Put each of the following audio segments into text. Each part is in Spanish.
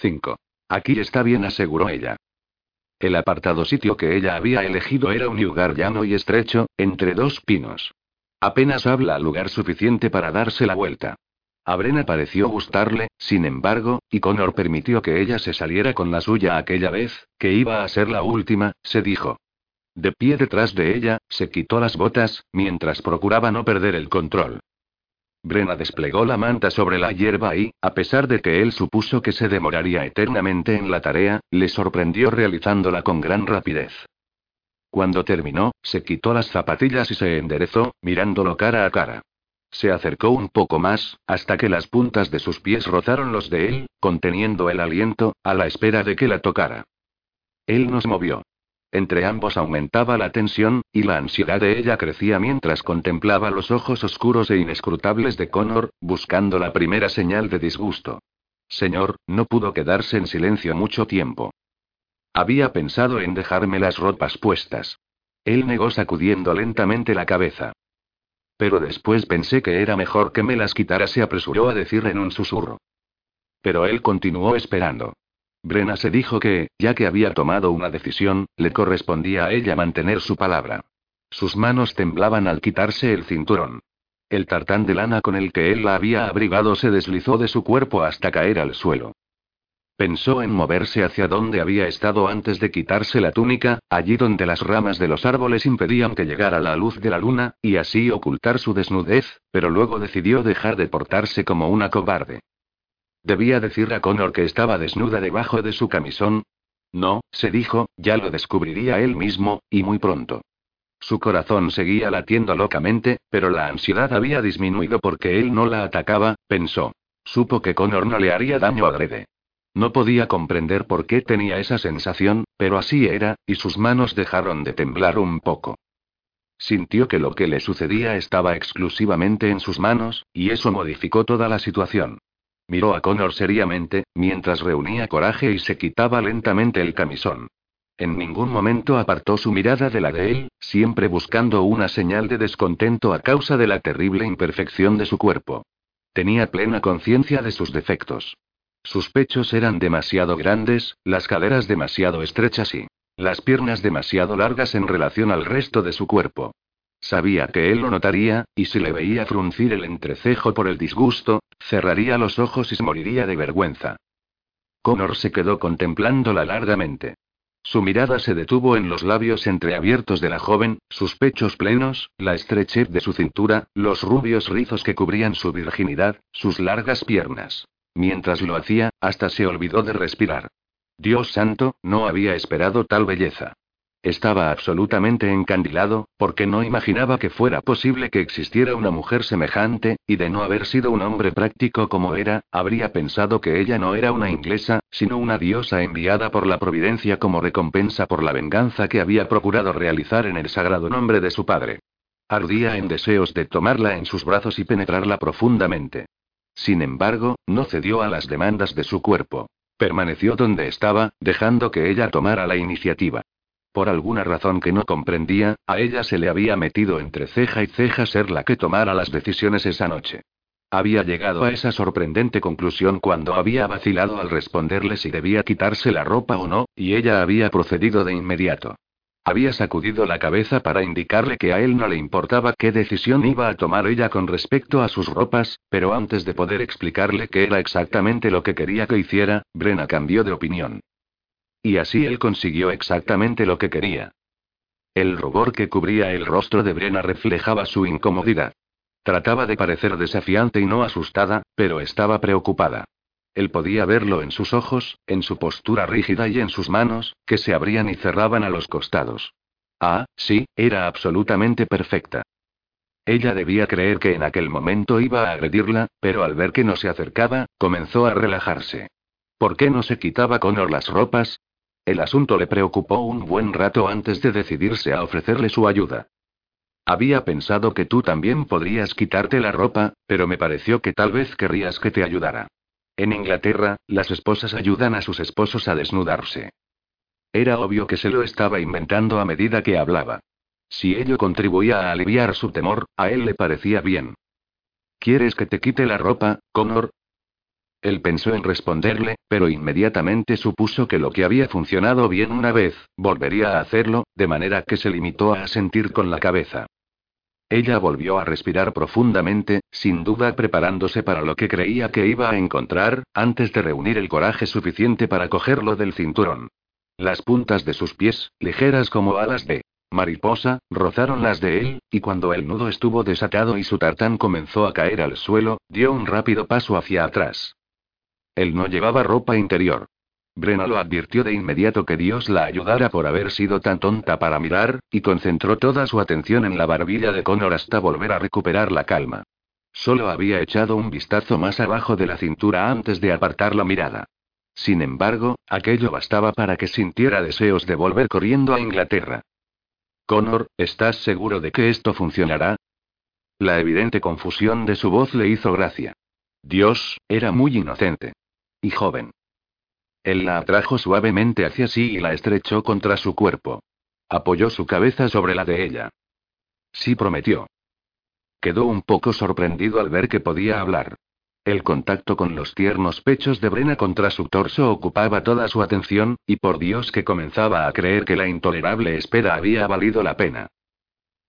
5. Aquí está bien, aseguró ella. El apartado sitio que ella había elegido era un lugar llano y estrecho, entre dos pinos. Apenas habla lugar suficiente para darse la vuelta. A Brena pareció gustarle, sin embargo, y Connor permitió que ella se saliera con la suya aquella vez, que iba a ser la última, se dijo. De pie detrás de ella, se quitó las botas, mientras procuraba no perder el control. Brena desplegó la manta sobre la hierba y, a pesar de que él supuso que se demoraría eternamente en la tarea, le sorprendió realizándola con gran rapidez. Cuando terminó, se quitó las zapatillas y se enderezó, mirándolo cara a cara. Se acercó un poco más, hasta que las puntas de sus pies rozaron los de él, conteniendo el aliento, a la espera de que la tocara. Él nos movió. Entre ambos aumentaba la tensión, y la ansiedad de ella crecía mientras contemplaba los ojos oscuros e inescrutables de Connor, buscando la primera señal de disgusto. Señor, no pudo quedarse en silencio mucho tiempo. Había pensado en dejarme las ropas puestas. Él negó sacudiendo lentamente la cabeza. Pero después pensé que era mejor que me las quitara, se apresuró a decir en un susurro. Pero él continuó esperando. Brena se dijo que, ya que había tomado una decisión, le correspondía a ella mantener su palabra. Sus manos temblaban al quitarse el cinturón. El tartán de lana con el que él la había abrigado se deslizó de su cuerpo hasta caer al suelo. Pensó en moverse hacia donde había estado antes de quitarse la túnica, allí donde las ramas de los árboles impedían que llegara la luz de la luna, y así ocultar su desnudez, pero luego decidió dejar de portarse como una cobarde. Debía decir a Connor que estaba desnuda debajo de su camisón. No, se dijo, ya lo descubriría él mismo, y muy pronto. Su corazón seguía latiendo locamente, pero la ansiedad había disminuido porque él no la atacaba, pensó. Supo que Connor no le haría daño adrede. No podía comprender por qué tenía esa sensación, pero así era, y sus manos dejaron de temblar un poco. Sintió que lo que le sucedía estaba exclusivamente en sus manos, y eso modificó toda la situación. Miró a Connor seriamente, mientras reunía coraje y se quitaba lentamente el camisón. En ningún momento apartó su mirada de la de él, siempre buscando una señal de descontento a causa de la terrible imperfección de su cuerpo. Tenía plena conciencia de sus defectos. Sus pechos eran demasiado grandes, las caderas demasiado estrechas y las piernas demasiado largas en relación al resto de su cuerpo. Sabía que él lo notaría, y si le veía fruncir el entrecejo por el disgusto, cerraría los ojos y se moriría de vergüenza. Connor se quedó contemplándola largamente. Su mirada se detuvo en los labios entreabiertos de la joven, sus pechos plenos, la estrechez de su cintura, los rubios rizos que cubrían su virginidad, sus largas piernas. Mientras lo hacía, hasta se olvidó de respirar. Dios santo, no había esperado tal belleza. Estaba absolutamente encandilado, porque no imaginaba que fuera posible que existiera una mujer semejante, y de no haber sido un hombre práctico como era, habría pensado que ella no era una inglesa, sino una diosa enviada por la providencia como recompensa por la venganza que había procurado realizar en el sagrado nombre de su padre. Ardía en deseos de tomarla en sus brazos y penetrarla profundamente. Sin embargo, no cedió a las demandas de su cuerpo. Permaneció donde estaba, dejando que ella tomara la iniciativa. Por alguna razón que no comprendía, a ella se le había metido entre ceja y ceja ser la que tomara las decisiones esa noche. Había llegado a esa sorprendente conclusión cuando había vacilado al responderle si debía quitarse la ropa o no, y ella había procedido de inmediato. Había sacudido la cabeza para indicarle que a él no le importaba qué decisión iba a tomar ella con respecto a sus ropas, pero antes de poder explicarle qué era exactamente lo que quería que hiciera, Brena cambió de opinión. Y así él consiguió exactamente lo que quería. El rubor que cubría el rostro de Brena reflejaba su incomodidad. Trataba de parecer desafiante y no asustada, pero estaba preocupada. Él podía verlo en sus ojos, en su postura rígida y en sus manos, que se abrían y cerraban a los costados. Ah, sí, era absolutamente perfecta. Ella debía creer que en aquel momento iba a agredirla, pero al ver que no se acercaba, comenzó a relajarse. ¿Por qué no se quitaba Connor las ropas? El asunto le preocupó un buen rato antes de decidirse a ofrecerle su ayuda. Había pensado que tú también podrías quitarte la ropa, pero me pareció que tal vez querrías que te ayudara. En Inglaterra, las esposas ayudan a sus esposos a desnudarse. Era obvio que se lo estaba inventando a medida que hablaba. Si ello contribuía a aliviar su temor, a él le parecía bien. ¿Quieres que te quite la ropa, Connor? Él pensó en responderle, pero inmediatamente supuso que lo que había funcionado bien una vez, volvería a hacerlo, de manera que se limitó a asentir con la cabeza. Ella volvió a respirar profundamente, sin duda preparándose para lo que creía que iba a encontrar, antes de reunir el coraje suficiente para cogerlo del cinturón. Las puntas de sus pies, ligeras como alas de mariposa, rozaron las de él, y cuando el nudo estuvo desatado y su tartán comenzó a caer al suelo, dio un rápido paso hacia atrás. Él no llevaba ropa interior. Brenna lo advirtió de inmediato que Dios la ayudara por haber sido tan tonta para mirar, y concentró toda su atención en la barbilla de Connor hasta volver a recuperar la calma. Solo había echado un vistazo más abajo de la cintura antes de apartar la mirada. Sin embargo, aquello bastaba para que sintiera deseos de volver corriendo a Inglaterra. Connor, ¿estás seguro de que esto funcionará? La evidente confusión de su voz le hizo gracia. Dios, era muy inocente. Y joven. Él la atrajo suavemente hacia sí y la estrechó contra su cuerpo. Apoyó su cabeza sobre la de ella. Sí prometió. Quedó un poco sorprendido al ver que podía hablar. El contacto con los tiernos pechos de Brena contra su torso ocupaba toda su atención, y por Dios que comenzaba a creer que la intolerable espera había valido la pena.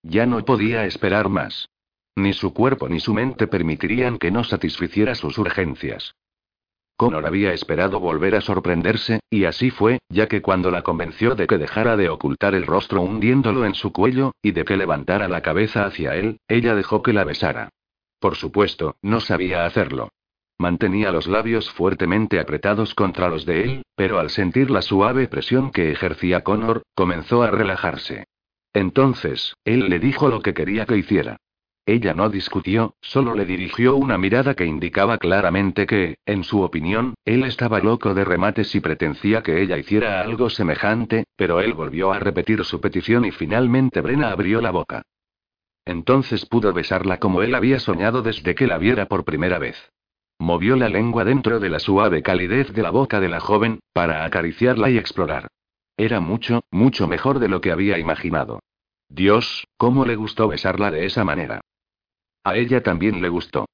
Ya no podía esperar más. Ni su cuerpo ni su mente permitirían que no satisficiera sus urgencias. Connor había esperado volver a sorprenderse, y así fue, ya que cuando la convenció de que dejara de ocultar el rostro hundiéndolo en su cuello, y de que levantara la cabeza hacia él, ella dejó que la besara. Por supuesto, no sabía hacerlo. Mantenía los labios fuertemente apretados contra los de él, pero al sentir la suave presión que ejercía Connor, comenzó a relajarse. Entonces, él le dijo lo que quería que hiciera. Ella no discutió, solo le dirigió una mirada que indicaba claramente que, en su opinión, él estaba loco de remates y pretendía que ella hiciera algo semejante, pero él volvió a repetir su petición y finalmente Brena abrió la boca. Entonces pudo besarla como él había soñado desde que la viera por primera vez. Movió la lengua dentro de la suave calidez de la boca de la joven, para acariciarla y explorar. Era mucho, mucho mejor de lo que había imaginado. Dios, cómo le gustó besarla de esa manera. A ella también le gustó.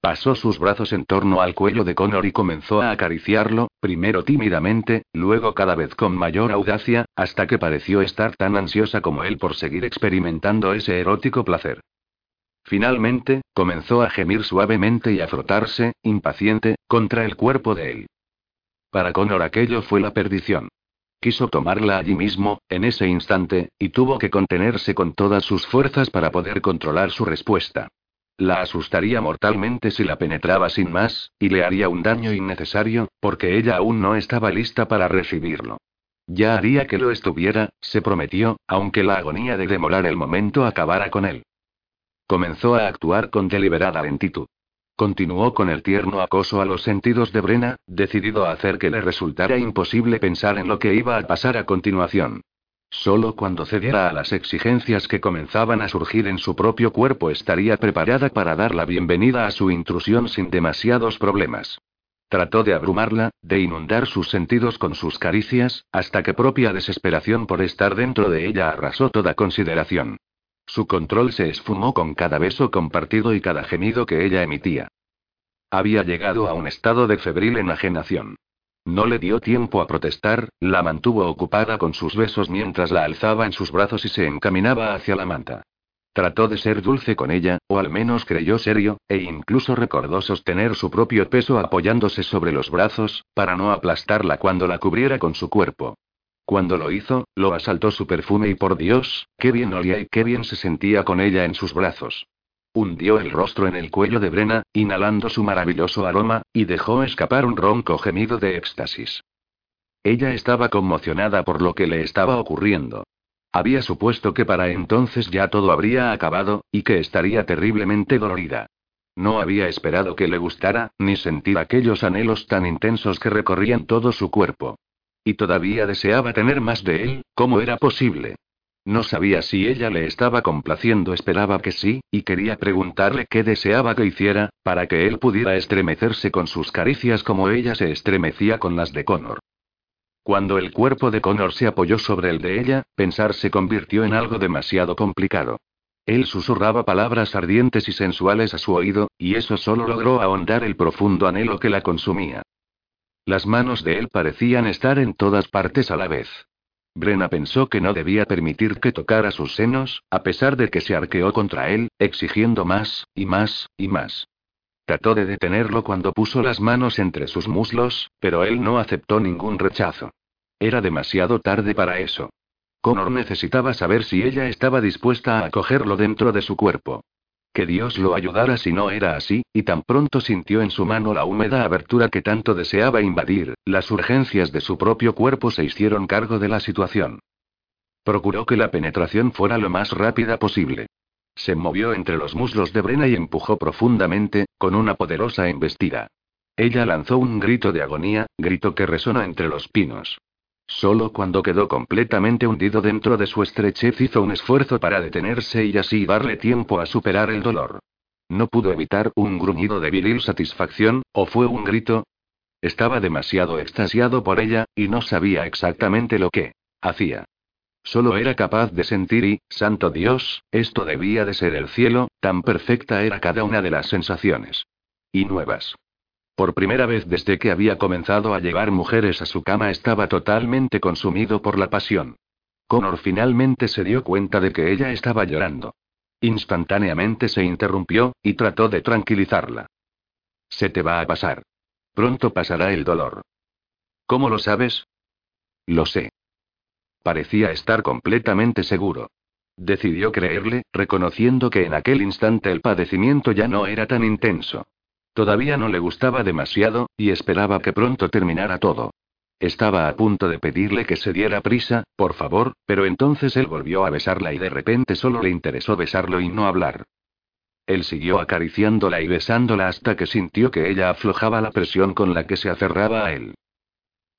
Pasó sus brazos en torno al cuello de Connor y comenzó a acariciarlo, primero tímidamente, luego cada vez con mayor audacia, hasta que pareció estar tan ansiosa como él por seguir experimentando ese erótico placer. Finalmente, comenzó a gemir suavemente y a frotarse, impaciente, contra el cuerpo de él. Para Connor aquello fue la perdición. Quiso tomarla allí mismo, en ese instante, y tuvo que contenerse con todas sus fuerzas para poder controlar su respuesta. La asustaría mortalmente si la penetraba sin más, y le haría un daño innecesario, porque ella aún no estaba lista para recibirlo. Ya haría que lo estuviera, se prometió, aunque la agonía de demorar el momento acabara con él. Comenzó a actuar con deliberada lentitud. Continuó con el tierno acoso a los sentidos de Brena, decidido a hacer que le resultara imposible pensar en lo que iba a pasar a continuación. Solo cuando cediera a las exigencias que comenzaban a surgir en su propio cuerpo estaría preparada para dar la bienvenida a su intrusión sin demasiados problemas. Trató de abrumarla, de inundar sus sentidos con sus caricias, hasta que propia desesperación por estar dentro de ella arrasó toda consideración. Su control se esfumó con cada beso compartido y cada gemido que ella emitía. Había llegado a un estado de febril enajenación. No le dio tiempo a protestar, la mantuvo ocupada con sus besos mientras la alzaba en sus brazos y se encaminaba hacia la manta. Trató de ser dulce con ella, o al menos creyó serio, e incluso recordó sostener su propio peso apoyándose sobre los brazos, para no aplastarla cuando la cubriera con su cuerpo. Cuando lo hizo, lo asaltó su perfume y por Dios, qué bien olía y qué bien se sentía con ella en sus brazos. Hundió el rostro en el cuello de Brena, inhalando su maravilloso aroma, y dejó escapar un ronco gemido de éxtasis. Ella estaba conmocionada por lo que le estaba ocurriendo. Había supuesto que para entonces ya todo habría acabado, y que estaría terriblemente dolorida. No había esperado que le gustara, ni sentir aquellos anhelos tan intensos que recorrían todo su cuerpo. Y todavía deseaba tener más de él, ¿cómo era posible? No sabía si ella le estaba complaciendo, esperaba que sí, y quería preguntarle qué deseaba que hiciera, para que él pudiera estremecerse con sus caricias como ella se estremecía con las de Connor. Cuando el cuerpo de Connor se apoyó sobre el de ella, pensar se convirtió en algo demasiado complicado. Él susurraba palabras ardientes y sensuales a su oído, y eso solo logró ahondar el profundo anhelo que la consumía. Las manos de él parecían estar en todas partes a la vez. Brena pensó que no debía permitir que tocara sus senos, a pesar de que se arqueó contra él, exigiendo más, y más, y más. Trató de detenerlo cuando puso las manos entre sus muslos, pero él no aceptó ningún rechazo. Era demasiado tarde para eso. Connor necesitaba saber si ella estaba dispuesta a acogerlo dentro de su cuerpo. Que Dios lo ayudara si no era así, y tan pronto sintió en su mano la húmeda abertura que tanto deseaba invadir, las urgencias de su propio cuerpo se hicieron cargo de la situación. Procuró que la penetración fuera lo más rápida posible. Se movió entre los muslos de Brena y empujó profundamente, con una poderosa embestida. Ella lanzó un grito de agonía, grito que resonó entre los pinos. Solo cuando quedó completamente hundido dentro de su estrechez hizo un esfuerzo para detenerse y así darle tiempo a superar el dolor. No pudo evitar un gruñido de viril satisfacción, o fue un grito. Estaba demasiado extasiado por ella, y no sabía exactamente lo que hacía. Solo era capaz de sentir y, santo Dios, esto debía de ser el cielo, tan perfecta era cada una de las sensaciones. Y nuevas. Por primera vez desde que había comenzado a llevar mujeres a su cama estaba totalmente consumido por la pasión. Connor finalmente se dio cuenta de que ella estaba llorando. Instantáneamente se interrumpió, y trató de tranquilizarla. Se te va a pasar. Pronto pasará el dolor. ¿Cómo lo sabes? Lo sé. Parecía estar completamente seguro. Decidió creerle, reconociendo que en aquel instante el padecimiento ya no era tan intenso. Todavía no le gustaba demasiado, y esperaba que pronto terminara todo. Estaba a punto de pedirle que se diera prisa, por favor, pero entonces él volvió a besarla y de repente solo le interesó besarlo y no hablar. Él siguió acariciándola y besándola hasta que sintió que ella aflojaba la presión con la que se aferraba a él.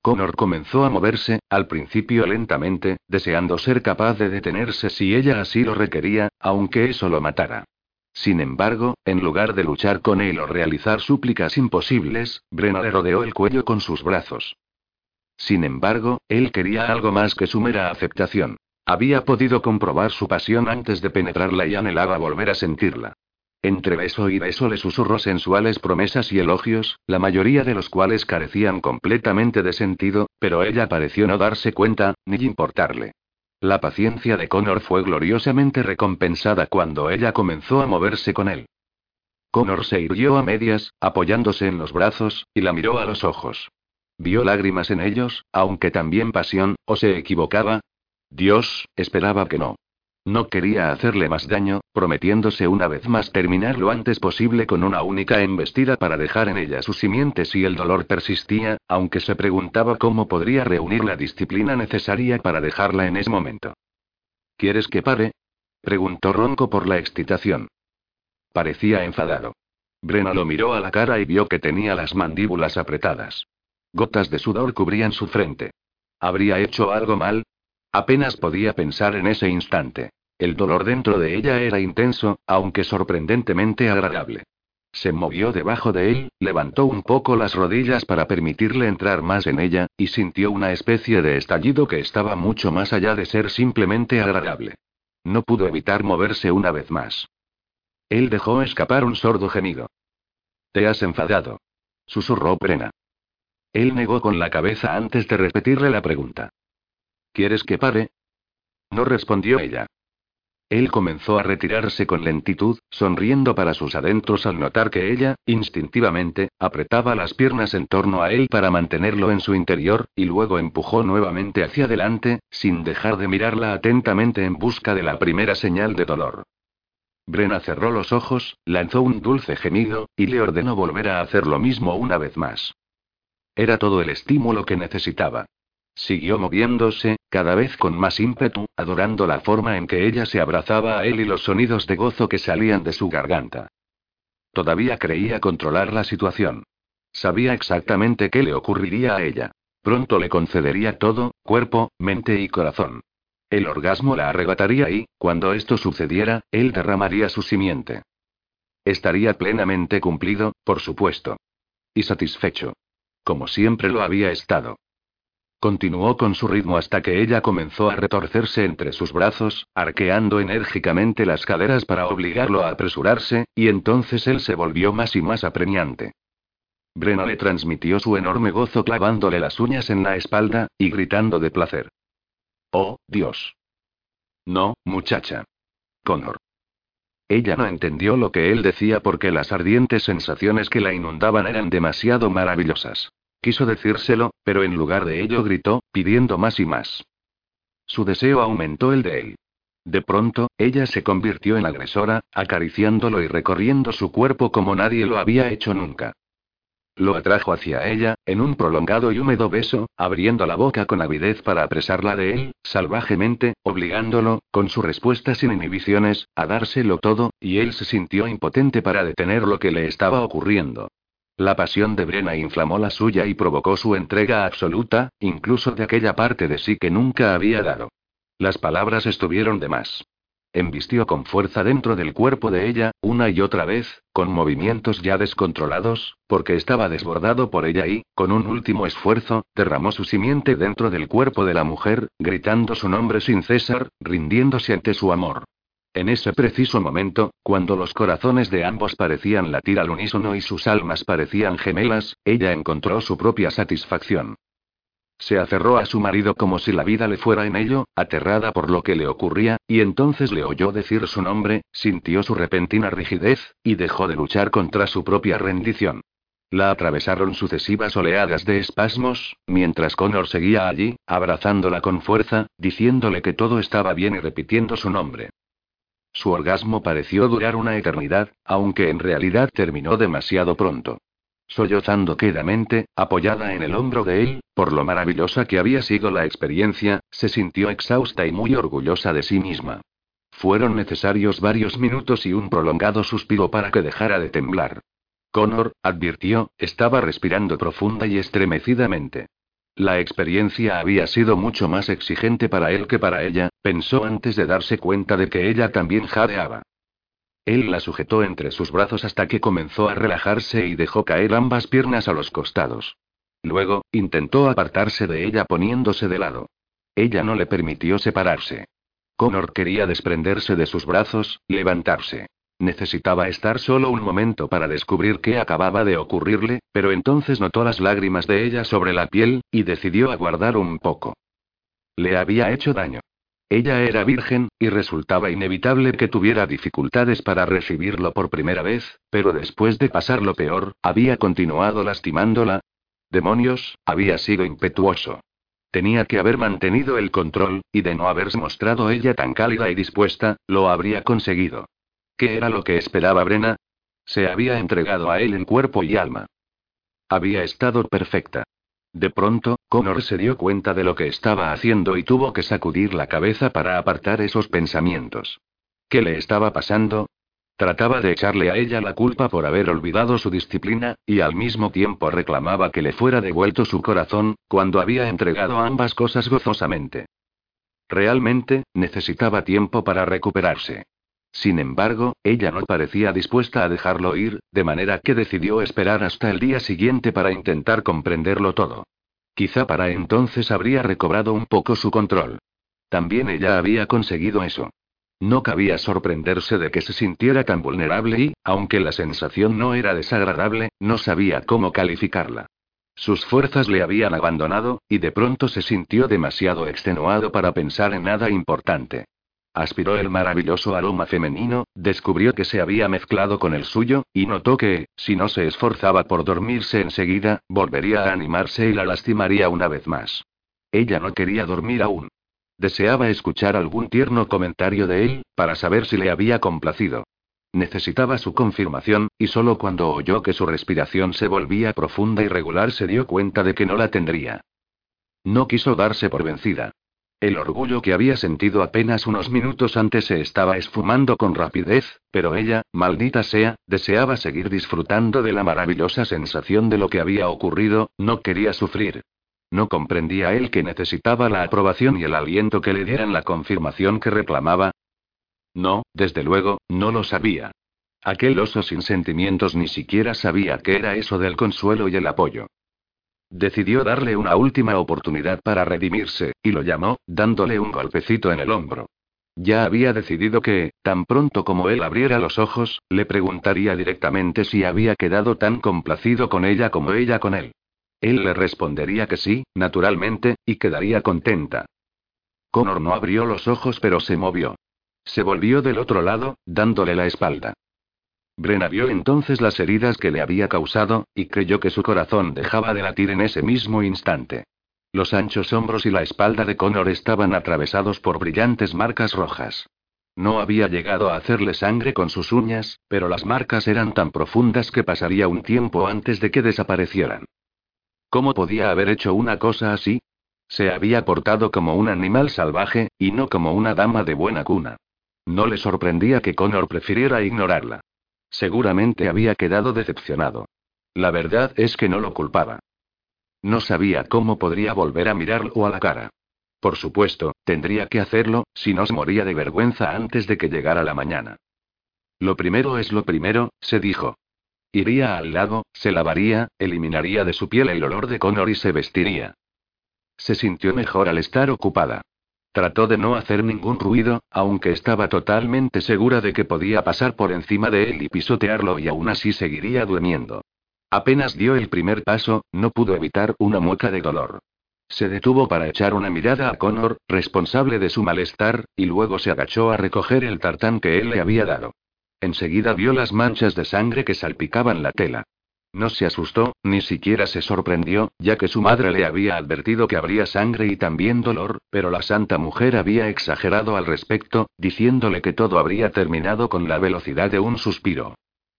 Connor comenzó a moverse, al principio lentamente, deseando ser capaz de detenerse si ella así lo requería, aunque eso lo matara. Sin embargo, en lugar de luchar con él o realizar súplicas imposibles, Brenna le rodeó el cuello con sus brazos. Sin embargo, él quería algo más que su mera aceptación. Había podido comprobar su pasión antes de penetrarla y anhelaba volver a sentirla. Entre beso y beso le susurró sensuales promesas y elogios, la mayoría de los cuales carecían completamente de sentido, pero ella pareció no darse cuenta, ni importarle. La paciencia de Connor fue gloriosamente recompensada cuando ella comenzó a moverse con él. Connor se irguió a medias, apoyándose en los brazos, y la miró a los ojos. Vio lágrimas en ellos, aunque también pasión, o se equivocaba. Dios, esperaba que no. No quería hacerle más daño, prometiéndose una vez más terminar lo antes posible con una única embestida para dejar en ella sus simientes si el dolor persistía, aunque se preguntaba cómo podría reunir la disciplina necesaria para dejarla en ese momento. ¿Quieres que pare? preguntó Ronco por la excitación. Parecía enfadado. Brena lo miró a la cara y vio que tenía las mandíbulas apretadas. Gotas de sudor cubrían su frente. ¿Habría hecho algo mal? Apenas podía pensar en ese instante. El dolor dentro de ella era intenso, aunque sorprendentemente agradable. Se movió debajo de él, levantó un poco las rodillas para permitirle entrar más en ella, y sintió una especie de estallido que estaba mucho más allá de ser simplemente agradable. No pudo evitar moverse una vez más. Él dejó escapar un sordo gemido. Te has enfadado. Susurró Prena. Él negó con la cabeza antes de repetirle la pregunta. ¿Quieres que pare? No respondió ella. Él comenzó a retirarse con lentitud, sonriendo para sus adentros al notar que ella, instintivamente, apretaba las piernas en torno a él para mantenerlo en su interior, y luego empujó nuevamente hacia adelante, sin dejar de mirarla atentamente en busca de la primera señal de dolor. Brena cerró los ojos, lanzó un dulce gemido, y le ordenó volver a hacer lo mismo una vez más. Era todo el estímulo que necesitaba. Siguió moviéndose, cada vez con más ímpetu, adorando la forma en que ella se abrazaba a él y los sonidos de gozo que salían de su garganta. Todavía creía controlar la situación. Sabía exactamente qué le ocurriría a ella. Pronto le concedería todo, cuerpo, mente y corazón. El orgasmo la arrebataría y, cuando esto sucediera, él derramaría su simiente. Estaría plenamente cumplido, por supuesto. Y satisfecho. Como siempre lo había estado. Continuó con su ritmo hasta que ella comenzó a retorcerse entre sus brazos, arqueando enérgicamente las caderas para obligarlo a apresurarse, y entonces él se volvió más y más apremiante. Brenna le transmitió su enorme gozo clavándole las uñas en la espalda, y gritando de placer. Oh, Dios. No, muchacha. Connor. Ella no entendió lo que él decía porque las ardientes sensaciones que la inundaban eran demasiado maravillosas. Quiso decírselo, pero en lugar de ello gritó, pidiendo más y más. Su deseo aumentó el de él. De pronto, ella se convirtió en agresora, acariciándolo y recorriendo su cuerpo como nadie lo había hecho nunca. Lo atrajo hacia ella, en un prolongado y húmedo beso, abriendo la boca con avidez para apresarla de él, salvajemente, obligándolo, con su respuesta sin inhibiciones, a dárselo todo, y él se sintió impotente para detener lo que le estaba ocurriendo. La pasión de Brena inflamó la suya y provocó su entrega absoluta, incluso de aquella parte de sí que nunca había dado. Las palabras estuvieron de más. Embistió con fuerza dentro del cuerpo de ella, una y otra vez, con movimientos ya descontrolados, porque estaba desbordado por ella y, con un último esfuerzo, derramó su simiente dentro del cuerpo de la mujer, gritando su nombre sin cesar, rindiéndose ante su amor. En ese preciso momento, cuando los corazones de ambos parecían latir al unísono y sus almas parecían gemelas, ella encontró su propia satisfacción. Se aferró a su marido como si la vida le fuera en ello, aterrada por lo que le ocurría, y entonces le oyó decir su nombre, sintió su repentina rigidez, y dejó de luchar contra su propia rendición. La atravesaron sucesivas oleadas de espasmos, mientras Connor seguía allí, abrazándola con fuerza, diciéndole que todo estaba bien y repitiendo su nombre. Su orgasmo pareció durar una eternidad, aunque en realidad terminó demasiado pronto. Sollozando quedamente, apoyada en el hombro de él, por lo maravillosa que había sido la experiencia, se sintió exhausta y muy orgullosa de sí misma. Fueron necesarios varios minutos y un prolongado suspiro para que dejara de temblar. Connor, advirtió, estaba respirando profunda y estremecidamente. La experiencia había sido mucho más exigente para él que para ella, pensó antes de darse cuenta de que ella también jadeaba. Él la sujetó entre sus brazos hasta que comenzó a relajarse y dejó caer ambas piernas a los costados. Luego, intentó apartarse de ella poniéndose de lado. Ella no le permitió separarse. Connor quería desprenderse de sus brazos, levantarse. Necesitaba estar solo un momento para descubrir qué acababa de ocurrirle, pero entonces notó las lágrimas de ella sobre la piel, y decidió aguardar un poco. Le había hecho daño. Ella era virgen, y resultaba inevitable que tuviera dificultades para recibirlo por primera vez, pero después de pasar lo peor, había continuado lastimándola. Demonios, había sido impetuoso. Tenía que haber mantenido el control, y de no haberse mostrado ella tan cálida y dispuesta, lo habría conseguido. ¿Qué era lo que esperaba Brena? Se había entregado a él en cuerpo y alma. Había estado perfecta. De pronto, Connor se dio cuenta de lo que estaba haciendo y tuvo que sacudir la cabeza para apartar esos pensamientos. ¿Qué le estaba pasando? Trataba de echarle a ella la culpa por haber olvidado su disciplina, y al mismo tiempo reclamaba que le fuera devuelto su corazón, cuando había entregado ambas cosas gozosamente. Realmente, necesitaba tiempo para recuperarse. Sin embargo, ella no parecía dispuesta a dejarlo ir, de manera que decidió esperar hasta el día siguiente para intentar comprenderlo todo. Quizá para entonces habría recobrado un poco su control. También ella había conseguido eso. No cabía sorprenderse de que se sintiera tan vulnerable y, aunque la sensación no era desagradable, no sabía cómo calificarla. Sus fuerzas le habían abandonado, y de pronto se sintió demasiado extenuado para pensar en nada importante. Aspiró el maravilloso aroma femenino, descubrió que se había mezclado con el suyo, y notó que, si no se esforzaba por dormirse enseguida, volvería a animarse y la lastimaría una vez más. Ella no quería dormir aún. Deseaba escuchar algún tierno comentario de él, para saber si le había complacido. Necesitaba su confirmación, y solo cuando oyó que su respiración se volvía profunda y regular se dio cuenta de que no la tendría. No quiso darse por vencida. El orgullo que había sentido apenas unos minutos antes se estaba esfumando con rapidez, pero ella, maldita sea, deseaba seguir disfrutando de la maravillosa sensación de lo que había ocurrido, no quería sufrir. No comprendía él que necesitaba la aprobación y el aliento que le dieran la confirmación que reclamaba. No, desde luego, no lo sabía. Aquel oso sin sentimientos ni siquiera sabía qué era eso del consuelo y el apoyo. Decidió darle una última oportunidad para redimirse, y lo llamó, dándole un golpecito en el hombro. Ya había decidido que, tan pronto como él abriera los ojos, le preguntaría directamente si había quedado tan complacido con ella como ella con él. Él le respondería que sí, naturalmente, y quedaría contenta. Connor no abrió los ojos pero se movió. Se volvió del otro lado, dándole la espalda. Brenna vio entonces las heridas que le había causado, y creyó que su corazón dejaba de latir en ese mismo instante. Los anchos hombros y la espalda de Connor estaban atravesados por brillantes marcas rojas. No había llegado a hacerle sangre con sus uñas, pero las marcas eran tan profundas que pasaría un tiempo antes de que desaparecieran. ¿Cómo podía haber hecho una cosa así? Se había portado como un animal salvaje, y no como una dama de buena cuna. No le sorprendía que Connor prefiriera ignorarla. Seguramente había quedado decepcionado. La verdad es que no lo culpaba. No sabía cómo podría volver a mirarlo a la cara. Por supuesto, tendría que hacerlo, si no se moría de vergüenza antes de que llegara la mañana. Lo primero es lo primero, se dijo. Iría al lago, se lavaría, eliminaría de su piel el olor de Connor y se vestiría. Se sintió mejor al estar ocupada. Trató de no hacer ningún ruido, aunque estaba totalmente segura de que podía pasar por encima de él y pisotearlo y aún así seguiría durmiendo. Apenas dio el primer paso, no pudo evitar una mueca de dolor. Se detuvo para echar una mirada a Connor, responsable de su malestar, y luego se agachó a recoger el tartán que él le había dado. Enseguida vio las manchas de sangre que salpicaban la tela. No se asustó, ni siquiera se sorprendió, ya que su madre le había advertido que habría sangre y también dolor, pero la santa mujer había exagerado al respecto, diciéndole que todo habría terminado con la velocidad de un suspiro.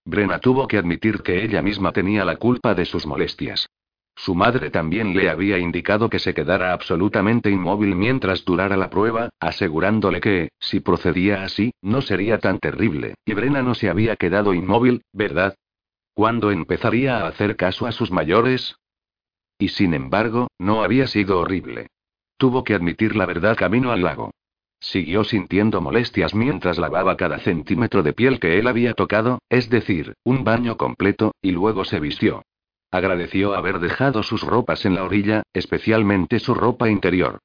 Brenna tuvo que admitir que ella misma tenía la culpa de sus molestias. Su madre también le había indicado que se quedara absolutamente inmóvil mientras durara la prueba, asegurándole que, si procedía así, no sería tan terrible, y Brenna no se había quedado inmóvil, ¿verdad? ¿Cuándo empezaría a hacer caso a sus mayores? Y sin embargo, no había sido horrible. Tuvo que admitir la verdad camino al lago. Siguió sintiendo molestias mientras lavaba cada centímetro de piel que él había tocado, es decir, un baño completo, y luego se vistió. Agradeció haber dejado sus ropas en la orilla, especialmente su ropa interior.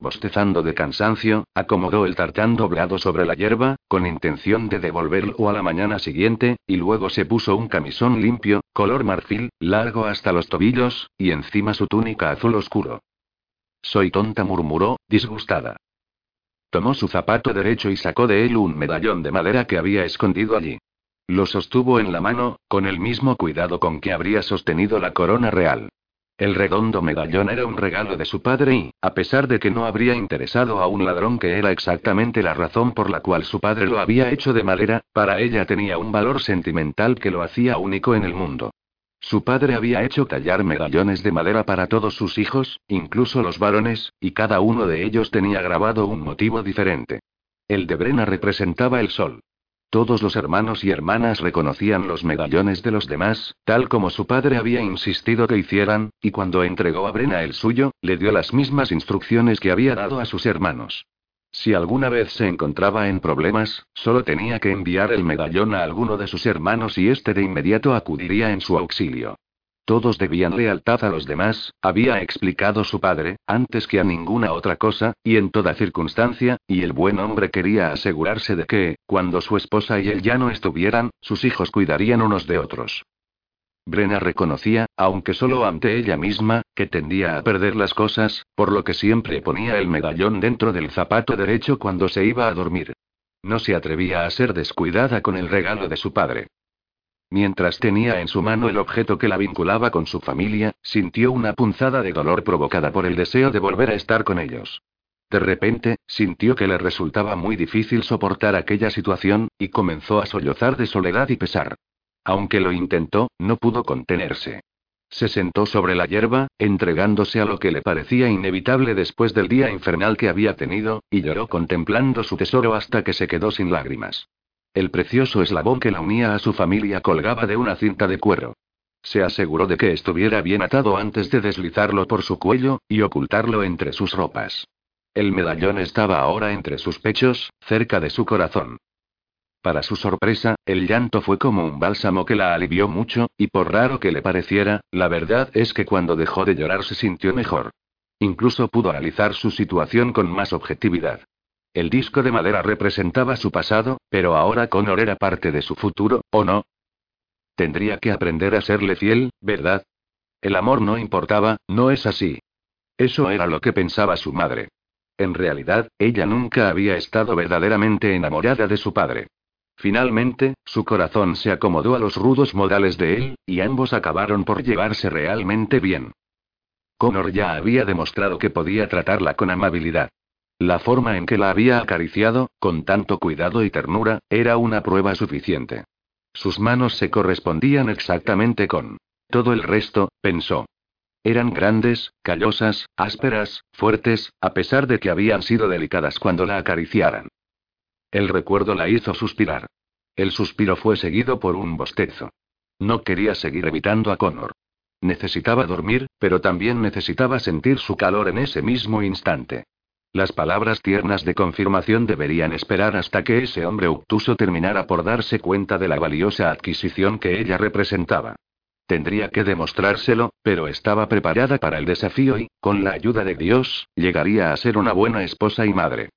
Bostezando de cansancio, acomodó el tartán doblado sobre la hierba, con intención de devolverlo a la mañana siguiente, y luego se puso un camisón limpio, color marfil, largo hasta los tobillos, y encima su túnica azul oscuro. Soy tonta, murmuró, disgustada. Tomó su zapato derecho y sacó de él un medallón de madera que había escondido allí. Lo sostuvo en la mano, con el mismo cuidado con que habría sostenido la corona real. El redondo medallón era un regalo de su padre y, a pesar de que no habría interesado a un ladrón que era exactamente la razón por la cual su padre lo había hecho de madera, para ella tenía un valor sentimental que lo hacía único en el mundo. Su padre había hecho tallar medallones de madera para todos sus hijos, incluso los varones, y cada uno de ellos tenía grabado un motivo diferente. El de Brena representaba el sol. Todos los hermanos y hermanas reconocían los medallones de los demás, tal como su padre había insistido que hicieran, y cuando entregó a Brena el suyo, le dio las mismas instrucciones que había dado a sus hermanos. Si alguna vez se encontraba en problemas, solo tenía que enviar el medallón a alguno de sus hermanos y éste de inmediato acudiría en su auxilio. Todos debían lealtad a los demás, había explicado su padre, antes que a ninguna otra cosa, y en toda circunstancia, y el buen hombre quería asegurarse de que, cuando su esposa y él ya no estuvieran, sus hijos cuidarían unos de otros. Brenna reconocía, aunque solo ante ella misma, que tendía a perder las cosas, por lo que siempre ponía el medallón dentro del zapato derecho cuando se iba a dormir. No se atrevía a ser descuidada con el regalo de su padre. Mientras tenía en su mano el objeto que la vinculaba con su familia, sintió una punzada de dolor provocada por el deseo de volver a estar con ellos. De repente, sintió que le resultaba muy difícil soportar aquella situación, y comenzó a sollozar de soledad y pesar. Aunque lo intentó, no pudo contenerse. Se sentó sobre la hierba, entregándose a lo que le parecía inevitable después del día infernal que había tenido, y lloró contemplando su tesoro hasta que se quedó sin lágrimas. El precioso eslabón que la unía a su familia colgaba de una cinta de cuero. Se aseguró de que estuviera bien atado antes de deslizarlo por su cuello, y ocultarlo entre sus ropas. El medallón estaba ahora entre sus pechos, cerca de su corazón. Para su sorpresa, el llanto fue como un bálsamo que la alivió mucho, y por raro que le pareciera, la verdad es que cuando dejó de llorar se sintió mejor. Incluso pudo analizar su situación con más objetividad. El disco de madera representaba su pasado, pero ahora Connor era parte de su futuro, ¿o no? Tendría que aprender a serle fiel, ¿verdad? El amor no importaba, no es así. Eso era lo que pensaba su madre. En realidad, ella nunca había estado verdaderamente enamorada de su padre. Finalmente, su corazón se acomodó a los rudos modales de él, y ambos acabaron por llevarse realmente bien. Connor ya había demostrado que podía tratarla con amabilidad. La forma en que la había acariciado, con tanto cuidado y ternura, era una prueba suficiente. Sus manos se correspondían exactamente con todo el resto, pensó. Eran grandes, callosas, ásperas, fuertes, a pesar de que habían sido delicadas cuando la acariciaran. El recuerdo la hizo suspirar. El suspiro fue seguido por un bostezo. No quería seguir evitando a Connor. Necesitaba dormir, pero también necesitaba sentir su calor en ese mismo instante. Las palabras tiernas de confirmación deberían esperar hasta que ese hombre obtuso terminara por darse cuenta de la valiosa adquisición que ella representaba. Tendría que demostrárselo, pero estaba preparada para el desafío y, con la ayuda de Dios, llegaría a ser una buena esposa y madre.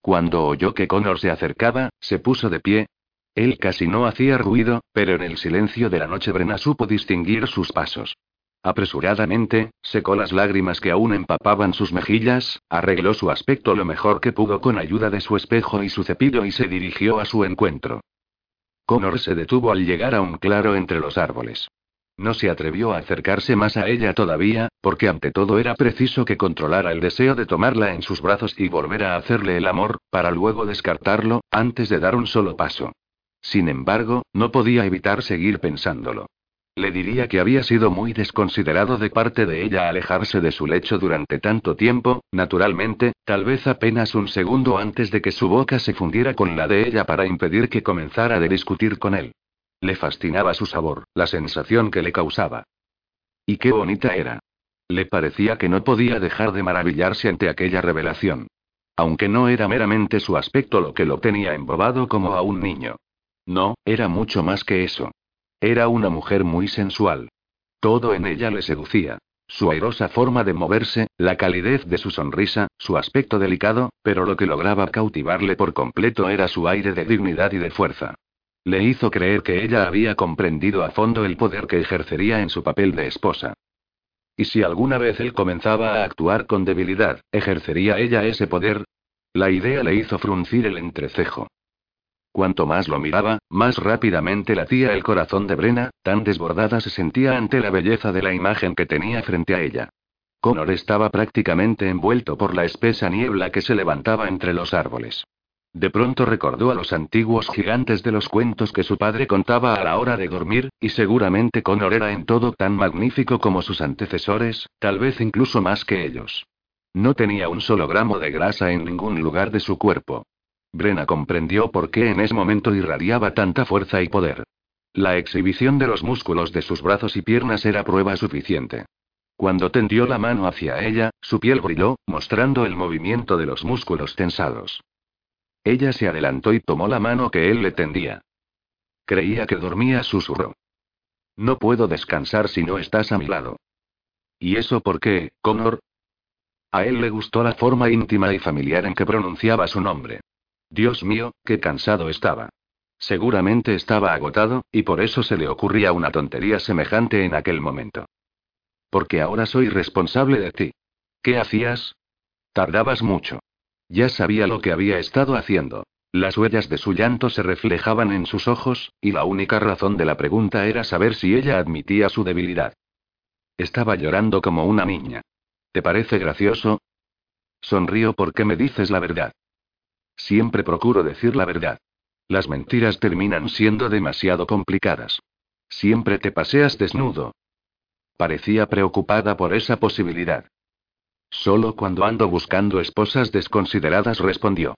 Cuando oyó que Connor se acercaba, se puso de pie. Él casi no hacía ruido, pero en el silencio de la noche Brena supo distinguir sus pasos. Apresuradamente, secó las lágrimas que aún empapaban sus mejillas, arregló su aspecto lo mejor que pudo con ayuda de su espejo y su cepillo y se dirigió a su encuentro. Connor se detuvo al llegar a un claro entre los árboles. No se atrevió a acercarse más a ella todavía, porque ante todo era preciso que controlara el deseo de tomarla en sus brazos y volver a hacerle el amor, para luego descartarlo, antes de dar un solo paso. Sin embargo, no podía evitar seguir pensándolo. Le diría que había sido muy desconsiderado de parte de ella alejarse de su lecho durante tanto tiempo, naturalmente, tal vez apenas un segundo antes de que su boca se fundiera con la de ella para impedir que comenzara a discutir con él. Le fascinaba su sabor, la sensación que le causaba. Y qué bonita era. Le parecía que no podía dejar de maravillarse ante aquella revelación. Aunque no era meramente su aspecto lo que lo tenía embobado como a un niño. No, era mucho más que eso. Era una mujer muy sensual. Todo en ella le seducía. Su airosa forma de moverse, la calidez de su sonrisa, su aspecto delicado, pero lo que lograba cautivarle por completo era su aire de dignidad y de fuerza. Le hizo creer que ella había comprendido a fondo el poder que ejercería en su papel de esposa. ¿Y si alguna vez él comenzaba a actuar con debilidad, ejercería ella ese poder? La idea le hizo fruncir el entrecejo. Cuanto más lo miraba, más rápidamente latía el corazón de Brena, tan desbordada se sentía ante la belleza de la imagen que tenía frente a ella. Connor estaba prácticamente envuelto por la espesa niebla que se levantaba entre los árboles. De pronto recordó a los antiguos gigantes de los cuentos que su padre contaba a la hora de dormir, y seguramente Connor era en todo tan magnífico como sus antecesores, tal vez incluso más que ellos. No tenía un solo gramo de grasa en ningún lugar de su cuerpo. Brena comprendió por qué en ese momento irradiaba tanta fuerza y poder. La exhibición de los músculos de sus brazos y piernas era prueba suficiente. Cuando tendió la mano hacia ella, su piel brilló, mostrando el movimiento de los músculos tensados. Ella se adelantó y tomó la mano que él le tendía. Creía que dormía, susurró. No puedo descansar si no estás a mi lado. ¿Y eso por qué, Connor? A él le gustó la forma íntima y familiar en que pronunciaba su nombre. Dios mío, qué cansado estaba. Seguramente estaba agotado, y por eso se le ocurría una tontería semejante en aquel momento. Porque ahora soy responsable de ti. ¿Qué hacías? Tardabas mucho. Ya sabía lo que había estado haciendo. Las huellas de su llanto se reflejaban en sus ojos, y la única razón de la pregunta era saber si ella admitía su debilidad. Estaba llorando como una niña. ¿Te parece gracioso? Sonrío porque me dices la verdad. Siempre procuro decir la verdad. Las mentiras terminan siendo demasiado complicadas. Siempre te paseas desnudo. Parecía preocupada por esa posibilidad. Solo cuando ando buscando esposas desconsideradas respondió.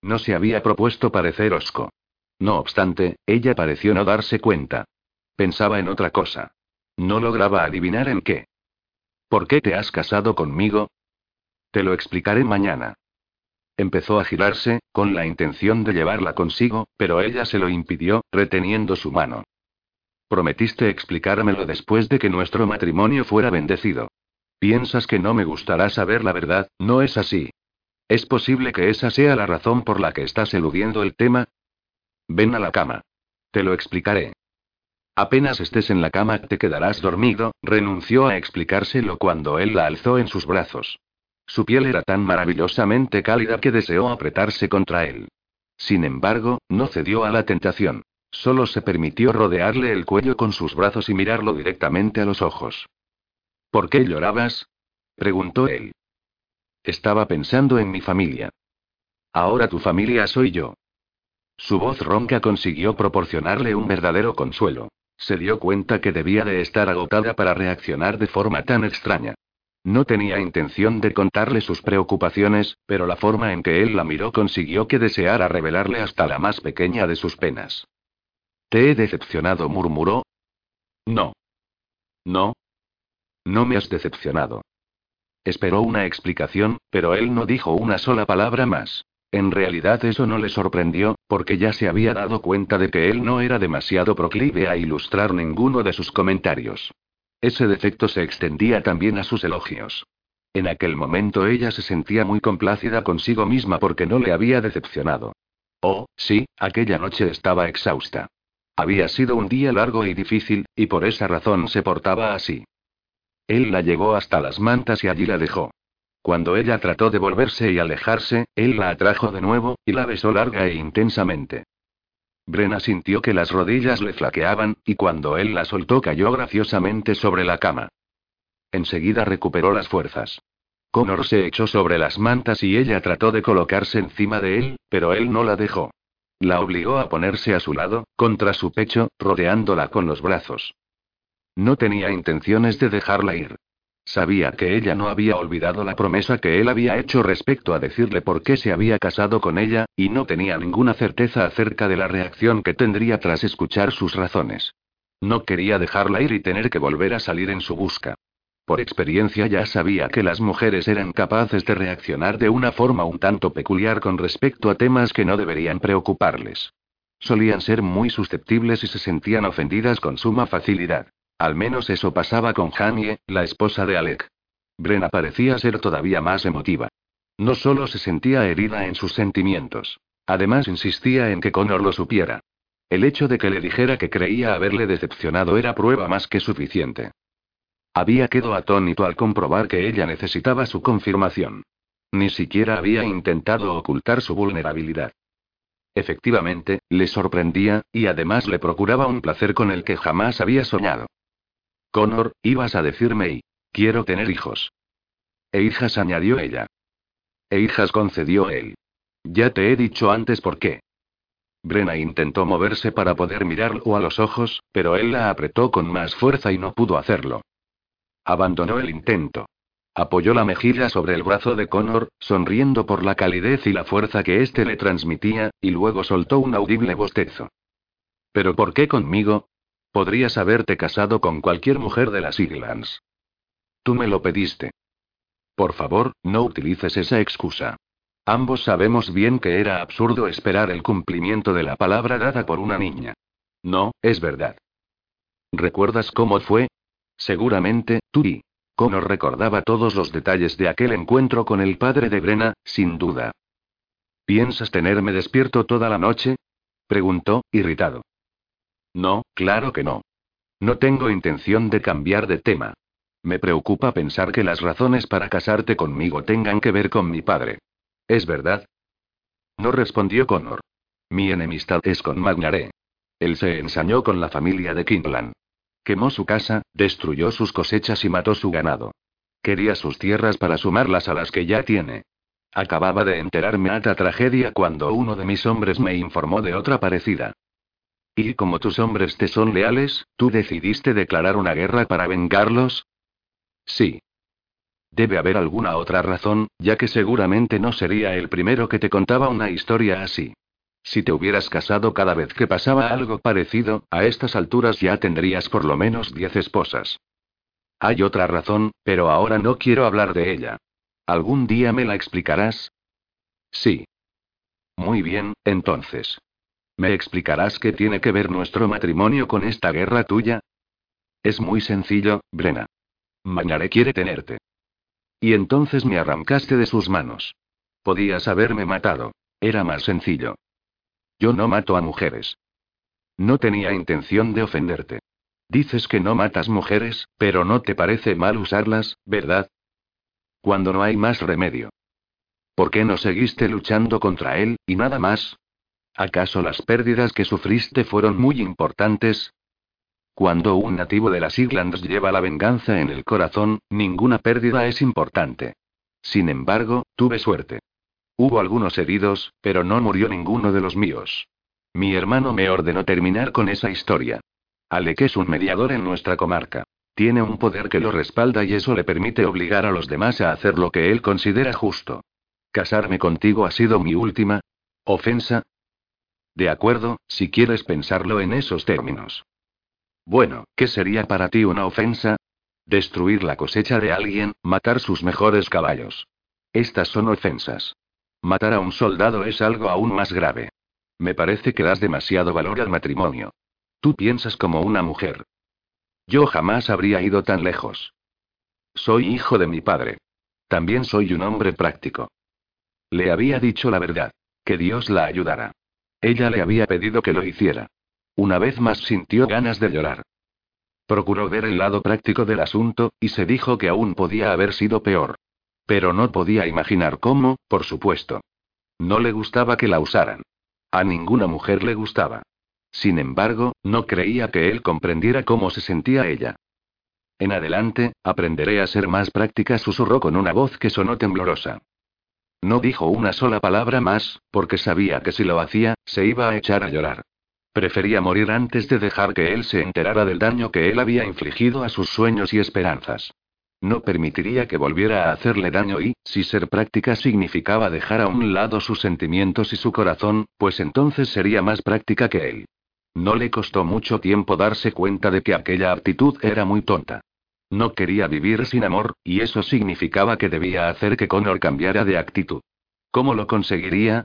No se había propuesto parecer osco. No obstante, ella pareció no darse cuenta. Pensaba en otra cosa. No lograba adivinar en qué. ¿Por qué te has casado conmigo? Te lo explicaré mañana. Empezó a girarse, con la intención de llevarla consigo, pero ella se lo impidió, reteniendo su mano. Prometiste explicármelo después de que nuestro matrimonio fuera bendecido. Piensas que no me gustará saber la verdad, ¿no es así? ¿Es posible que esa sea la razón por la que estás eludiendo el tema? Ven a la cama. Te lo explicaré. Apenas estés en la cama te quedarás dormido, renunció a explicárselo cuando él la alzó en sus brazos. Su piel era tan maravillosamente cálida que deseó apretarse contra él. Sin embargo, no cedió a la tentación. Solo se permitió rodearle el cuello con sus brazos y mirarlo directamente a los ojos. ¿Por qué llorabas? preguntó él. Estaba pensando en mi familia. Ahora tu familia soy yo. Su voz ronca consiguió proporcionarle un verdadero consuelo. Se dio cuenta que debía de estar agotada para reaccionar de forma tan extraña. No tenía intención de contarle sus preocupaciones, pero la forma en que él la miró consiguió que deseara revelarle hasta la más pequeña de sus penas. Te he decepcionado, murmuró. No. No. No me has decepcionado. Esperó una explicación, pero él no dijo una sola palabra más. En realidad eso no le sorprendió, porque ya se había dado cuenta de que él no era demasiado proclive a ilustrar ninguno de sus comentarios. Ese defecto se extendía también a sus elogios. En aquel momento ella se sentía muy complacida consigo misma porque no le había decepcionado. Oh, sí, aquella noche estaba exhausta. Había sido un día largo y difícil, y por esa razón se portaba así. Él la llevó hasta las mantas y allí la dejó. Cuando ella trató de volverse y alejarse, él la atrajo de nuevo, y la besó larga e intensamente. Brena sintió que las rodillas le flaqueaban, y cuando él la soltó cayó graciosamente sobre la cama. Enseguida recuperó las fuerzas. Connor se echó sobre las mantas y ella trató de colocarse encima de él, pero él no la dejó. La obligó a ponerse a su lado, contra su pecho, rodeándola con los brazos. No tenía intenciones de dejarla ir. Sabía que ella no había olvidado la promesa que él había hecho respecto a decirle por qué se había casado con ella, y no tenía ninguna certeza acerca de la reacción que tendría tras escuchar sus razones. No quería dejarla ir y tener que volver a salir en su busca. Por experiencia ya sabía que las mujeres eran capaces de reaccionar de una forma un tanto peculiar con respecto a temas que no deberían preocuparles. Solían ser muy susceptibles y se sentían ofendidas con suma facilidad. Al menos eso pasaba con Janie, la esposa de Alec. Brena parecía ser todavía más emotiva. No solo se sentía herida en sus sentimientos. Además insistía en que Connor lo supiera. El hecho de que le dijera que creía haberle decepcionado era prueba más que suficiente. Había quedado atónito al comprobar que ella necesitaba su confirmación. Ni siquiera había intentado ocultar su vulnerabilidad. Efectivamente, le sorprendía, y además le procuraba un placer con el que jamás había soñado. Connor, ibas a decirme y. Quiero tener hijos. E hijas, añadió ella. E hijas, concedió él. Ya te he dicho antes por qué. Brena intentó moverse para poder mirarlo a los ojos, pero él la apretó con más fuerza y no pudo hacerlo. Abandonó el intento. Apoyó la mejilla sobre el brazo de Connor, sonriendo por la calidez y la fuerza que éste le transmitía, y luego soltó un audible bostezo. ¿Pero por qué conmigo? Podrías haberte casado con cualquier mujer de las Islands. Tú me lo pediste. Por favor, no utilices esa excusa. Ambos sabemos bien que era absurdo esperar el cumplimiento de la palabra dada por una niña. No, es verdad. ¿Recuerdas cómo fue? Seguramente, tú y. Recordaba todos los detalles de aquel encuentro con el padre de Brena, sin duda. ¿Piensas tenerme despierto toda la noche? preguntó, irritado. No, claro que no. No tengo intención de cambiar de tema. Me preocupa pensar que las razones para casarte conmigo tengan que ver con mi padre. ¿Es verdad? No respondió Connor. Mi enemistad es con Magnare. Él se ensañó con la familia de Kimplan. Quemó su casa, destruyó sus cosechas y mató su ganado. Quería sus tierras para sumarlas a las que ya tiene. Acababa de enterarme a esta tragedia cuando uno de mis hombres me informó de otra parecida. Y como tus hombres te son leales, ¿tú decidiste declarar una guerra para vengarlos? Sí. Debe haber alguna otra razón, ya que seguramente no sería el primero que te contaba una historia así. Si te hubieras casado cada vez que pasaba algo parecido, a estas alturas ya tendrías por lo menos diez esposas. Hay otra razón, pero ahora no quiero hablar de ella. ¿Algún día me la explicarás? Sí. Muy bien, entonces. ¿Me explicarás qué tiene que ver nuestro matrimonio con esta guerra tuya? Es muy sencillo, Brena. Mañaré quiere tenerte. Y entonces me arrancaste de sus manos. Podías haberme matado. Era más sencillo. Yo no mato a mujeres. No tenía intención de ofenderte. Dices que no matas mujeres, pero no te parece mal usarlas, ¿verdad? Cuando no hay más remedio. ¿Por qué no seguiste luchando contra él, y nada más? ¿Acaso las pérdidas que sufriste fueron muy importantes? Cuando un nativo de las Islands lleva la venganza en el corazón, ninguna pérdida es importante. Sin embargo, tuve suerte. Hubo algunos heridos, pero no murió ninguno de los míos. Mi hermano me ordenó terminar con esa historia. Alec es un mediador en nuestra comarca. Tiene un poder que lo respalda y eso le permite obligar a los demás a hacer lo que él considera justo. Casarme contigo ha sido mi última ofensa. De acuerdo, si quieres pensarlo en esos términos. Bueno, ¿qué sería para ti una ofensa? Destruir la cosecha de alguien, matar sus mejores caballos. Estas son ofensas. Matar a un soldado es algo aún más grave. Me parece que das demasiado valor al matrimonio. Tú piensas como una mujer. Yo jamás habría ido tan lejos. Soy hijo de mi padre. También soy un hombre práctico. Le había dicho la verdad. Que Dios la ayudara. Ella le había pedido que lo hiciera. Una vez más sintió ganas de llorar. Procuró ver el lado práctico del asunto, y se dijo que aún podía haber sido peor. Pero no podía imaginar cómo, por supuesto. No le gustaba que la usaran. A ninguna mujer le gustaba. Sin embargo, no creía que él comprendiera cómo se sentía ella. En adelante, aprenderé a ser más práctica, susurró con una voz que sonó temblorosa. No dijo una sola palabra más, porque sabía que si lo hacía, se iba a echar a llorar. Prefería morir antes de dejar que él se enterara del daño que él había infligido a sus sueños y esperanzas. No permitiría que volviera a hacerle daño y, si ser práctica significaba dejar a un lado sus sentimientos y su corazón, pues entonces sería más práctica que él. No le costó mucho tiempo darse cuenta de que aquella actitud era muy tonta. No quería vivir sin amor, y eso significaba que debía hacer que Connor cambiara de actitud. ¿Cómo lo conseguiría?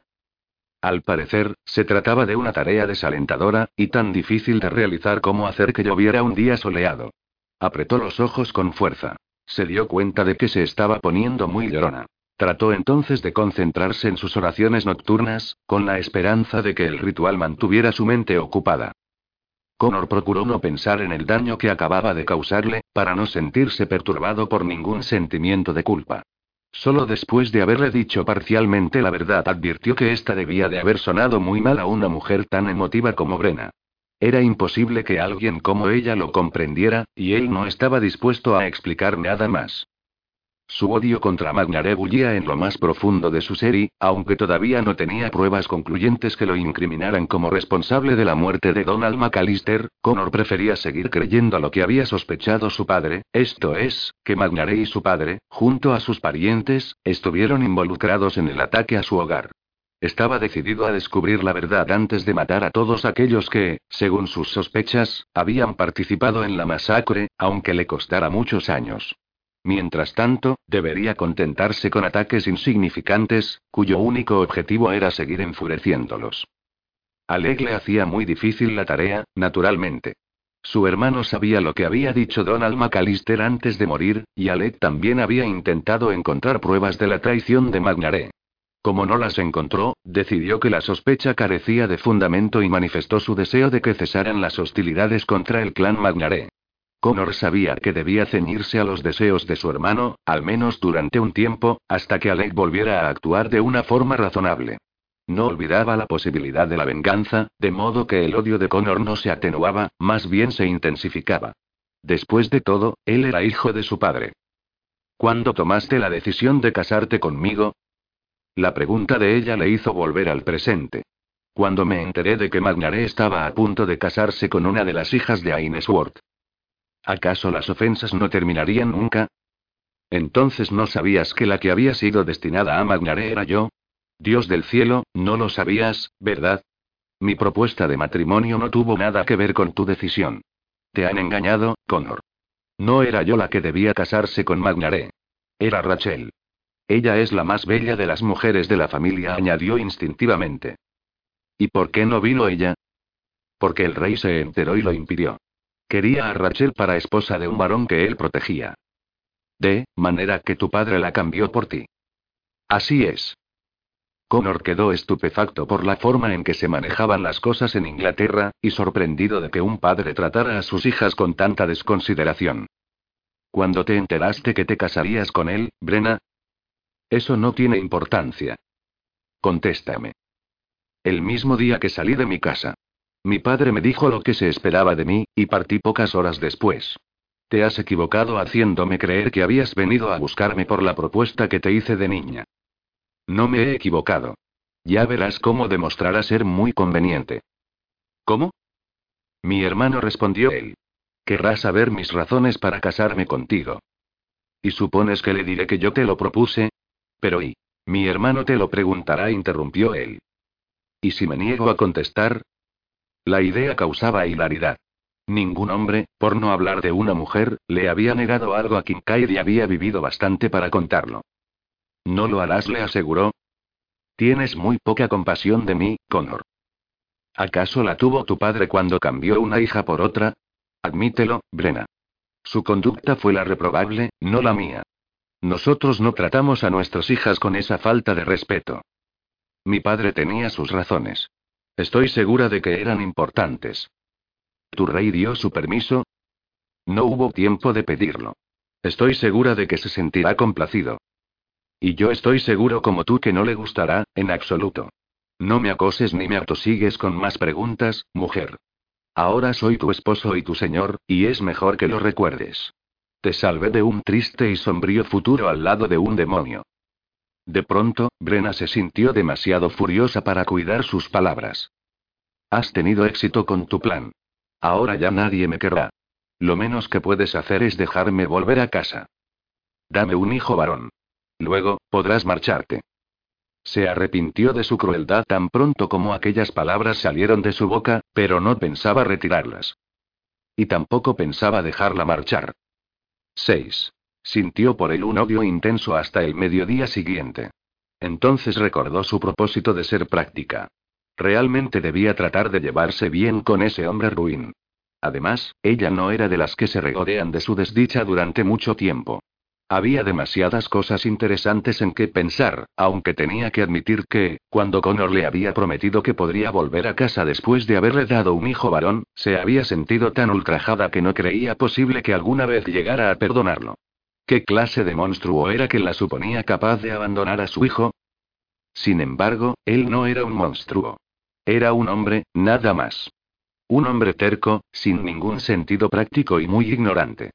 Al parecer, se trataba de una tarea desalentadora, y tan difícil de realizar como hacer que lloviera un día soleado. Apretó los ojos con fuerza. Se dio cuenta de que se estaba poniendo muy llorona. Trató entonces de concentrarse en sus oraciones nocturnas, con la esperanza de que el ritual mantuviera su mente ocupada. Connor procuró no pensar en el daño que acababa de causarle, para no sentirse perturbado por ningún sentimiento de culpa. Solo después de haberle dicho parcialmente la verdad advirtió que esta debía de haber sonado muy mal a una mujer tan emotiva como Brena. Era imposible que alguien como ella lo comprendiera, y él no estaba dispuesto a explicar nada más. Su odio contra Magnare bullía en lo más profundo de su ser y, aunque todavía no tenía pruebas concluyentes que lo incriminaran como responsable de la muerte de Donald McAllister, Connor prefería seguir creyendo lo que había sospechado su padre, esto es, que Magnare y su padre, junto a sus parientes, estuvieron involucrados en el ataque a su hogar. Estaba decidido a descubrir la verdad antes de matar a todos aquellos que, según sus sospechas, habían participado en la masacre, aunque le costara muchos años. Mientras tanto, debería contentarse con ataques insignificantes, cuyo único objetivo era seguir enfureciéndolos. Alec le hacía muy difícil la tarea, naturalmente. Su hermano sabía lo que había dicho Donald McAllister antes de morir, y Alec también había intentado encontrar pruebas de la traición de Magnare. Como no las encontró, decidió que la sospecha carecía de fundamento y manifestó su deseo de que cesaran las hostilidades contra el clan Magnare. Connor sabía que debía ceñirse a los deseos de su hermano, al menos durante un tiempo, hasta que Alec volviera a actuar de una forma razonable. No olvidaba la posibilidad de la venganza, de modo que el odio de Connor no se atenuaba, más bien se intensificaba. Después de todo, él era hijo de su padre. ¿Cuándo tomaste la decisión de casarte conmigo? La pregunta de ella le hizo volver al presente. Cuando me enteré de que Magnare estaba a punto de casarse con una de las hijas de Ainesworth. ¿Acaso las ofensas no terminarían nunca? Entonces no sabías que la que había sido destinada a Magnare era yo. Dios del cielo, no lo sabías, ¿verdad? Mi propuesta de matrimonio no tuvo nada que ver con tu decisión. Te han engañado, Connor. No era yo la que debía casarse con Magnare. Era Rachel. Ella es la más bella de las mujeres de la familia, añadió instintivamente. ¿Y por qué no vino ella? Porque el rey se enteró y lo impidió. Quería a Rachel para esposa de un varón que él protegía. De manera que tu padre la cambió por ti. Así es. Connor quedó estupefacto por la forma en que se manejaban las cosas en Inglaterra, y sorprendido de que un padre tratara a sus hijas con tanta desconsideración. Cuando te enteraste que te casarías con él, Brena? Eso no tiene importancia. Contéstame. El mismo día que salí de mi casa. Mi padre me dijo lo que se esperaba de mí, y partí pocas horas después. Te has equivocado haciéndome creer que habías venido a buscarme por la propuesta que te hice de niña. No me he equivocado. Ya verás cómo demostrará ser muy conveniente. ¿Cómo? Mi hermano respondió él. Querrás saber mis razones para casarme contigo. ¿Y supones que le diré que yo te lo propuse? Pero ¿y? Mi hermano te lo preguntará, interrumpió él. ¿Y si me niego a contestar? La idea causaba hilaridad. Ningún hombre, por no hablar de una mujer, le había negado algo a Kincaid y había vivido bastante para contarlo. No lo harás, le aseguró. Tienes muy poca compasión de mí, Connor. ¿Acaso la tuvo tu padre cuando cambió una hija por otra? Admítelo, Brena. Su conducta fue la reprobable, no la mía. Nosotros no tratamos a nuestras hijas con esa falta de respeto. Mi padre tenía sus razones. Estoy segura de que eran importantes. ¿Tu rey dio su permiso? No hubo tiempo de pedirlo. Estoy segura de que se sentirá complacido. Y yo estoy seguro como tú que no le gustará, en absoluto. No me acoses ni me autosigues con más preguntas, mujer. Ahora soy tu esposo y tu señor, y es mejor que lo recuerdes. Te salvé de un triste y sombrío futuro al lado de un demonio. De pronto, Brena se sintió demasiado furiosa para cuidar sus palabras. Has tenido éxito con tu plan. Ahora ya nadie me querrá. Lo menos que puedes hacer es dejarme volver a casa. Dame un hijo varón. Luego, podrás marcharte. Se arrepintió de su crueldad tan pronto como aquellas palabras salieron de su boca, pero no pensaba retirarlas. Y tampoco pensaba dejarla marchar. 6. Sintió por él un odio intenso hasta el mediodía siguiente. Entonces recordó su propósito de ser práctica. Realmente debía tratar de llevarse bien con ese hombre ruin. Además, ella no era de las que se regodean de su desdicha durante mucho tiempo. Había demasiadas cosas interesantes en que pensar, aunque tenía que admitir que, cuando Connor le había prometido que podría volver a casa después de haberle dado un hijo varón, se había sentido tan ultrajada que no creía posible que alguna vez llegara a perdonarlo. ¿Qué clase de monstruo era que la suponía capaz de abandonar a su hijo? Sin embargo, él no era un monstruo. Era un hombre, nada más. Un hombre terco, sin ningún sentido práctico y muy ignorante.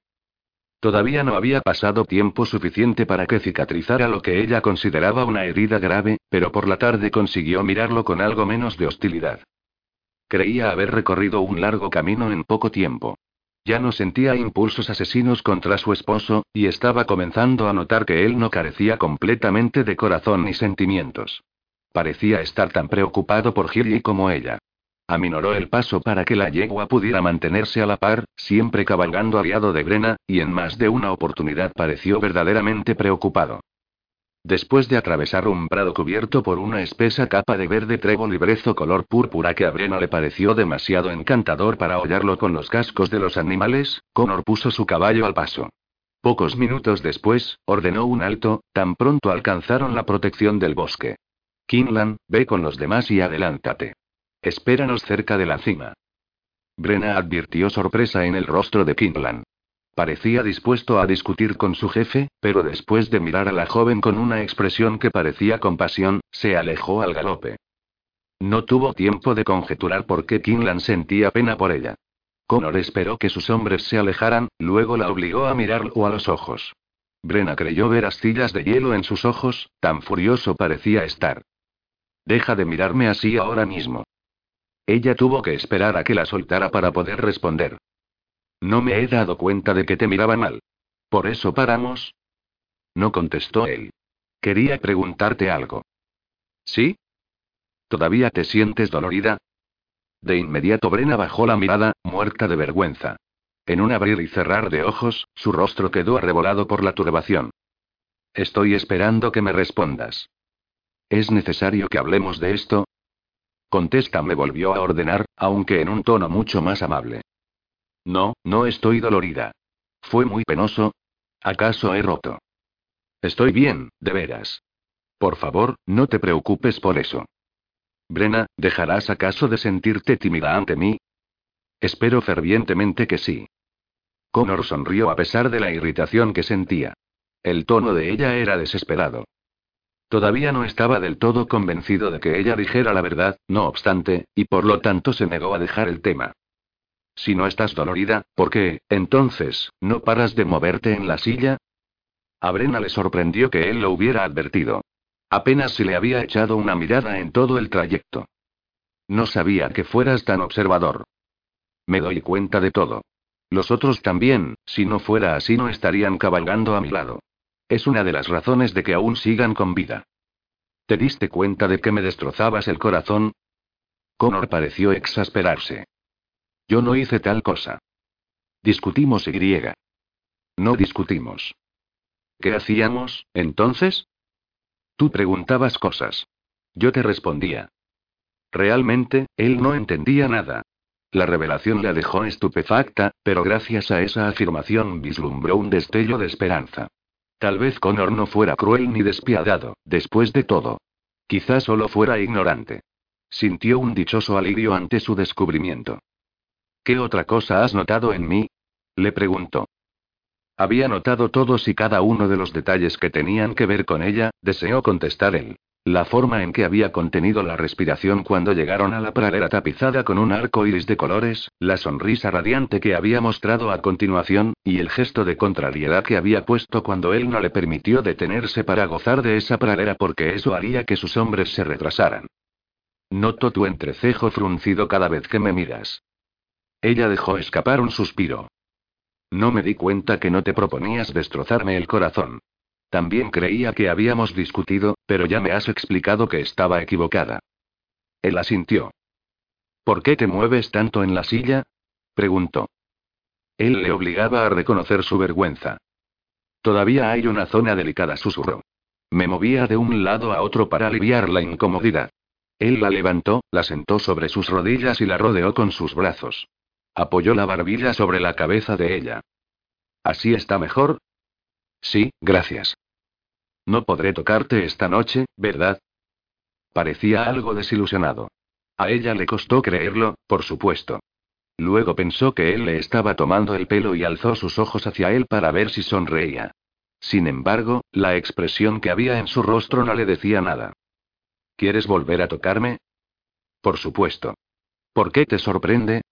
Todavía no había pasado tiempo suficiente para que cicatrizara lo que ella consideraba una herida grave, pero por la tarde consiguió mirarlo con algo menos de hostilidad. Creía haber recorrido un largo camino en poco tiempo. Ya no sentía impulsos asesinos contra su esposo, y estaba comenzando a notar que él no carecía completamente de corazón ni sentimientos. Parecía estar tan preocupado por Gilly como ella. Aminoró el paso para que la yegua pudiera mantenerse a la par, siempre cabalgando aliado de Brena, y en más de una oportunidad pareció verdaderamente preocupado. Después de atravesar un prado cubierto por una espesa capa de verde trébol y brezo color púrpura que a Brena le pareció demasiado encantador para hollarlo con los cascos de los animales, Connor puso su caballo al paso. Pocos minutos después, ordenó un alto, tan pronto alcanzaron la protección del bosque. Kinlan, ve con los demás y adelántate. Espéranos cerca de la cima. Brenna advirtió sorpresa en el rostro de Kinlan. Parecía dispuesto a discutir con su jefe, pero después de mirar a la joven con una expresión que parecía compasión, se alejó al galope. No tuvo tiempo de conjeturar por qué Kinlan sentía pena por ella. Connor esperó que sus hombres se alejaran, luego la obligó a mirarlo a los ojos. Brenna creyó ver astillas de hielo en sus ojos, tan furioso parecía estar. Deja de mirarme así ahora mismo. Ella tuvo que esperar a que la soltara para poder responder. No me he dado cuenta de que te miraba mal. ¿Por eso paramos? No contestó él. Quería preguntarte algo. ¿Sí? ¿Todavía te sientes dolorida? De inmediato Brena bajó la mirada, muerta de vergüenza. En un abrir y cerrar de ojos, su rostro quedó arrebolado por la turbación. Estoy esperando que me respondas. ¿Es necesario que hablemos de esto? Contesta, me volvió a ordenar, aunque en un tono mucho más amable. No, no estoy dolorida. Fue muy penoso. ¿Acaso he roto? Estoy bien, de veras. Por favor, no te preocupes por eso. Brena, ¿dejarás acaso de sentirte tímida ante mí? Espero fervientemente que sí. Connor sonrió a pesar de la irritación que sentía. El tono de ella era desesperado. Todavía no estaba del todo convencido de que ella dijera la verdad, no obstante, y por lo tanto se negó a dejar el tema. Si no estás dolorida, ¿por qué, entonces, no paras de moverte en la silla? A Brena le sorprendió que él lo hubiera advertido. Apenas si le había echado una mirada en todo el trayecto. No sabía que fueras tan observador. Me doy cuenta de todo. Los otros también, si no fuera así no estarían cabalgando a mi lado. Es una de las razones de que aún sigan con vida. ¿Te diste cuenta de que me destrozabas el corazón? Connor pareció exasperarse. Yo no hice tal cosa. Discutimos y griega. No discutimos. ¿Qué hacíamos, entonces? Tú preguntabas cosas. Yo te respondía. Realmente, él no entendía nada. La revelación la dejó estupefacta, pero gracias a esa afirmación vislumbró un destello de esperanza. Tal vez Connor no fuera cruel ni despiadado, después de todo. Quizás solo fuera ignorante. Sintió un dichoso alivio ante su descubrimiento. ¿Qué otra cosa has notado en mí? le preguntó. Había notado todos y cada uno de los detalles que tenían que ver con ella, deseó contestar él. La forma en que había contenido la respiración cuando llegaron a la pradera tapizada con un arco iris de colores, la sonrisa radiante que había mostrado a continuación, y el gesto de contrariedad que había puesto cuando él no le permitió detenerse para gozar de esa pradera porque eso haría que sus hombres se retrasaran. Noto tu entrecejo fruncido cada vez que me miras. Ella dejó escapar un suspiro. No me di cuenta que no te proponías destrozarme el corazón. También creía que habíamos discutido, pero ya me has explicado que estaba equivocada. Él asintió. ¿Por qué te mueves tanto en la silla? preguntó. Él le obligaba a reconocer su vergüenza. Todavía hay una zona delicada, susurró. Me movía de un lado a otro para aliviar la incomodidad. Él la levantó, la sentó sobre sus rodillas y la rodeó con sus brazos. Apoyó la barbilla sobre la cabeza de ella. ¿Así está mejor? Sí, gracias. No podré tocarte esta noche, ¿verdad? Parecía algo desilusionado. A ella le costó creerlo, por supuesto. Luego pensó que él le estaba tomando el pelo y alzó sus ojos hacia él para ver si sonreía. Sin embargo, la expresión que había en su rostro no le decía nada. ¿Quieres volver a tocarme? Por supuesto. ¿Por qué te sorprende?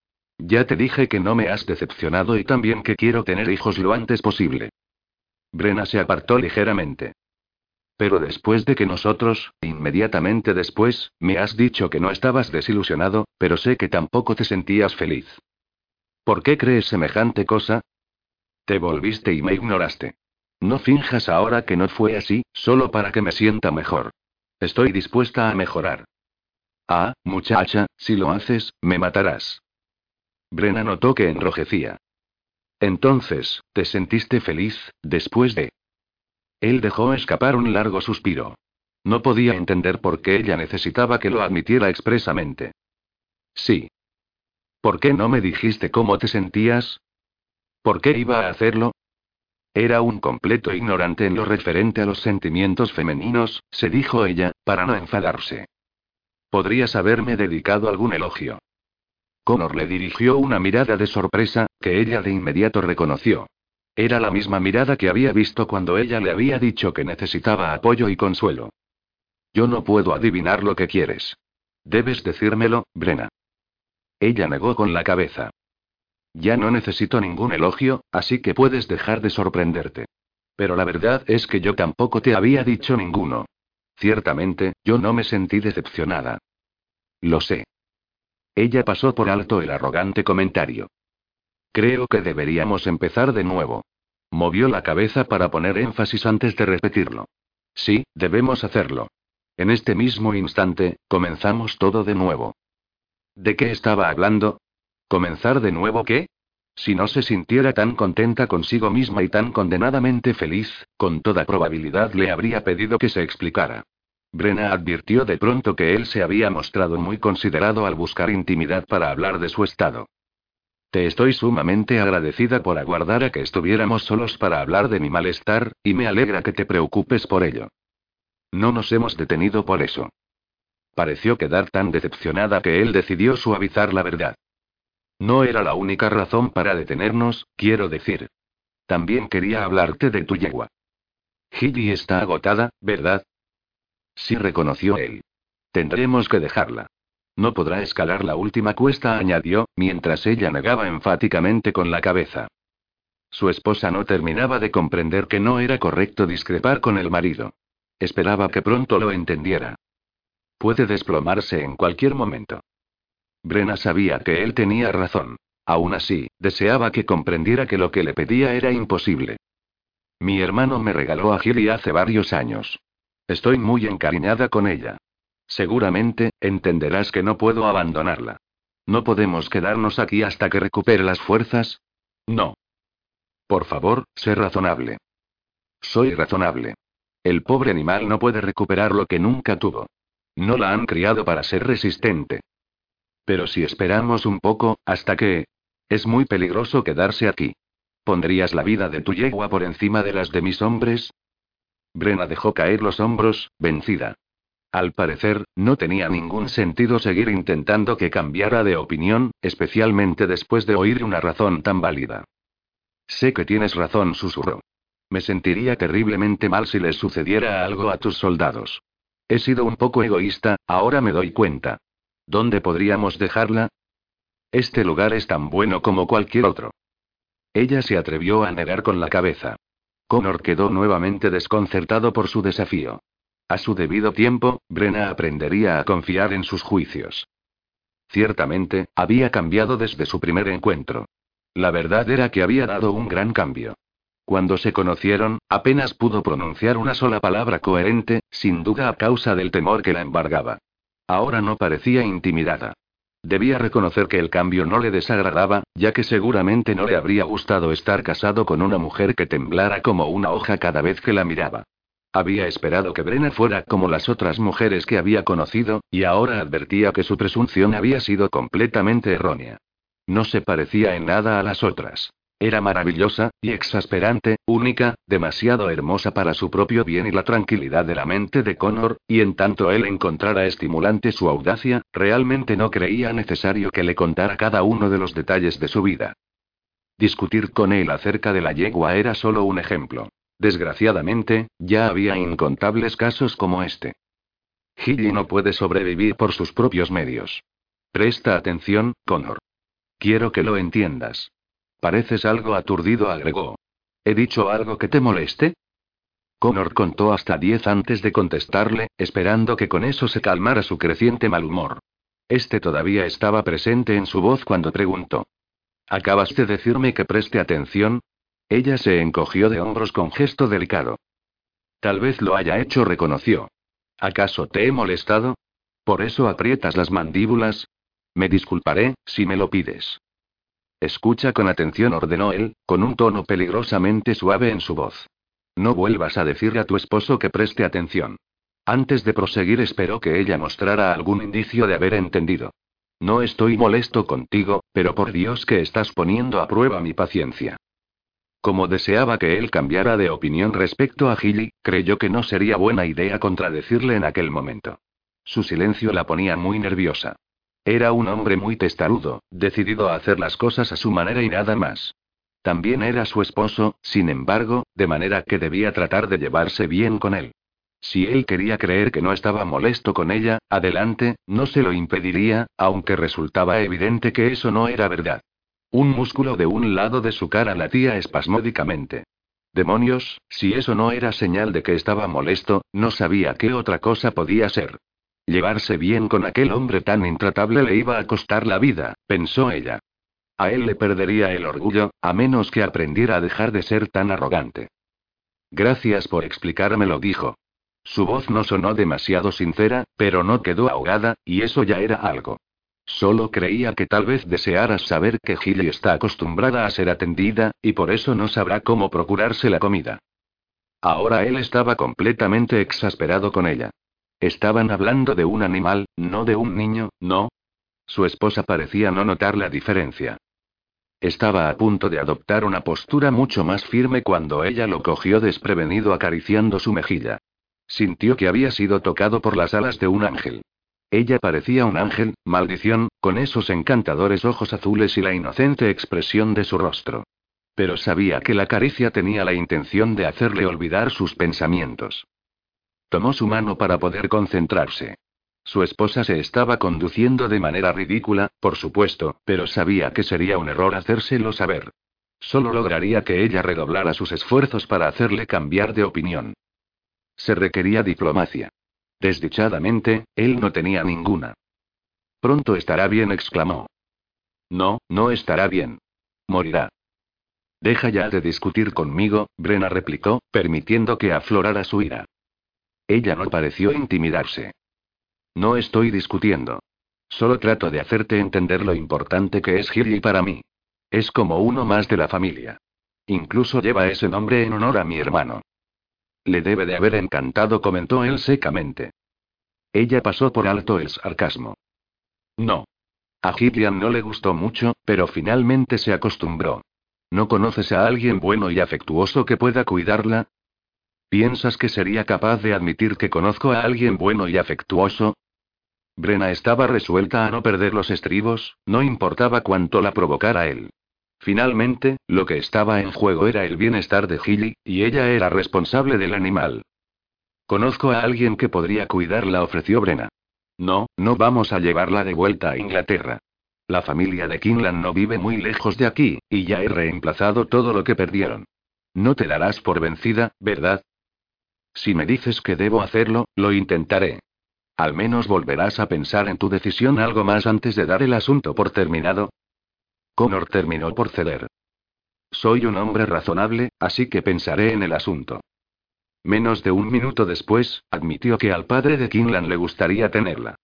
Ya te dije que no me has decepcionado y también que quiero tener hijos lo antes posible. Brena se apartó ligeramente. Pero después de que nosotros, inmediatamente después, me has dicho que no estabas desilusionado, pero sé que tampoco te sentías feliz. ¿Por qué crees semejante cosa? Te volviste y me ignoraste. No finjas ahora que no fue así, solo para que me sienta mejor. Estoy dispuesta a mejorar. Ah, muchacha, si lo haces, me matarás. Brena notó que enrojecía. Entonces, ¿te sentiste feliz, después de... Él dejó escapar un largo suspiro. No podía entender por qué ella necesitaba que lo admitiera expresamente. Sí. ¿Por qué no me dijiste cómo te sentías? ¿Por qué iba a hacerlo? Era un completo ignorante en lo referente a los sentimientos femeninos, se dijo ella, para no enfadarse. Podrías haberme dedicado algún elogio. Connor le dirigió una mirada de sorpresa, que ella de inmediato reconoció. Era la misma mirada que había visto cuando ella le había dicho que necesitaba apoyo y consuelo. Yo no puedo adivinar lo que quieres. Debes decírmelo, Brena. Ella negó con la cabeza. Ya no necesito ningún elogio, así que puedes dejar de sorprenderte. Pero la verdad es que yo tampoco te había dicho ninguno. Ciertamente, yo no me sentí decepcionada. Lo sé. Ella pasó por alto el arrogante comentario. Creo que deberíamos empezar de nuevo. Movió la cabeza para poner énfasis antes de repetirlo. Sí, debemos hacerlo. En este mismo instante, comenzamos todo de nuevo. ¿De qué estaba hablando? ¿Comenzar de nuevo qué? Si no se sintiera tan contenta consigo misma y tan condenadamente feliz, con toda probabilidad le habría pedido que se explicara. Brenna advirtió de pronto que él se había mostrado muy considerado al buscar intimidad para hablar de su estado. Te estoy sumamente agradecida por aguardar a que estuviéramos solos para hablar de mi malestar, y me alegra que te preocupes por ello. No nos hemos detenido por eso. Pareció quedar tan decepcionada que él decidió suavizar la verdad. No era la única razón para detenernos, quiero decir. También quería hablarte de tu yegua. Gilly está agotada, ¿verdad? Sí reconoció él. Tendremos que dejarla. No podrá escalar la última cuesta, añadió, mientras ella negaba enfáticamente con la cabeza. Su esposa no terminaba de comprender que no era correcto discrepar con el marido. Esperaba que pronto lo entendiera. Puede desplomarse en cualquier momento. Brena sabía que él tenía razón. Aún así, deseaba que comprendiera que lo que le pedía era imposible. Mi hermano me regaló a Gilly hace varios años. Estoy muy encariñada con ella. Seguramente, entenderás que no puedo abandonarla. ¿No podemos quedarnos aquí hasta que recupere las fuerzas? No. Por favor, sé razonable. Soy razonable. El pobre animal no puede recuperar lo que nunca tuvo. No la han criado para ser resistente. Pero si esperamos un poco, hasta que... Es muy peligroso quedarse aquí. ¿Pondrías la vida de tu yegua por encima de las de mis hombres? Brena dejó caer los hombros, vencida. Al parecer, no tenía ningún sentido seguir intentando que cambiara de opinión, especialmente después de oír una razón tan válida. Sé que tienes razón, susurró. Me sentiría terriblemente mal si les sucediera algo a tus soldados. He sido un poco egoísta, ahora me doy cuenta. ¿Dónde podríamos dejarla? Este lugar es tan bueno como cualquier otro. Ella se atrevió a negar con la cabeza. Connor quedó nuevamente desconcertado por su desafío. A su debido tiempo, Brenna aprendería a confiar en sus juicios. Ciertamente, había cambiado desde su primer encuentro. La verdad era que había dado un gran cambio. Cuando se conocieron, apenas pudo pronunciar una sola palabra coherente, sin duda a causa del temor que la embargaba. Ahora no parecía intimidada. Debía reconocer que el cambio no le desagradaba, ya que seguramente no le habría gustado estar casado con una mujer que temblara como una hoja cada vez que la miraba. Había esperado que Brenna fuera como las otras mujeres que había conocido, y ahora advertía que su presunción había sido completamente errónea. No se parecía en nada a las otras. Era maravillosa, y exasperante, única, demasiado hermosa para su propio bien y la tranquilidad de la mente de Connor, y en tanto él encontrara estimulante su audacia, realmente no creía necesario que le contara cada uno de los detalles de su vida. Discutir con él acerca de la yegua era solo un ejemplo. Desgraciadamente, ya había incontables casos como este. Gilly no puede sobrevivir por sus propios medios. Presta atención, Connor. Quiero que lo entiendas. Pareces algo aturdido, agregó. ¿He dicho algo que te moleste? Connor contó hasta diez antes de contestarle, esperando que con eso se calmara su creciente mal humor. Este todavía estaba presente en su voz cuando preguntó. ¿Acabas de decirme que preste atención? Ella se encogió de hombros con gesto delicado. Tal vez lo haya hecho, reconoció. ¿Acaso te he molestado? ¿Por eso aprietas las mandíbulas? Me disculparé, si me lo pides. Escucha con atención, ordenó él, con un tono peligrosamente suave en su voz. No vuelvas a decirle a tu esposo que preste atención. Antes de proseguir espero que ella mostrara algún indicio de haber entendido. No estoy molesto contigo, pero por Dios que estás poniendo a prueba mi paciencia. Como deseaba que él cambiara de opinión respecto a Gilly, creyó que no sería buena idea contradecirle en aquel momento. Su silencio la ponía muy nerviosa. Era un hombre muy testarudo, decidido a hacer las cosas a su manera y nada más. También era su esposo, sin embargo, de manera que debía tratar de llevarse bien con él. Si él quería creer que no estaba molesto con ella, adelante, no se lo impediría, aunque resultaba evidente que eso no era verdad. Un músculo de un lado de su cara latía espasmódicamente. Demonios, si eso no era señal de que estaba molesto, no sabía qué otra cosa podía ser. Llevarse bien con aquel hombre tan intratable le iba a costar la vida, pensó ella. A él le perdería el orgullo, a menos que aprendiera a dejar de ser tan arrogante. Gracias por explicármelo, dijo. Su voz no sonó demasiado sincera, pero no quedó ahogada, y eso ya era algo. Solo creía que tal vez desearas saber que Gilly está acostumbrada a ser atendida, y por eso no sabrá cómo procurarse la comida. Ahora él estaba completamente exasperado con ella. Estaban hablando de un animal, no de un niño, ¿no? Su esposa parecía no notar la diferencia. Estaba a punto de adoptar una postura mucho más firme cuando ella lo cogió desprevenido acariciando su mejilla. Sintió que había sido tocado por las alas de un ángel. Ella parecía un ángel, maldición, con esos encantadores ojos azules y la inocente expresión de su rostro. Pero sabía que la caricia tenía la intención de hacerle olvidar sus pensamientos. Tomó su mano para poder concentrarse. Su esposa se estaba conduciendo de manera ridícula, por supuesto, pero sabía que sería un error hacérselo saber. Solo lograría que ella redoblara sus esfuerzos para hacerle cambiar de opinión. Se requería diplomacia. Desdichadamente, él no tenía ninguna. Pronto estará bien, exclamó. No, no estará bien. Morirá. Deja ya de discutir conmigo, Brena replicó, permitiendo que aflorara su ira. Ella no pareció intimidarse. No estoy discutiendo. Solo trato de hacerte entender lo importante que es Gilly para mí. Es como uno más de la familia. Incluso lleva ese nombre en honor a mi hermano. Le debe de haber encantado, comentó él secamente. Ella pasó por alto el sarcasmo. No. A Gillian no le gustó mucho, pero finalmente se acostumbró. ¿No conoces a alguien bueno y afectuoso que pueda cuidarla? ¿Piensas que sería capaz de admitir que conozco a alguien bueno y afectuoso? Brena estaba resuelta a no perder los estribos, no importaba cuánto la provocara él. Finalmente, lo que estaba en juego era el bienestar de Gilly, y ella era responsable del animal. Conozco a alguien que podría cuidarla, ofreció Brena. No, no vamos a llevarla de vuelta a Inglaterra. La familia de Kinlan no vive muy lejos de aquí, y ya he reemplazado todo lo que perdieron. No te darás por vencida, ¿verdad? Si me dices que debo hacerlo, lo intentaré. Al menos volverás a pensar en tu decisión algo más antes de dar el asunto por terminado. Connor terminó por ceder. Soy un hombre razonable, así que pensaré en el asunto. Menos de un minuto después, admitió que al padre de Kinlan le gustaría tenerla.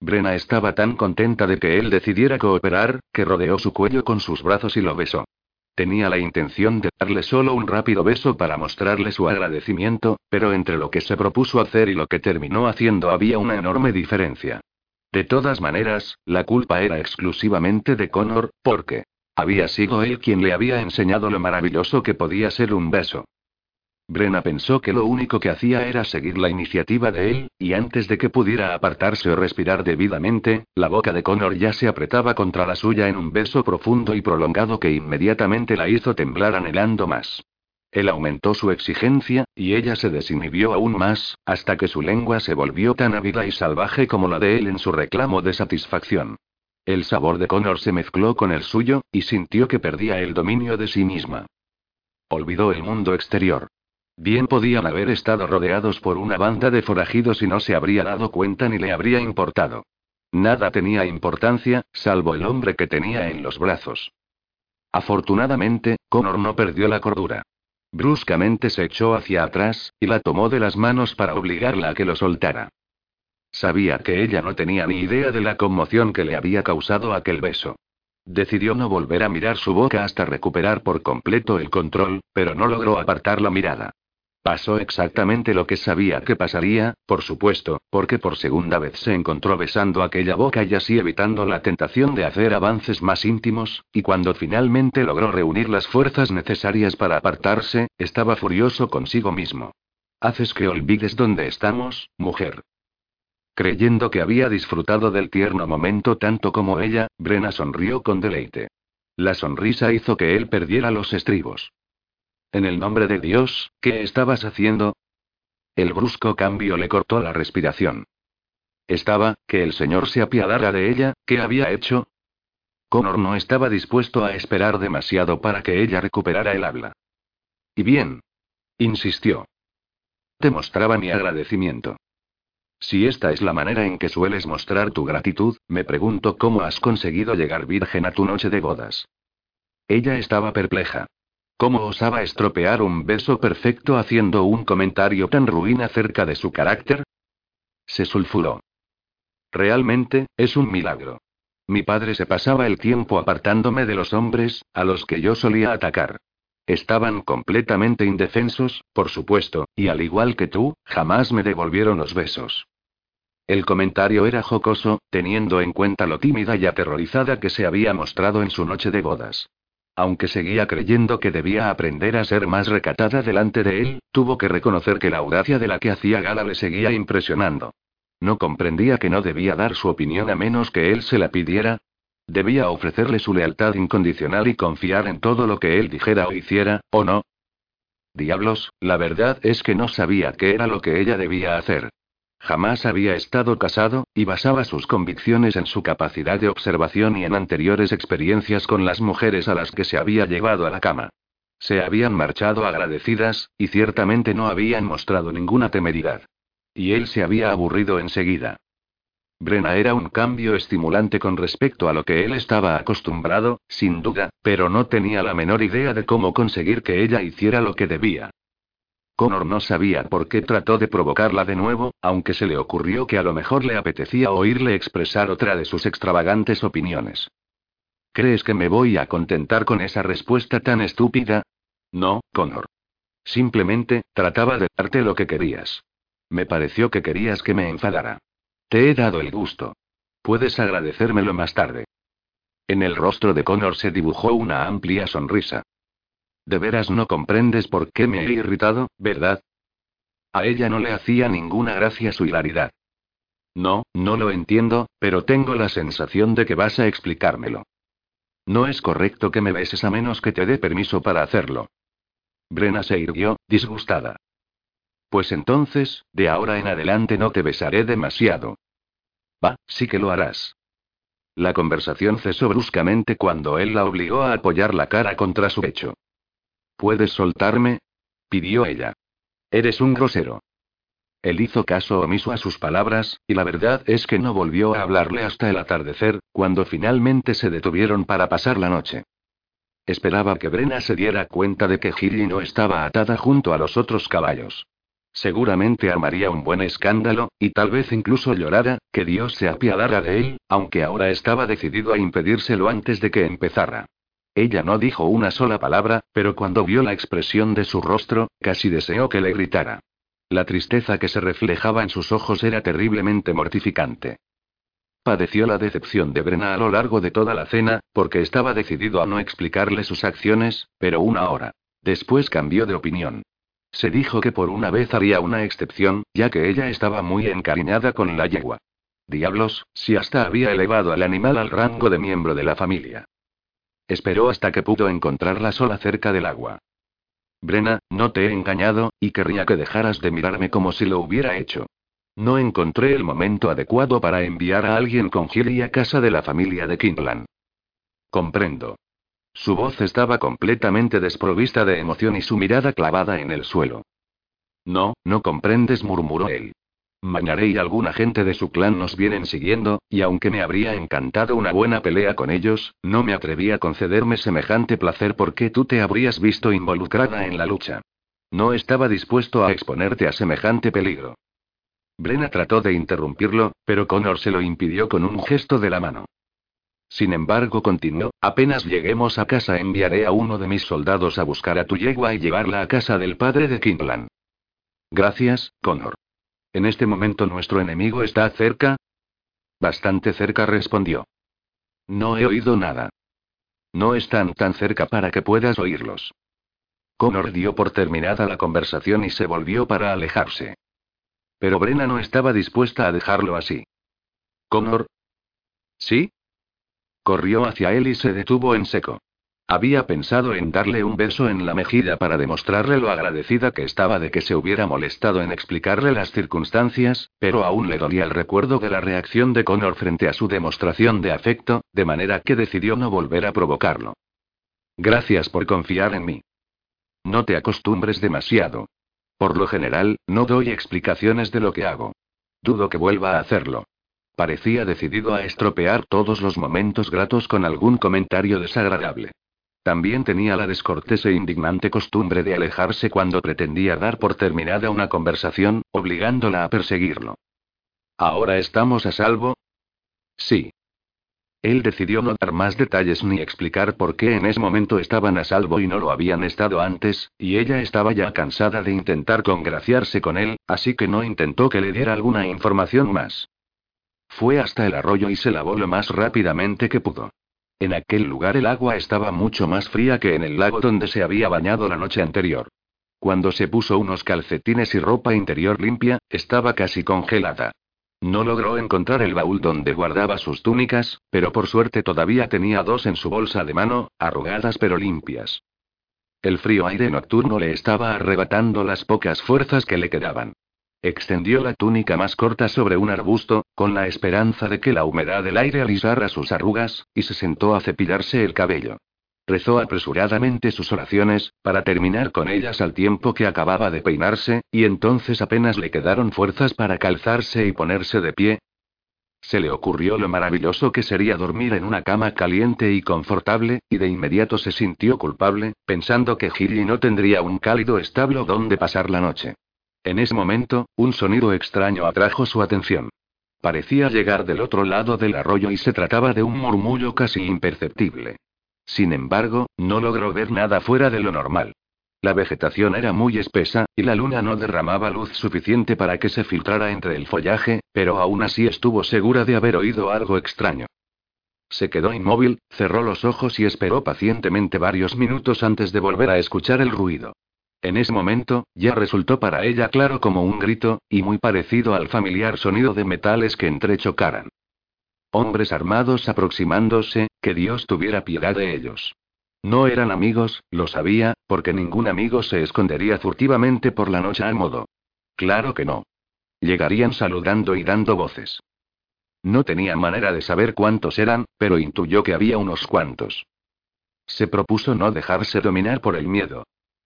Brena estaba tan contenta de que él decidiera cooperar, que rodeó su cuello con sus brazos y lo besó. Tenía la intención de darle solo un rápido beso para mostrarle su agradecimiento, pero entre lo que se propuso hacer y lo que terminó haciendo había una enorme diferencia. De todas maneras, la culpa era exclusivamente de Connor, porque había sido él quien le había enseñado lo maravilloso que podía ser un beso. Brena pensó que lo único que hacía era seguir la iniciativa de él, y antes de que pudiera apartarse o respirar debidamente, la boca de Connor ya se apretaba contra la suya en un beso profundo y prolongado que inmediatamente la hizo temblar anhelando más. Él aumentó su exigencia, y ella se desinhibió aún más, hasta que su lengua se volvió tan ávida y salvaje como la de él en su reclamo de satisfacción. El sabor de Connor se mezcló con el suyo, y sintió que perdía el dominio de sí misma. Olvidó el mundo exterior. Bien podían haber estado rodeados por una banda de forajidos y no se habría dado cuenta ni le habría importado. Nada tenía importancia, salvo el hombre que tenía en los brazos. Afortunadamente, Connor no perdió la cordura. Bruscamente se echó hacia atrás, y la tomó de las manos para obligarla a que lo soltara. Sabía que ella no tenía ni idea de la conmoción que le había causado aquel beso. Decidió no volver a mirar su boca hasta recuperar por completo el control, pero no logró apartar la mirada. Pasó exactamente lo que sabía que pasaría, por supuesto, porque por segunda vez se encontró besando aquella boca y así evitando la tentación de hacer avances más íntimos, y cuando finalmente logró reunir las fuerzas necesarias para apartarse, estaba furioso consigo mismo. Haces que olvides dónde estamos, mujer. Creyendo que había disfrutado del tierno momento tanto como ella, Brena sonrió con deleite. La sonrisa hizo que él perdiera los estribos. En el nombre de Dios, ¿qué estabas haciendo? El brusco cambio le cortó la respiración. Estaba, que el Señor se apiadara de ella, ¿qué había hecho? Connor no estaba dispuesto a esperar demasiado para que ella recuperara el habla. Y bien. Insistió. Te mostraba mi agradecimiento. Si esta es la manera en que sueles mostrar tu gratitud, me pregunto cómo has conseguido llegar virgen a tu noche de bodas. Ella estaba perpleja. ¿Cómo osaba estropear un beso perfecto haciendo un comentario tan ruin acerca de su carácter? Se sulfuró. Realmente, es un milagro. Mi padre se pasaba el tiempo apartándome de los hombres, a los que yo solía atacar. Estaban completamente indefensos, por supuesto, y al igual que tú, jamás me devolvieron los besos. El comentario era jocoso, teniendo en cuenta lo tímida y aterrorizada que se había mostrado en su noche de bodas. Aunque seguía creyendo que debía aprender a ser más recatada delante de él, tuvo que reconocer que la audacia de la que hacía gala le seguía impresionando. No comprendía que no debía dar su opinión a menos que él se la pidiera. Debía ofrecerle su lealtad incondicional y confiar en todo lo que él dijera o hiciera, ¿o no? Diablos, la verdad es que no sabía qué era lo que ella debía hacer. Jamás había estado casado, y basaba sus convicciones en su capacidad de observación y en anteriores experiencias con las mujeres a las que se había llevado a la cama. Se habían marchado agradecidas, y ciertamente no habían mostrado ninguna temeridad. Y él se había aburrido enseguida. Brena era un cambio estimulante con respecto a lo que él estaba acostumbrado, sin duda, pero no tenía la menor idea de cómo conseguir que ella hiciera lo que debía. Connor no sabía por qué trató de provocarla de nuevo, aunque se le ocurrió que a lo mejor le apetecía oírle expresar otra de sus extravagantes opiniones. ¿Crees que me voy a contentar con esa respuesta tan estúpida? No, Connor. Simplemente, trataba de darte lo que querías. Me pareció que querías que me enfadara. Te he dado el gusto. Puedes agradecérmelo más tarde. En el rostro de Connor se dibujó una amplia sonrisa. De veras no comprendes por qué me he irritado, ¿verdad? A ella no le hacía ninguna gracia su hilaridad. No, no lo entiendo, pero tengo la sensación de que vas a explicármelo. No es correcto que me beses a menos que te dé permiso para hacerlo. Brena se irguió, disgustada. Pues entonces, de ahora en adelante no te besaré demasiado. Va, sí que lo harás. La conversación cesó bruscamente cuando él la obligó a apoyar la cara contra su pecho. ¿Puedes soltarme? pidió ella. Eres un grosero. Él hizo caso omiso a sus palabras, y la verdad es que no volvió a hablarle hasta el atardecer, cuando finalmente se detuvieron para pasar la noche. Esperaba que Brena se diera cuenta de que Gilly no estaba atada junto a los otros caballos. Seguramente armaría un buen escándalo, y tal vez incluso llorara, que Dios se apiadara de él, aunque ahora estaba decidido a impedírselo antes de que empezara. Ella no dijo una sola palabra, pero cuando vio la expresión de su rostro, casi deseó que le gritara. La tristeza que se reflejaba en sus ojos era terriblemente mortificante. Padeció la decepción de Brena a lo largo de toda la cena, porque estaba decidido a no explicarle sus acciones, pero una hora. Después cambió de opinión. Se dijo que por una vez haría una excepción, ya que ella estaba muy encariñada con la yegua. Diablos, si hasta había elevado al animal al rango de miembro de la familia. Esperó hasta que pudo encontrarla sola cerca del agua. Brena, no te he engañado, y querría que dejaras de mirarme como si lo hubiera hecho. No encontré el momento adecuado para enviar a alguien con Gilly a casa de la familia de Kingland. Comprendo. Su voz estaba completamente desprovista de emoción y su mirada clavada en el suelo. No, no comprendes, murmuró él. Mañaré y alguna gente de su clan nos vienen siguiendo, y aunque me habría encantado una buena pelea con ellos, no me atreví a concederme semejante placer porque tú te habrías visto involucrada en la lucha. No estaba dispuesto a exponerte a semejante peligro. Brena trató de interrumpirlo, pero Connor se lo impidió con un gesto de la mano. Sin embargo, continuó, apenas lleguemos a casa enviaré a uno de mis soldados a buscar a tu yegua y llevarla a casa del padre de Kingland. Gracias, Connor. En este momento nuestro enemigo está cerca. Bastante cerca respondió. No he oído nada. No están tan cerca para que puedas oírlos. Connor dio por terminada la conversación y se volvió para alejarse. Pero Brena no estaba dispuesta a dejarlo así. Connor. ¿Sí? Corrió hacia él y se detuvo en seco. Había pensado en darle un beso en la mejilla para demostrarle lo agradecida que estaba de que se hubiera molestado en explicarle las circunstancias, pero aún le dolía el recuerdo de la reacción de Connor frente a su demostración de afecto, de manera que decidió no volver a provocarlo. Gracias por confiar en mí. No te acostumbres demasiado. Por lo general, no doy explicaciones de lo que hago. Dudo que vuelva a hacerlo. Parecía decidido a estropear todos los momentos gratos con algún comentario desagradable. También tenía la descortés e indignante costumbre de alejarse cuando pretendía dar por terminada una conversación, obligándola a perseguirlo. ¿Ahora estamos a salvo? Sí. Él decidió no dar más detalles ni explicar por qué en ese momento estaban a salvo y no lo habían estado antes, y ella estaba ya cansada de intentar congraciarse con él, así que no intentó que le diera alguna información más. Fue hasta el arroyo y se lavó lo más rápidamente que pudo. En aquel lugar el agua estaba mucho más fría que en el lago donde se había bañado la noche anterior. Cuando se puso unos calcetines y ropa interior limpia, estaba casi congelada. No logró encontrar el baúl donde guardaba sus túnicas, pero por suerte todavía tenía dos en su bolsa de mano, arrugadas pero limpias. El frío aire nocturno le estaba arrebatando las pocas fuerzas que le quedaban. Extendió la túnica más corta sobre un arbusto, con la esperanza de que la humedad del aire alisara sus arrugas, y se sentó a cepillarse el cabello. Rezó apresuradamente sus oraciones, para terminar con ellas al tiempo que acababa de peinarse, y entonces apenas le quedaron fuerzas para calzarse y ponerse de pie. Se le ocurrió lo maravilloso que sería dormir en una cama caliente y confortable, y de inmediato se sintió culpable, pensando que Gilly no tendría un cálido establo donde pasar la noche. En ese momento, un sonido extraño atrajo su atención. Parecía llegar del otro lado del arroyo y se trataba de un murmullo casi imperceptible. Sin embargo, no logró ver nada fuera de lo normal. La vegetación era muy espesa, y la luna no derramaba luz suficiente para que se filtrara entre el follaje, pero aún así estuvo segura de haber oído algo extraño. Se quedó inmóvil, cerró los ojos y esperó pacientemente varios minutos antes de volver a escuchar el ruido. En ese momento, ya resultó para ella claro como un grito, y muy parecido al familiar sonido de metales que entrechocaran. Hombres armados aproximándose, que Dios tuviera piedad de ellos. No eran amigos, lo sabía, porque ningún amigo se escondería furtivamente por la noche al modo. Claro que no. Llegarían saludando y dando voces. No tenía manera de saber cuántos eran, pero intuyó que había unos cuantos. Se propuso no dejarse dominar por el miedo.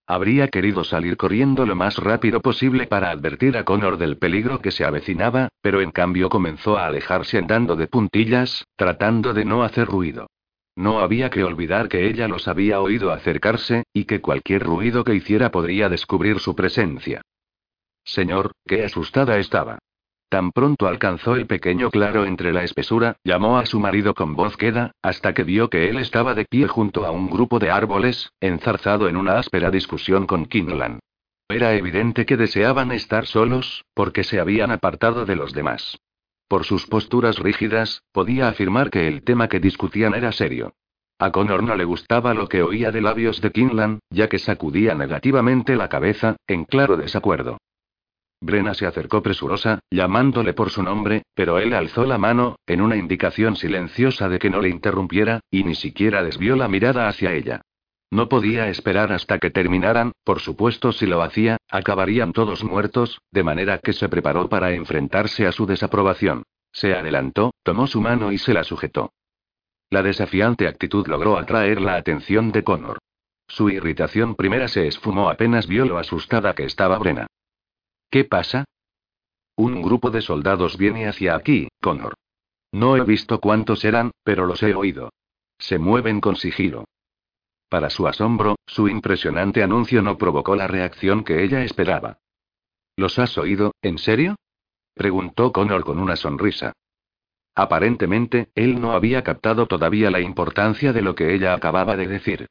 Habría querido salir corriendo lo más rápido posible para advertir a Connor del peligro que se avecinaba, pero en cambio comenzó a alejarse andando de puntillas, tratando de no hacer ruido. No había que olvidar que ella los había oído acercarse, y que cualquier ruido que hiciera podría descubrir su presencia. Señor, qué asustada estaba. Tan pronto alcanzó el pequeño claro entre la espesura, llamó a su marido con voz queda, hasta que vio que él estaba de pie junto a un grupo de árboles, enzarzado en una áspera discusión con Kinlan. Era evidente que deseaban estar solos, porque se habían apartado de los demás. Por sus posturas rígidas, podía afirmar que el tema que discutían era serio. A Connor no le gustaba lo que oía de labios de Kinlan, ya que sacudía negativamente la cabeza, en claro desacuerdo. Brena se acercó presurosa, llamándole por su nombre, pero él alzó la mano, en una indicación silenciosa de que no le interrumpiera, y ni siquiera desvió la mirada hacia ella. No podía esperar hasta que terminaran, por supuesto si lo hacía, acabarían todos muertos, de manera que se preparó para enfrentarse a su desaprobación. Se adelantó, tomó su mano y se la sujetó. La desafiante actitud logró atraer la atención de Connor. Su irritación primera se esfumó apenas vio lo asustada que estaba Brena. ¿Qué pasa? Un grupo de soldados viene hacia aquí, Connor. No he visto cuántos eran, pero los he oído. Se mueven con sigilo. Para su asombro, su impresionante anuncio no provocó la reacción que ella esperaba. ¿Los has oído, en serio? preguntó Connor con una sonrisa. Aparentemente, él no había captado todavía la importancia de lo que ella acababa de decir.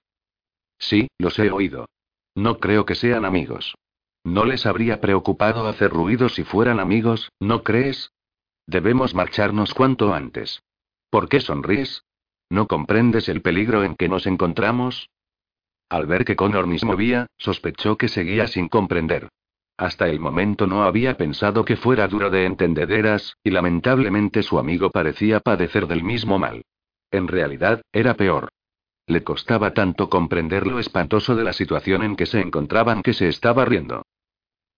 Sí, los he oído. No creo que sean amigos. No les habría preocupado hacer ruido si fueran amigos, ¿no crees? Debemos marcharnos cuanto antes. ¿Por qué sonríes? ¿No comprendes el peligro en que nos encontramos? Al ver que Connor ni movía, sospechó que seguía sin comprender. Hasta el momento no había pensado que fuera duro de entendederas, y lamentablemente su amigo parecía padecer del mismo mal. En realidad, era peor. Le costaba tanto comprender lo espantoso de la situación en que se encontraban que se estaba riendo.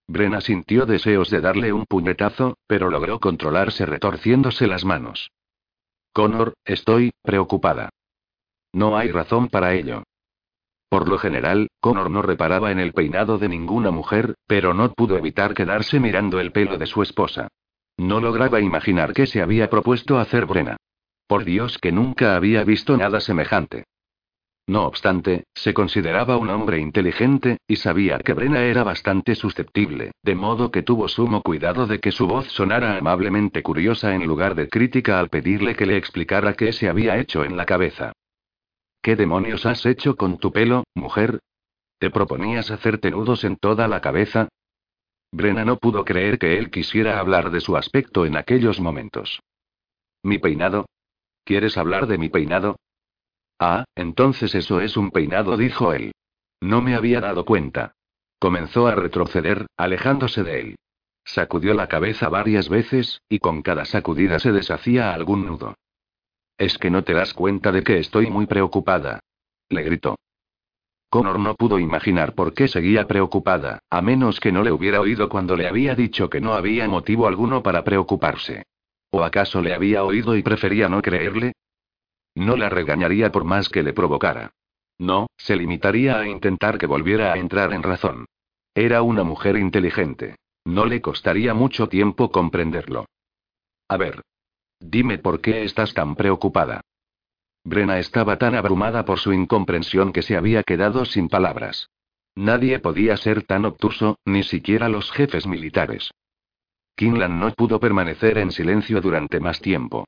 Brena sintió deseos de darle un puñetazo, pero logró controlarse retorciéndose las manos. Connor, estoy preocupada. No hay razón para ello. Por lo general, Connor no reparaba en el peinado de ninguna mujer, pero no pudo evitar quedarse mirando el pelo de su esposa. No lograba imaginar qué se había propuesto hacer Brena. Por Dios que nunca había visto nada semejante. No obstante, se consideraba un hombre inteligente, y sabía que Brena era bastante susceptible, de modo que tuvo sumo cuidado de que su voz sonara amablemente curiosa en lugar de crítica al pedirle que le explicara qué se había hecho en la cabeza. ¿Qué demonios has hecho con tu pelo, mujer? ¿Te proponías hacerte nudos en toda la cabeza? Brena no pudo creer que él quisiera hablar de su aspecto en aquellos momentos. ¿Mi peinado? ¿Quieres hablar de mi peinado? Ah, entonces eso es un peinado, dijo él. No me había dado cuenta. Comenzó a retroceder, alejándose de él. Sacudió la cabeza varias veces, y con cada sacudida se deshacía algún nudo. Es que no te das cuenta de que estoy muy preocupada. Le gritó. Connor no pudo imaginar por qué seguía preocupada, a menos que no le hubiera oído cuando le había dicho que no había motivo alguno para preocuparse. ¿O acaso le había oído y prefería no creerle? No la regañaría por más que le provocara. No, se limitaría a intentar que volviera a entrar en razón. Era una mujer inteligente. No le costaría mucho tiempo comprenderlo. A ver. Dime por qué estás tan preocupada. Brena estaba tan abrumada por su incomprensión que se había quedado sin palabras. Nadie podía ser tan obtuso, ni siquiera los jefes militares. Kinlan no pudo permanecer en silencio durante más tiempo.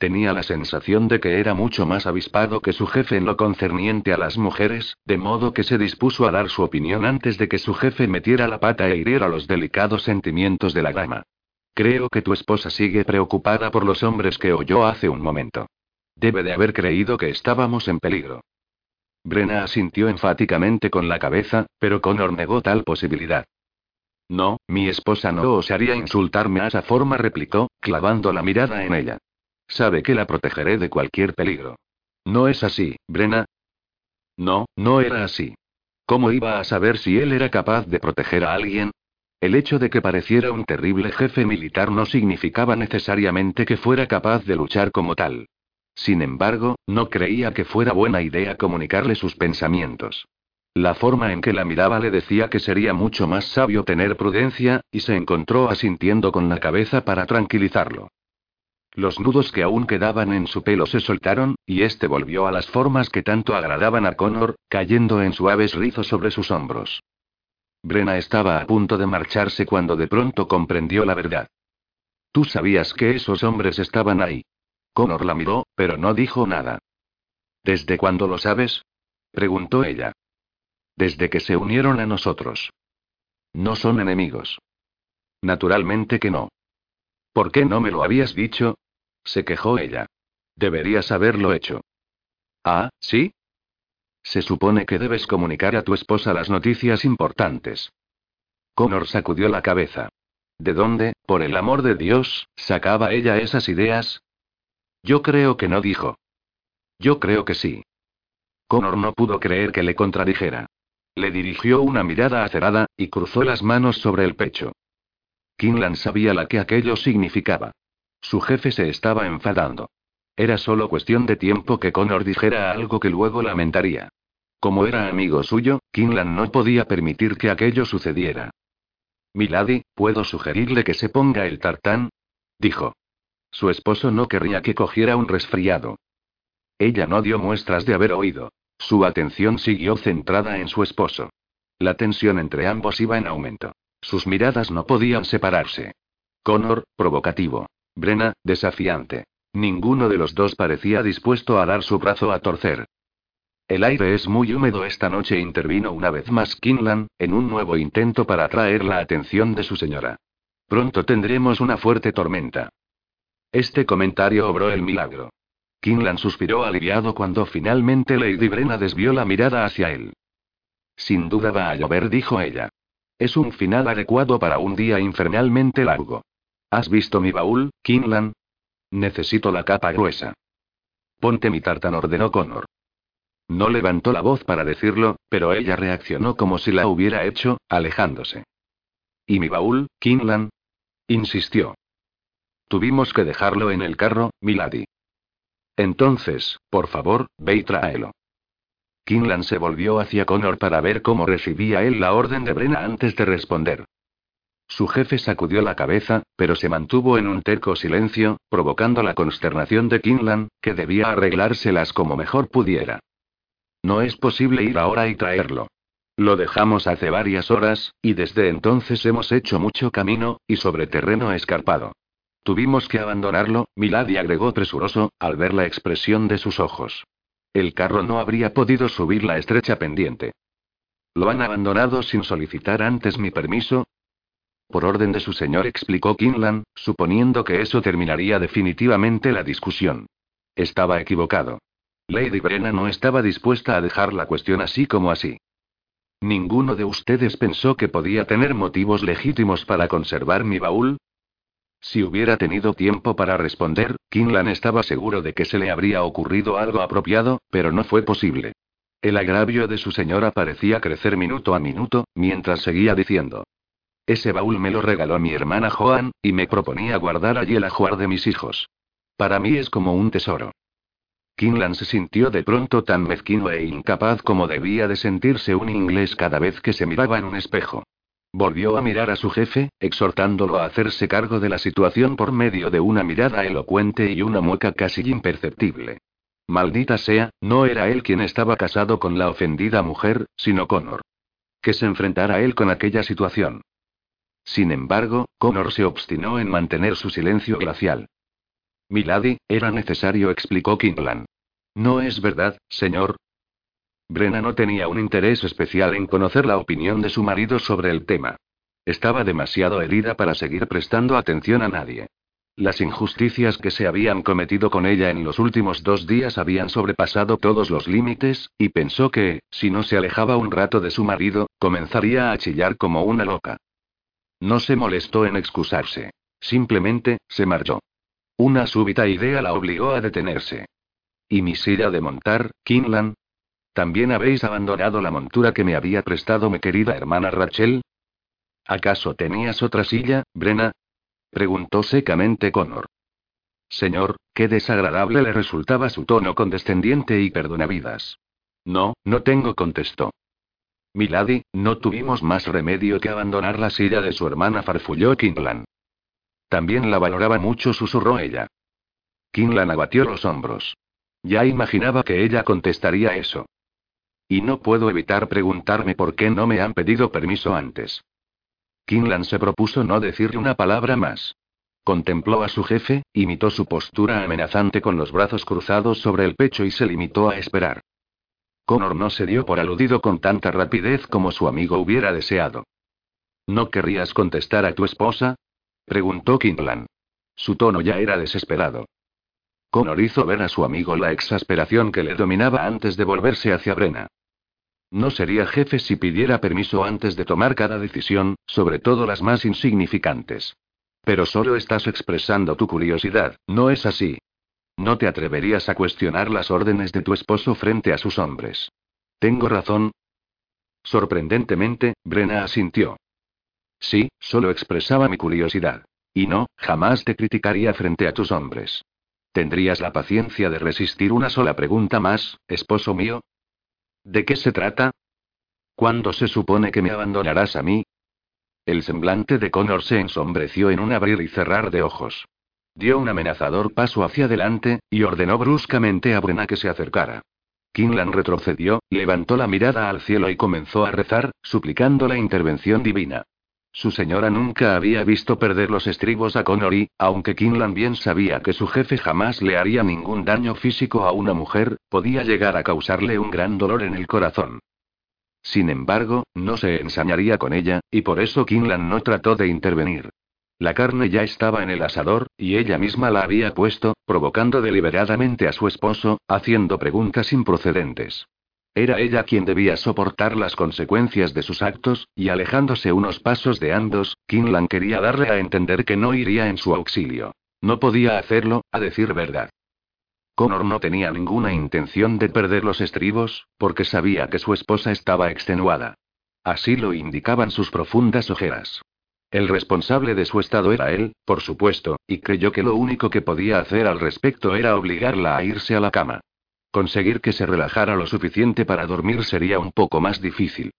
Tenía la sensación de que era mucho más avispado que su jefe en lo concerniente a las mujeres, de modo que se dispuso a dar su opinión antes de que su jefe metiera la pata e hiriera los delicados sentimientos de la dama. Creo que tu esposa sigue preocupada por los hombres que oyó hace un momento. Debe de haber creído que estábamos en peligro. Brena asintió enfáticamente con la cabeza, pero Connor negó tal posibilidad. No, mi esposa no osaría insultarme a esa forma, replicó, clavando la mirada en ella. Sabe que la protegeré de cualquier peligro. ¿No es así, Brena? No, no era así. ¿Cómo iba a saber si él era capaz de proteger a alguien? El hecho de que pareciera un terrible jefe militar no significaba necesariamente que fuera capaz de luchar como tal. Sin embargo, no creía que fuera buena idea comunicarle sus pensamientos. La forma en que la miraba le decía que sería mucho más sabio tener prudencia, y se encontró asintiendo con la cabeza para tranquilizarlo. Los nudos que aún quedaban en su pelo se soltaron, y este volvió a las formas que tanto agradaban a Connor, cayendo en suaves rizos sobre sus hombros. Brena estaba a punto de marcharse cuando de pronto comprendió la verdad. Tú sabías que esos hombres estaban ahí. Connor la miró, pero no dijo nada. ¿Desde cuándo lo sabes? preguntó ella. Desde que se unieron a nosotros. No son enemigos. Naturalmente que no. ¿Por qué no me lo habías dicho? Se quejó ella. Deberías haberlo hecho. Ah, ¿sí? Se supone que debes comunicar a tu esposa las noticias importantes. Connor sacudió la cabeza. ¿De dónde, por el amor de Dios, sacaba ella esas ideas? Yo creo que no dijo. Yo creo que sí. Connor no pudo creer que le contradijera. Le dirigió una mirada acerada, y cruzó las manos sobre el pecho. Kinlan sabía la que aquello significaba. Su jefe se estaba enfadando. Era solo cuestión de tiempo que Connor dijera algo que luego lamentaría. Como era amigo suyo, Kinlan no podía permitir que aquello sucediera. Milady, ¿puedo sugerirle que se ponga el tartán? dijo. Su esposo no querría que cogiera un resfriado. Ella no dio muestras de haber oído. Su atención siguió centrada en su esposo. La tensión entre ambos iba en aumento. Sus miradas no podían separarse. Connor, provocativo. Brena, desafiante. Ninguno de los dos parecía dispuesto a dar su brazo a torcer. El aire es muy húmedo esta noche, intervino una vez más Kinlan, en un nuevo intento para atraer la atención de su señora. Pronto tendremos una fuerte tormenta. Este comentario obró el milagro. Kinlan suspiró aliviado cuando finalmente Lady Brena desvió la mirada hacia él. Sin duda va a llover, dijo ella. Es un final adecuado para un día infernalmente largo. ¿Has visto mi baúl, Kinlan? Necesito la capa gruesa. Ponte mi tartán, ordenó Connor. No levantó la voz para decirlo, pero ella reaccionó como si la hubiera hecho, alejándose. ¿Y mi baúl, Kinlan? insistió. Tuvimos que dejarlo en el carro, Milady. Entonces, por favor, ve y tráelo. Kinlan se volvió hacia Connor para ver cómo recibía él la orden de Brena antes de responder. Su jefe sacudió la cabeza, pero se mantuvo en un terco silencio, provocando la consternación de Kinlan, que debía arreglárselas como mejor pudiera. No es posible ir ahora y traerlo. Lo dejamos hace varias horas, y desde entonces hemos hecho mucho camino, y sobre terreno escarpado. Tuvimos que abandonarlo, Milady agregó presuroso, al ver la expresión de sus ojos. El carro no habría podido subir la estrecha pendiente. ¿Lo han abandonado sin solicitar antes mi permiso? Por orden de su señor, explicó Kinlan, suponiendo que eso terminaría definitivamente la discusión. Estaba equivocado. Lady Brenna no estaba dispuesta a dejar la cuestión así como así. ¿Ninguno de ustedes pensó que podía tener motivos legítimos para conservar mi baúl? Si hubiera tenido tiempo para responder, Kinlan estaba seguro de que se le habría ocurrido algo apropiado, pero no fue posible. El agravio de su señora parecía crecer minuto a minuto, mientras seguía diciendo. Ese baúl me lo regaló mi hermana Joan, y me proponía guardar allí el ajuar de mis hijos. Para mí es como un tesoro. Kinlan se sintió de pronto tan mezquino e incapaz como debía de sentirse un inglés cada vez que se miraba en un espejo. Volvió a mirar a su jefe, exhortándolo a hacerse cargo de la situación por medio de una mirada elocuente y una mueca casi imperceptible. Maldita sea, no era él quien estaba casado con la ofendida mujer, sino Connor. Que se enfrentara él con aquella situación. Sin embargo, Connor se obstinó en mantener su silencio glacial. Milady, era necesario, explicó Kinlan. No es verdad, señor, Brenna no tenía un interés especial en conocer la opinión de su marido sobre el tema. Estaba demasiado herida para seguir prestando atención a nadie. Las injusticias que se habían cometido con ella en los últimos dos días habían sobrepasado todos los límites, y pensó que, si no se alejaba un rato de su marido, comenzaría a chillar como una loca. No se molestó en excusarse. Simplemente, se marchó. Una súbita idea la obligó a detenerse. ¿Y mi silla de montar, Kinlan? ¿También habéis abandonado la montura que me había prestado mi querida hermana Rachel? ¿Acaso tenías otra silla, Brena? preguntó secamente Connor. Señor, qué desagradable le resultaba su tono condescendiente y perdonavidas. No, no tengo, contestó. Milady, no tuvimos más remedio que abandonar la silla de su hermana, farfulló Kinlan. También la valoraba mucho, susurró ella. Kinlan abatió los hombros. Ya imaginaba que ella contestaría eso. Y no puedo evitar preguntarme por qué no me han pedido permiso antes. Kinlan se propuso no decirle una palabra más. Contempló a su jefe, imitó su postura amenazante con los brazos cruzados sobre el pecho y se limitó a esperar. Connor no se dio por aludido con tanta rapidez como su amigo hubiera deseado. ¿No querrías contestar a tu esposa? preguntó Kinlan. Su tono ya era desesperado. Connor hizo ver a su amigo la exasperación que le dominaba antes de volverse hacia Brena. No sería jefe si pidiera permiso antes de tomar cada decisión, sobre todo las más insignificantes. Pero solo estás expresando tu curiosidad, ¿no es así? No te atreverías a cuestionar las órdenes de tu esposo frente a sus hombres. ¿Tengo razón? Sorprendentemente, Brena asintió. Sí, solo expresaba mi curiosidad. Y no, jamás te criticaría frente a tus hombres. ¿Tendrías la paciencia de resistir una sola pregunta más, esposo mío? ¿De qué se trata? ¿Cuándo se supone que me abandonarás a mí? El semblante de Connor se ensombreció en un abrir y cerrar de ojos. Dio un amenazador paso hacia adelante, y ordenó bruscamente a Brena que se acercara. Kinlan retrocedió, levantó la mirada al cielo y comenzó a rezar, suplicando la intervención divina. Su señora nunca había visto perder los estribos a Connor y, aunque Kinlan bien sabía que su jefe jamás le haría ningún daño físico a una mujer, podía llegar a causarle un gran dolor en el corazón. Sin embargo, no se ensañaría con ella, y por eso Kinlan no trató de intervenir. La carne ya estaba en el asador, y ella misma la había puesto, provocando deliberadamente a su esposo, haciendo preguntas improcedentes. Era ella quien debía soportar las consecuencias de sus actos, y alejándose unos pasos de ambos, Kinlan quería darle a entender que no iría en su auxilio. No podía hacerlo, a decir verdad. Connor no tenía ninguna intención de perder los estribos, porque sabía que su esposa estaba extenuada. Así lo indicaban sus profundas ojeras. El responsable de su estado era él, por supuesto, y creyó que lo único que podía hacer al respecto era obligarla a irse a la cama. Conseguir que se relajara lo suficiente para dormir sería un poco más difícil.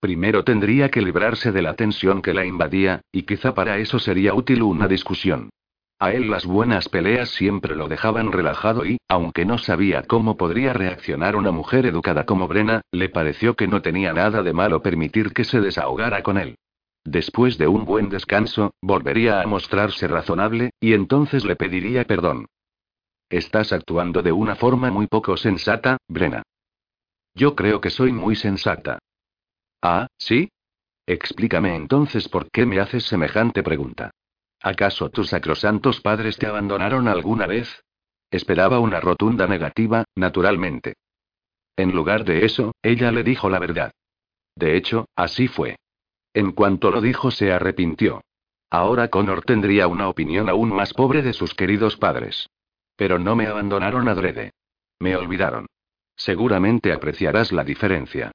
Primero tendría que librarse de la tensión que la invadía, y quizá para eso sería útil una discusión. A él las buenas peleas siempre lo dejaban relajado y, aunque no sabía cómo podría reaccionar una mujer educada como Brena, le pareció que no tenía nada de malo permitir que se desahogara con él. Después de un buen descanso, volvería a mostrarse razonable, y entonces le pediría perdón. Estás actuando de una forma muy poco sensata, Brena. Yo creo que soy muy sensata. Ah, ¿sí? Explícame entonces por qué me haces semejante pregunta. ¿Acaso tus sacrosantos padres te abandonaron alguna vez? Esperaba una rotunda negativa, naturalmente. En lugar de eso, ella le dijo la verdad. De hecho, así fue. En cuanto lo dijo, se arrepintió. Ahora Connor tendría una opinión aún más pobre de sus queridos padres. Pero no me abandonaron adrede. Me olvidaron. Seguramente apreciarás la diferencia.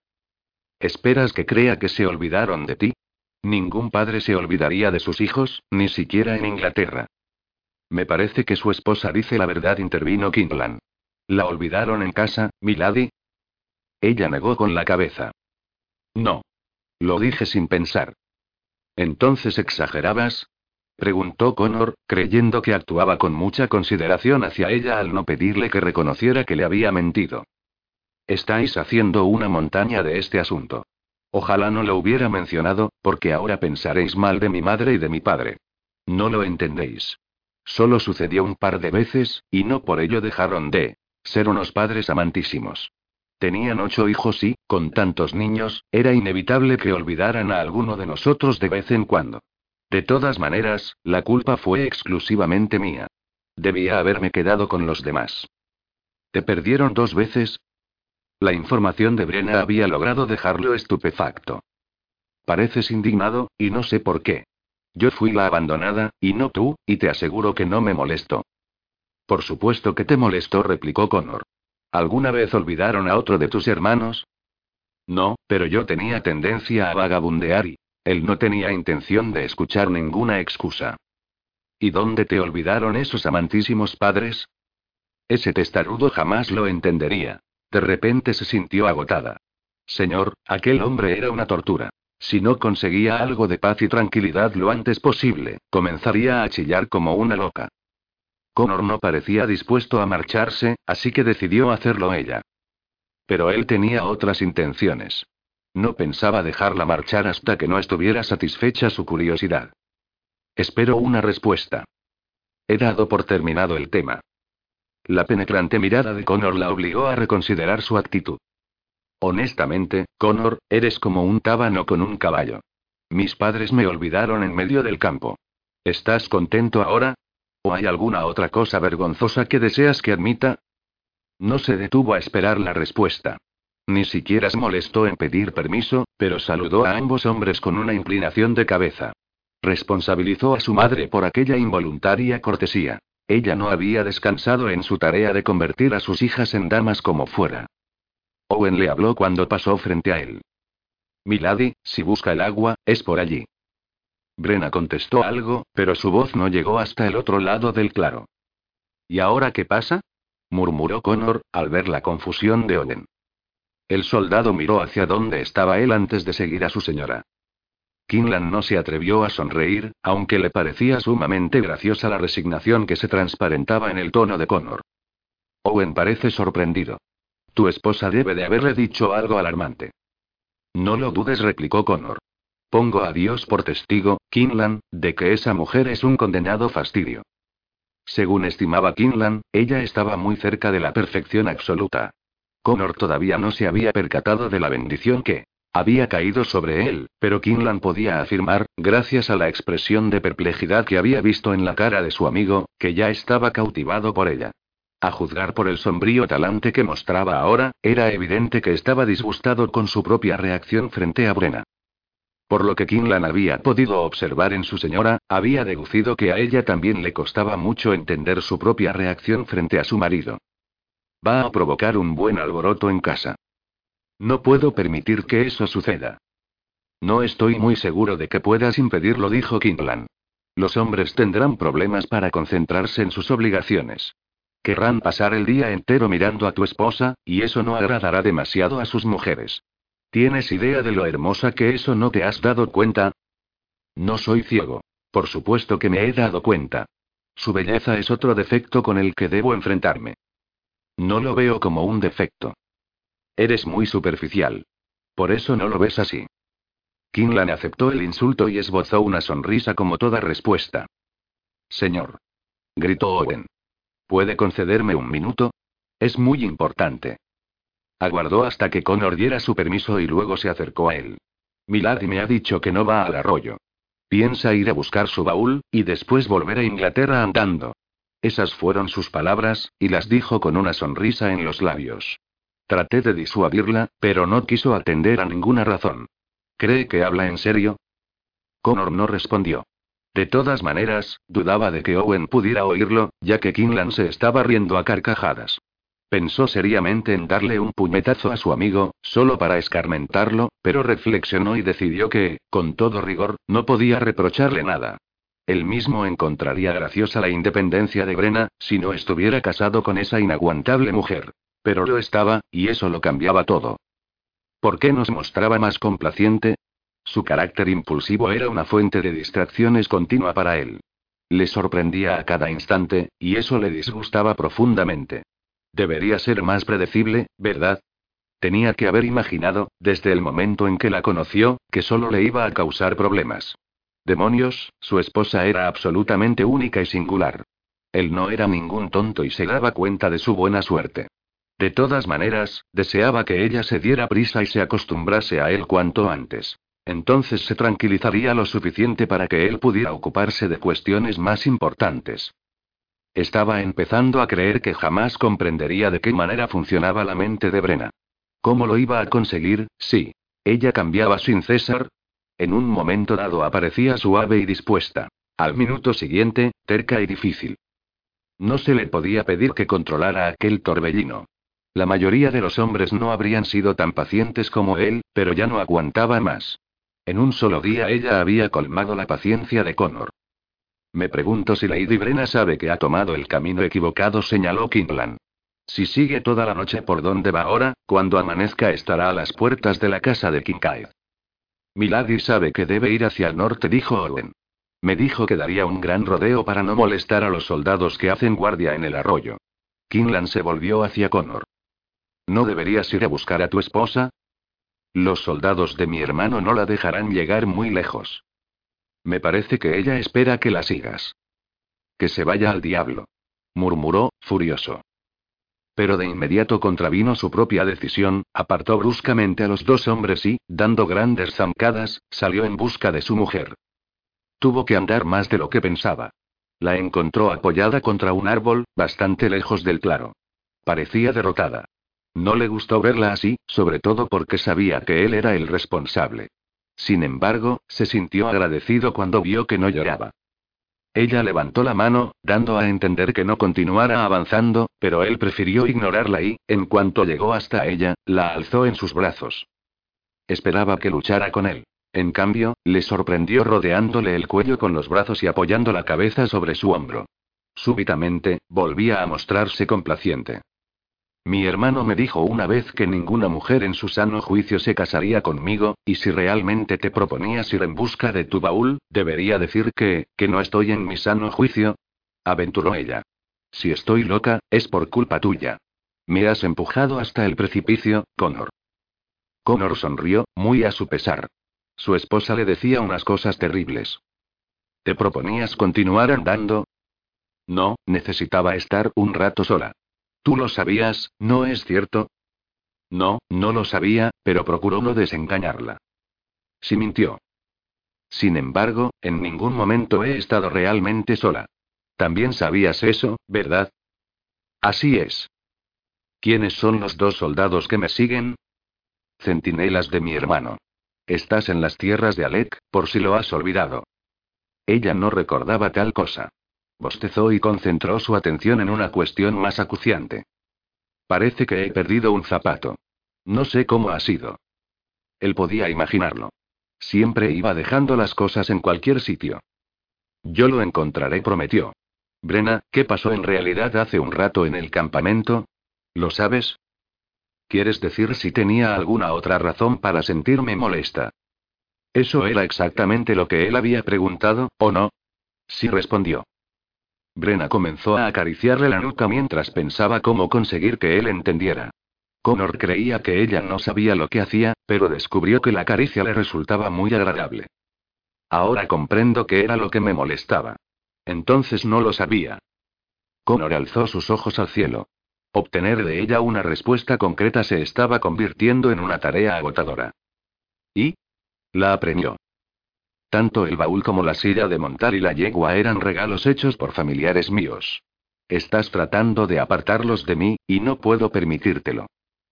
¿Esperas que crea que se olvidaron de ti? Ningún padre se olvidaría de sus hijos, ni siquiera en Inglaterra. Me parece que su esposa dice la verdad, intervino Kingland. ¿La olvidaron en casa, Milady? Ella negó con la cabeza. No. Lo dije sin pensar. ¿Entonces exagerabas? Preguntó Connor, creyendo que actuaba con mucha consideración hacia ella al no pedirle que reconociera que le había mentido. Estáis haciendo una montaña de este asunto. Ojalá no lo hubiera mencionado, porque ahora pensaréis mal de mi madre y de mi padre. No lo entendéis. Solo sucedió un par de veces, y no por ello dejaron de ser unos padres amantísimos. Tenían ocho hijos y, con tantos niños, era inevitable que olvidaran a alguno de nosotros de vez en cuando. De todas maneras, la culpa fue exclusivamente mía. Debía haberme quedado con los demás. ¿Te perdieron dos veces? La información de Brenna había logrado dejarlo estupefacto. Pareces indignado, y no sé por qué. Yo fui la abandonada, y no tú, y te aseguro que no me molestó. Por supuesto que te molestó, replicó Connor. ¿Alguna vez olvidaron a otro de tus hermanos? No, pero yo tenía tendencia a vagabundear y él no tenía intención de escuchar ninguna excusa. ¿Y dónde te olvidaron esos amantísimos padres? Ese testarudo jamás lo entendería. De repente se sintió agotada. Señor, aquel hombre era una tortura. Si no conseguía algo de paz y tranquilidad lo antes posible, comenzaría a chillar como una loca. Connor no parecía dispuesto a marcharse, así que decidió hacerlo ella. Pero él tenía otras intenciones. No pensaba dejarla marchar hasta que no estuviera satisfecha su curiosidad. Espero una respuesta. He dado por terminado el tema. La penetrante mirada de Connor la obligó a reconsiderar su actitud. Honestamente, Connor, eres como un tábano con un caballo. Mis padres me olvidaron en medio del campo. ¿Estás contento ahora? ¿O hay alguna otra cosa vergonzosa que deseas que admita? No se detuvo a esperar la respuesta. Ni siquiera se molestó en pedir permiso, pero saludó a ambos hombres con una inclinación de cabeza. Responsabilizó a su madre por aquella involuntaria cortesía. Ella no había descansado en su tarea de convertir a sus hijas en damas como fuera. Owen le habló cuando pasó frente a él. Milady, si busca el agua, es por allí. Brena contestó algo, pero su voz no llegó hasta el otro lado del claro. ¿Y ahora qué pasa? murmuró Connor, al ver la confusión de Owen. El soldado miró hacia donde estaba él antes de seguir a su señora. Kinlan no se atrevió a sonreír, aunque le parecía sumamente graciosa la resignación que se transparentaba en el tono de Connor. Owen parece sorprendido. Tu esposa debe de haberle dicho algo alarmante. No lo dudes, replicó Connor. Pongo a Dios por testigo, Kinlan, de que esa mujer es un condenado fastidio. Según estimaba Kinlan, ella estaba muy cerca de la perfección absoluta. Connor todavía no se había percatado de la bendición que, había caído sobre él, pero Kinlan podía afirmar, gracias a la expresión de perplejidad que había visto en la cara de su amigo, que ya estaba cautivado por ella. A juzgar por el sombrío talante que mostraba ahora, era evidente que estaba disgustado con su propia reacción frente a Brena. Por lo que Kinlan había podido observar en su señora, había deducido que a ella también le costaba mucho entender su propia reacción frente a su marido. Va a provocar un buen alboroto en casa. No puedo permitir que eso suceda. No estoy muy seguro de que puedas impedirlo, dijo Kinlan. Los hombres tendrán problemas para concentrarse en sus obligaciones. Querrán pasar el día entero mirando a tu esposa, y eso no agradará demasiado a sus mujeres. ¿Tienes idea de lo hermosa que eso no te has dado cuenta? No soy ciego. Por supuesto que me he dado cuenta. Su belleza es otro defecto con el que debo enfrentarme. No lo veo como un defecto. Eres muy superficial. Por eso no lo ves así. Kinlan aceptó el insulto y esbozó una sonrisa como toda respuesta. Señor. Gritó Owen. ¿Puede concederme un minuto? Es muy importante. Aguardó hasta que Connor diera su permiso y luego se acercó a él. Milady me ha dicho que no va al arroyo. Piensa ir a buscar su baúl, y después volver a Inglaterra andando. Esas fueron sus palabras, y las dijo con una sonrisa en los labios. Traté de disuadirla, pero no quiso atender a ninguna razón. ¿Cree que habla en serio? Connor no respondió. De todas maneras, dudaba de que Owen pudiera oírlo, ya que Kinlan se estaba riendo a carcajadas. Pensó seriamente en darle un puñetazo a su amigo, solo para escarmentarlo, pero reflexionó y decidió que, con todo rigor, no podía reprocharle nada. Él mismo encontraría graciosa la independencia de Brena, si no estuviera casado con esa inaguantable mujer. Pero lo estaba, y eso lo cambiaba todo. ¿Por qué no se mostraba más complaciente? Su carácter impulsivo era una fuente de distracciones continua para él. Le sorprendía a cada instante, y eso le disgustaba profundamente. Debería ser más predecible, ¿verdad? Tenía que haber imaginado, desde el momento en que la conoció, que solo le iba a causar problemas. Demonios, su esposa era absolutamente única y singular. Él no era ningún tonto y se daba cuenta de su buena suerte. De todas maneras, deseaba que ella se diera prisa y se acostumbrase a él cuanto antes. Entonces se tranquilizaría lo suficiente para que él pudiera ocuparse de cuestiones más importantes. Estaba empezando a creer que jamás comprendería de qué manera funcionaba la mente de Brena. ¿Cómo lo iba a conseguir? Sí. Ella cambiaba sin cesar. En un momento dado aparecía suave y dispuesta. Al minuto siguiente, terca y difícil. No se le podía pedir que controlara aquel torbellino. La mayoría de los hombres no habrían sido tan pacientes como él, pero ya no aguantaba más. En un solo día ella había colmado la paciencia de Connor. Me pregunto si Lady Brenna sabe que ha tomado el camino equivocado, señaló Kinlan. Si sigue toda la noche por donde va ahora, cuando amanezca estará a las puertas de la casa de Kincaid. Milady sabe que debe ir hacia el norte, dijo Owen. Me dijo que daría un gran rodeo para no molestar a los soldados que hacen guardia en el arroyo. Kinlan se volvió hacia Connor. ¿No deberías ir a buscar a tu esposa? Los soldados de mi hermano no la dejarán llegar muy lejos. Me parece que ella espera que la sigas. Que se vaya al diablo. murmuró, furioso. Pero de inmediato contravino su propia decisión, apartó bruscamente a los dos hombres y, dando grandes zancadas, salió en busca de su mujer. Tuvo que andar más de lo que pensaba. La encontró apoyada contra un árbol, bastante lejos del claro. Parecía derrotada. No le gustó verla así, sobre todo porque sabía que él era el responsable. Sin embargo, se sintió agradecido cuando vio que no lloraba. Ella levantó la mano, dando a entender que no continuara avanzando, pero él prefirió ignorarla y, en cuanto llegó hasta ella, la alzó en sus brazos. Esperaba que luchara con él. En cambio, le sorprendió rodeándole el cuello con los brazos y apoyando la cabeza sobre su hombro. Súbitamente, volvía a mostrarse complaciente. Mi hermano me dijo una vez que ninguna mujer en su sano juicio se casaría conmigo, y si realmente te proponías ir en busca de tu baúl, debería decir que, que no estoy en mi sano juicio. Aventuró ella. Si estoy loca, es por culpa tuya. Me has empujado hasta el precipicio, Connor. Connor sonrió, muy a su pesar. Su esposa le decía unas cosas terribles. ¿Te proponías continuar andando? No, necesitaba estar un rato sola. Tú lo sabías, ¿no es cierto? No, no lo sabía, pero procuró no desengañarla. Sí mintió. Sin embargo, en ningún momento he estado realmente sola. También sabías eso, ¿verdad? Así es. ¿Quiénes son los dos soldados que me siguen? Centinelas de mi hermano. Estás en las tierras de Alec, por si lo has olvidado. Ella no recordaba tal cosa. Bostezó y concentró su atención en una cuestión más acuciante. Parece que he perdido un zapato. No sé cómo ha sido. Él podía imaginarlo. Siempre iba dejando las cosas en cualquier sitio. Yo lo encontraré, prometió. Brena, ¿qué pasó en realidad hace un rato en el campamento? ¿Lo sabes? ¿Quieres decir si tenía alguna otra razón para sentirme molesta? ¿Eso era exactamente lo que él había preguntado, o no? Sí respondió. Brena comenzó a acariciarle la nuca mientras pensaba cómo conseguir que él entendiera. Connor creía que ella no sabía lo que hacía, pero descubrió que la caricia le resultaba muy agradable. Ahora comprendo que era lo que me molestaba. Entonces no lo sabía. Connor alzó sus ojos al cielo. Obtener de ella una respuesta concreta se estaba convirtiendo en una tarea agotadora. ¿Y? La apremió. Tanto el baúl como la silla de montar y la yegua eran regalos hechos por familiares míos. Estás tratando de apartarlos de mí, y no puedo permitírtelo.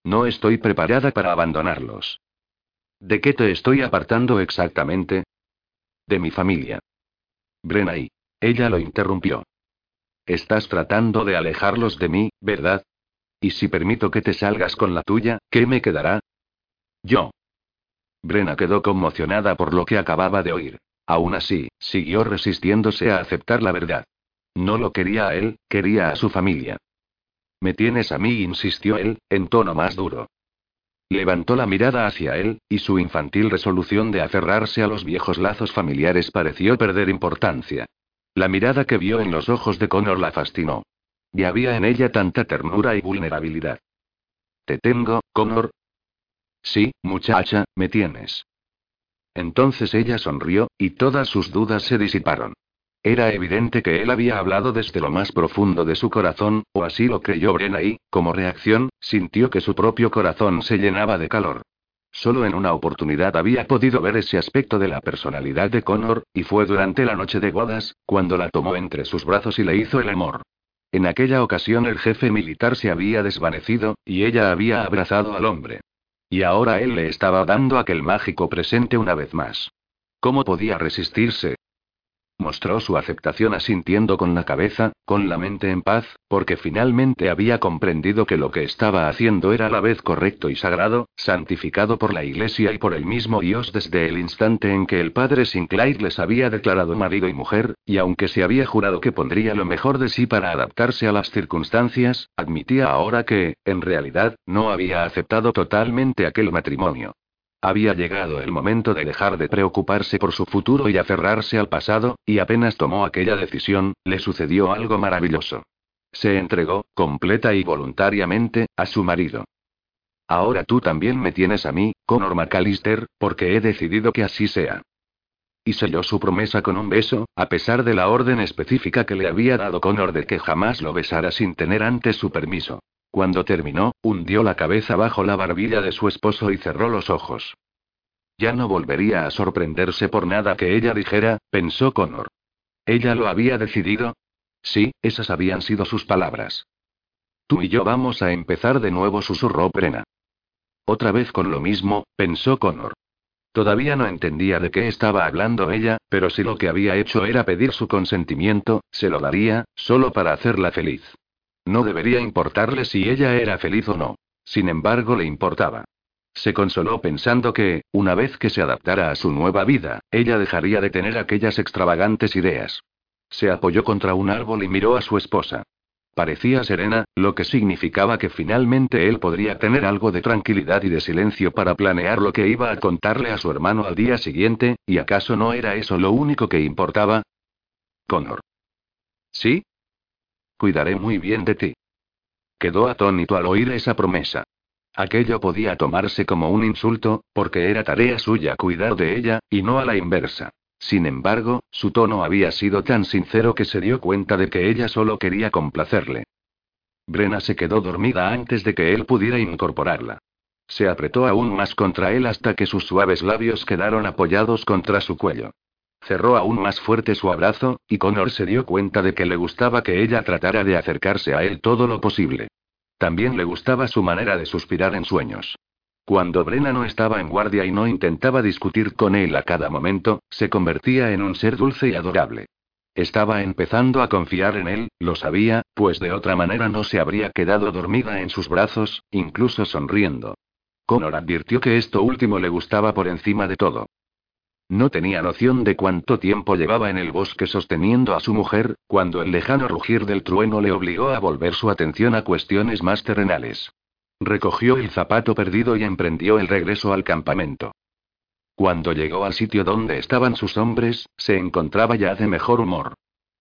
No estoy preparada para abandonarlos. ¿De qué te estoy apartando exactamente? De mi familia. Brenay. Ella lo interrumpió. Estás tratando de alejarlos de mí, ¿verdad? Y si permito que te salgas con la tuya, ¿qué me quedará? Yo. Brena quedó conmocionada por lo que acababa de oír. Aún así, siguió resistiéndose a aceptar la verdad. No lo quería a él, quería a su familia. Me tienes a mí, insistió él, en tono más duro. Levantó la mirada hacia él, y su infantil resolución de aferrarse a los viejos lazos familiares pareció perder importancia. La mirada que vio en los ojos de Connor la fascinó. Y había en ella tanta ternura y vulnerabilidad. Te tengo, Connor. Sí, muchacha, me tienes. Entonces ella sonrió, y todas sus dudas se disiparon. Era evidente que él había hablado desde lo más profundo de su corazón, o así lo creyó Brena y, como reacción, sintió que su propio corazón se llenaba de calor. Solo en una oportunidad había podido ver ese aspecto de la personalidad de Connor, y fue durante la noche de bodas, cuando la tomó entre sus brazos y le hizo el amor. En aquella ocasión el jefe militar se había desvanecido, y ella había abrazado al hombre. Y ahora él le estaba dando aquel mágico presente una vez más. ¿Cómo podía resistirse? Mostró su aceptación asintiendo con la cabeza, con la mente en paz, porque finalmente había comprendido que lo que estaba haciendo era a la vez correcto y sagrado, santificado por la Iglesia y por el mismo Dios desde el instante en que el padre Sinclair les había declarado marido y mujer, y aunque se había jurado que pondría lo mejor de sí para adaptarse a las circunstancias, admitía ahora que, en realidad, no había aceptado totalmente aquel matrimonio. Había llegado el momento de dejar de preocuparse por su futuro y aferrarse al pasado, y apenas tomó aquella decisión, le sucedió algo maravilloso. Se entregó, completa y voluntariamente, a su marido. Ahora tú también me tienes a mí, Conor McAllister, porque he decidido que así sea. Y selló su promesa con un beso, a pesar de la orden específica que le había dado Connor de que jamás lo besara sin tener antes su permiso. Cuando terminó, hundió la cabeza bajo la barbilla de su esposo y cerró los ojos. Ya no volvería a sorprenderse por nada que ella dijera, pensó Connor. ¿Ella lo había decidido? Sí, esas habían sido sus palabras. Tú y yo vamos a empezar de nuevo, susurró Brena. Otra vez con lo mismo, pensó Connor. Todavía no entendía de qué estaba hablando ella, pero si lo que había hecho era pedir su consentimiento, se lo daría, solo para hacerla feliz. No debería importarle si ella era feliz o no. Sin embargo, le importaba. Se consoló pensando que, una vez que se adaptara a su nueva vida, ella dejaría de tener aquellas extravagantes ideas. Se apoyó contra un árbol y miró a su esposa. Parecía serena, lo que significaba que finalmente él podría tener algo de tranquilidad y de silencio para planear lo que iba a contarle a su hermano al día siguiente, y acaso no era eso lo único que importaba. Connor. ¿Sí? Cuidaré muy bien de ti. Quedó atónito al oír esa promesa. Aquello podía tomarse como un insulto, porque era tarea suya cuidar de ella, y no a la inversa. Sin embargo, su tono había sido tan sincero que se dio cuenta de que ella solo quería complacerle. Brena se quedó dormida antes de que él pudiera incorporarla. Se apretó aún más contra él hasta que sus suaves labios quedaron apoyados contra su cuello. Cerró aún más fuerte su abrazo, y Connor se dio cuenta de que le gustaba que ella tratara de acercarse a él todo lo posible. También le gustaba su manera de suspirar en sueños. Cuando Brenna no estaba en guardia y no intentaba discutir con él a cada momento, se convertía en un ser dulce y adorable. Estaba empezando a confiar en él, lo sabía, pues de otra manera no se habría quedado dormida en sus brazos, incluso sonriendo. Connor advirtió que esto último le gustaba por encima de todo. No tenía noción de cuánto tiempo llevaba en el bosque sosteniendo a su mujer, cuando el lejano rugir del trueno le obligó a volver su atención a cuestiones más terrenales. Recogió el zapato perdido y emprendió el regreso al campamento. Cuando llegó al sitio donde estaban sus hombres, se encontraba ya de mejor humor.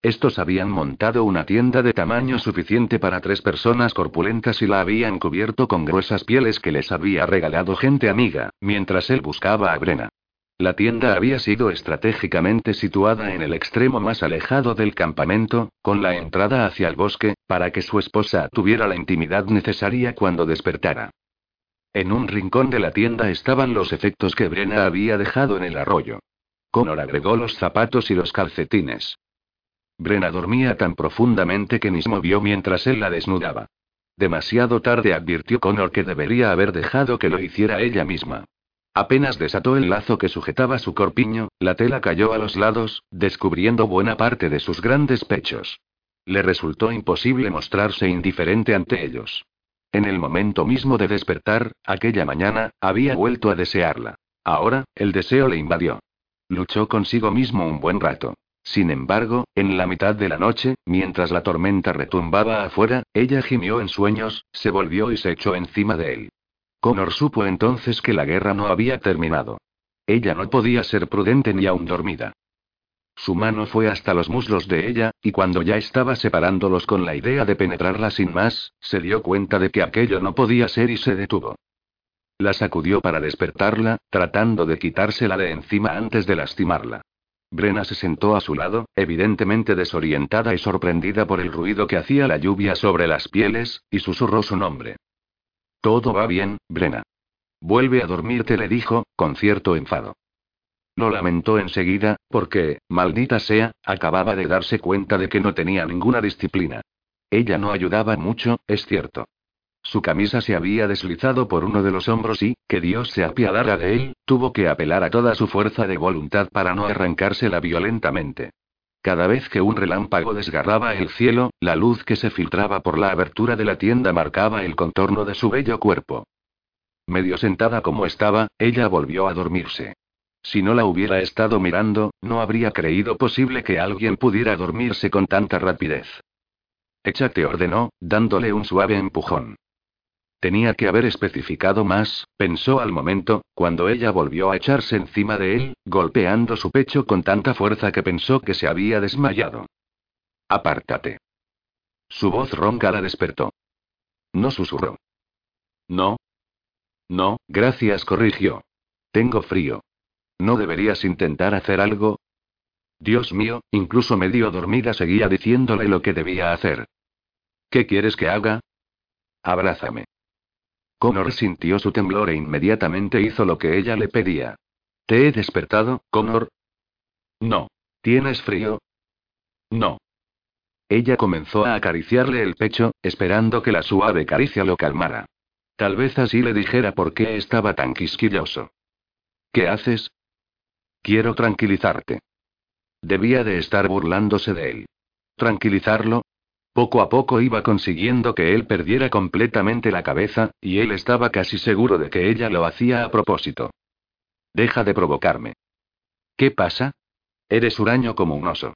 Estos habían montado una tienda de tamaño suficiente para tres personas corpulentas y la habían cubierto con gruesas pieles que les había regalado gente amiga, mientras él buscaba a Brena. La tienda había sido estratégicamente situada en el extremo más alejado del campamento, con la entrada hacia el bosque, para que su esposa tuviera la intimidad necesaria cuando despertara. En un rincón de la tienda estaban los efectos que Brena había dejado en el arroyo. Connor agregó los zapatos y los calcetines. Brena dormía tan profundamente que ni se movió mientras él la desnudaba. Demasiado tarde advirtió Connor que debería haber dejado que lo hiciera ella misma. Apenas desató el lazo que sujetaba su corpiño, la tela cayó a los lados, descubriendo buena parte de sus grandes pechos. Le resultó imposible mostrarse indiferente ante ellos. En el momento mismo de despertar, aquella mañana, había vuelto a desearla. Ahora, el deseo le invadió. Luchó consigo mismo un buen rato. Sin embargo, en la mitad de la noche, mientras la tormenta retumbaba afuera, ella gimió en sueños, se volvió y se echó encima de él. Connor supo entonces que la guerra no había terminado. Ella no podía ser prudente ni aún dormida. Su mano fue hasta los muslos de ella, y cuando ya estaba separándolos con la idea de penetrarla sin más, se dio cuenta de que aquello no podía ser y se detuvo. La sacudió para despertarla, tratando de quitársela de encima antes de lastimarla. Brena se sentó a su lado, evidentemente desorientada y sorprendida por el ruido que hacía la lluvia sobre las pieles, y susurró su nombre. Todo va bien, Brena. Vuelve a dormirte, le dijo, con cierto enfado. Lo lamentó enseguida, porque, maldita sea, acababa de darse cuenta de que no tenía ninguna disciplina. Ella no ayudaba mucho, es cierto. Su camisa se había deslizado por uno de los hombros y, que Dios se apiadara de él, tuvo que apelar a toda su fuerza de voluntad para no arrancársela violentamente. Cada vez que un relámpago desgarraba el cielo, la luz que se filtraba por la abertura de la tienda marcaba el contorno de su bello cuerpo. Medio sentada como estaba, ella volvió a dormirse. Si no la hubiera estado mirando, no habría creído posible que alguien pudiera dormirse con tanta rapidez. Échate ordenó, dándole un suave empujón. Tenía que haber especificado más, pensó al momento, cuando ella volvió a echarse encima de él, golpeando su pecho con tanta fuerza que pensó que se había desmayado. Apártate. Su voz ronca la despertó. No susurró. No. No, gracias, corrigió. Tengo frío. ¿No deberías intentar hacer algo? Dios mío, incluso medio dormida seguía diciéndole lo que debía hacer. ¿Qué quieres que haga? Abrázame. Connor sintió su temblor e inmediatamente hizo lo que ella le pedía. ¿Te he despertado, Connor? No. ¿Tienes frío? No. Ella comenzó a acariciarle el pecho, esperando que la suave caricia lo calmara. Tal vez así le dijera por qué estaba tan quisquilloso. ¿Qué haces? Quiero tranquilizarte. Debía de estar burlándose de él. ¿Tranquilizarlo? Poco a poco iba consiguiendo que él perdiera completamente la cabeza, y él estaba casi seguro de que ella lo hacía a propósito. Deja de provocarme. ¿Qué pasa? Eres huraño como un oso.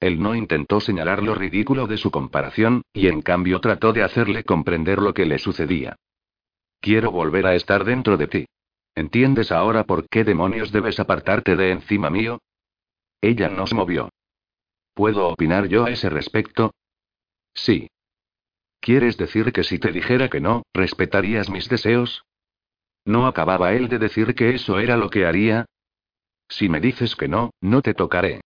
Él no intentó señalar lo ridículo de su comparación, y en cambio trató de hacerle comprender lo que le sucedía. Quiero volver a estar dentro de ti. ¿Entiendes ahora por qué demonios debes apartarte de encima mío? Ella no se movió. ¿Puedo opinar yo a ese respecto? Sí. ¿Quieres decir que si te dijera que no, respetarías mis deseos? ¿No acababa él de decir que eso era lo que haría? Si me dices que no, no te tocaré.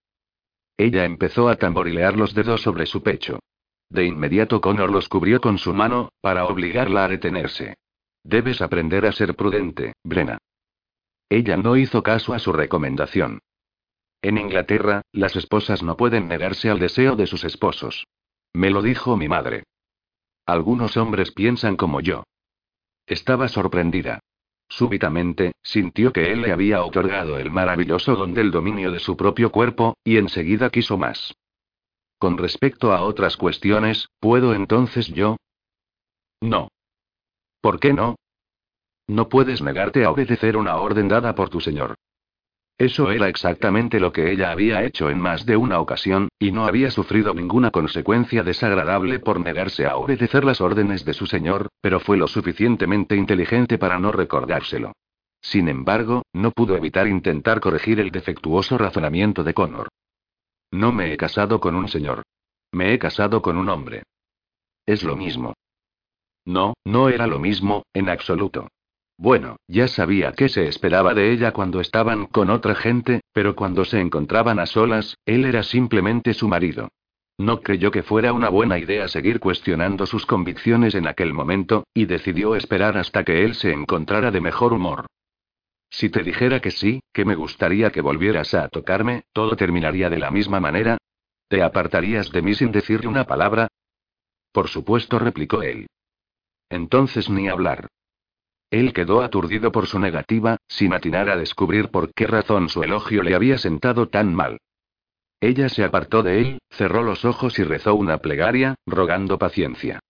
Ella empezó a tamborilear los dedos sobre su pecho. De inmediato Connor los cubrió con su mano, para obligarla a detenerse. Debes aprender a ser prudente, Brena. Ella no hizo caso a su recomendación. En Inglaterra, las esposas no pueden negarse al deseo de sus esposos. Me lo dijo mi madre. Algunos hombres piensan como yo. Estaba sorprendida. Súbitamente, sintió que él le había otorgado el maravilloso don del dominio de su propio cuerpo, y enseguida quiso más. Con respecto a otras cuestiones, ¿puedo entonces yo? No. ¿Por qué no? No puedes negarte a obedecer una orden dada por tu señor. Eso era exactamente lo que ella había hecho en más de una ocasión, y no había sufrido ninguna consecuencia desagradable por negarse a obedecer las órdenes de su señor, pero fue lo suficientemente inteligente para no recordárselo. Sin embargo, no pudo evitar intentar corregir el defectuoso razonamiento de Connor. No me he casado con un señor. Me he casado con un hombre. Es lo mismo. No, no era lo mismo, en absoluto. Bueno, ya sabía qué se esperaba de ella cuando estaban con otra gente, pero cuando se encontraban a solas, él era simplemente su marido. No creyó que fuera una buena idea seguir cuestionando sus convicciones en aquel momento, y decidió esperar hasta que él se encontrara de mejor humor. Si te dijera que sí, que me gustaría que volvieras a tocarme, todo terminaría de la misma manera. ¿Te apartarías de mí sin decirle una palabra? Por supuesto, replicó él. Entonces ni hablar. Él quedó aturdido por su negativa, sin atinar a descubrir por qué razón su elogio le había sentado tan mal. Ella se apartó de él, cerró los ojos y rezó una plegaria, rogando paciencia.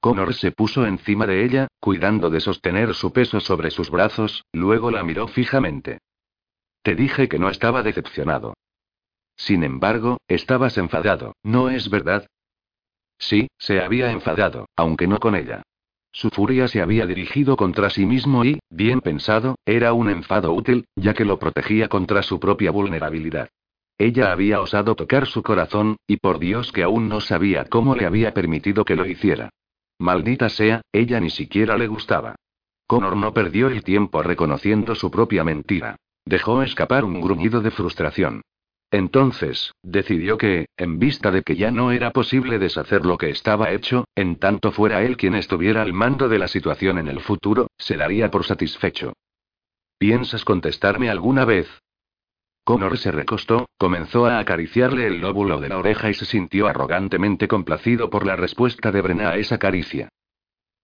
Connor se puso encima de ella, cuidando de sostener su peso sobre sus brazos, luego la miró fijamente. Te dije que no estaba decepcionado. Sin embargo, estabas enfadado, ¿no es verdad? Sí, se había enfadado, aunque no con ella. Su furia se había dirigido contra sí mismo y, bien pensado, era un enfado útil, ya que lo protegía contra su propia vulnerabilidad. Ella había osado tocar su corazón, y por Dios que aún no sabía cómo le había permitido que lo hiciera. Maldita sea, ella ni siquiera le gustaba. Connor no perdió el tiempo reconociendo su propia mentira. Dejó escapar un gruñido de frustración. Entonces, decidió que, en vista de que ya no era posible deshacer lo que estaba hecho, en tanto fuera él quien estuviera al mando de la situación en el futuro, se daría por satisfecho. ¿Piensas contestarme alguna vez? Connor se recostó, comenzó a acariciarle el lóbulo de la oreja y se sintió arrogantemente complacido por la respuesta de Brenna a esa caricia.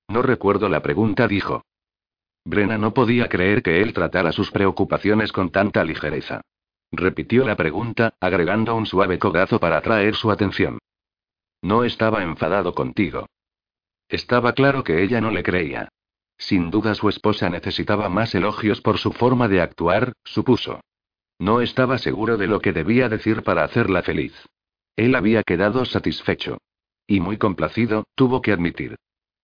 No recuerdo la pregunta, dijo. Brenna no podía creer que él tratara sus preocupaciones con tanta ligereza. Repitió la pregunta, agregando un suave codazo para atraer su atención. No estaba enfadado contigo. Estaba claro que ella no le creía. Sin duda su esposa necesitaba más elogios por su forma de actuar, supuso. No estaba seguro de lo que debía decir para hacerla feliz. Él había quedado satisfecho. Y muy complacido, tuvo que admitir.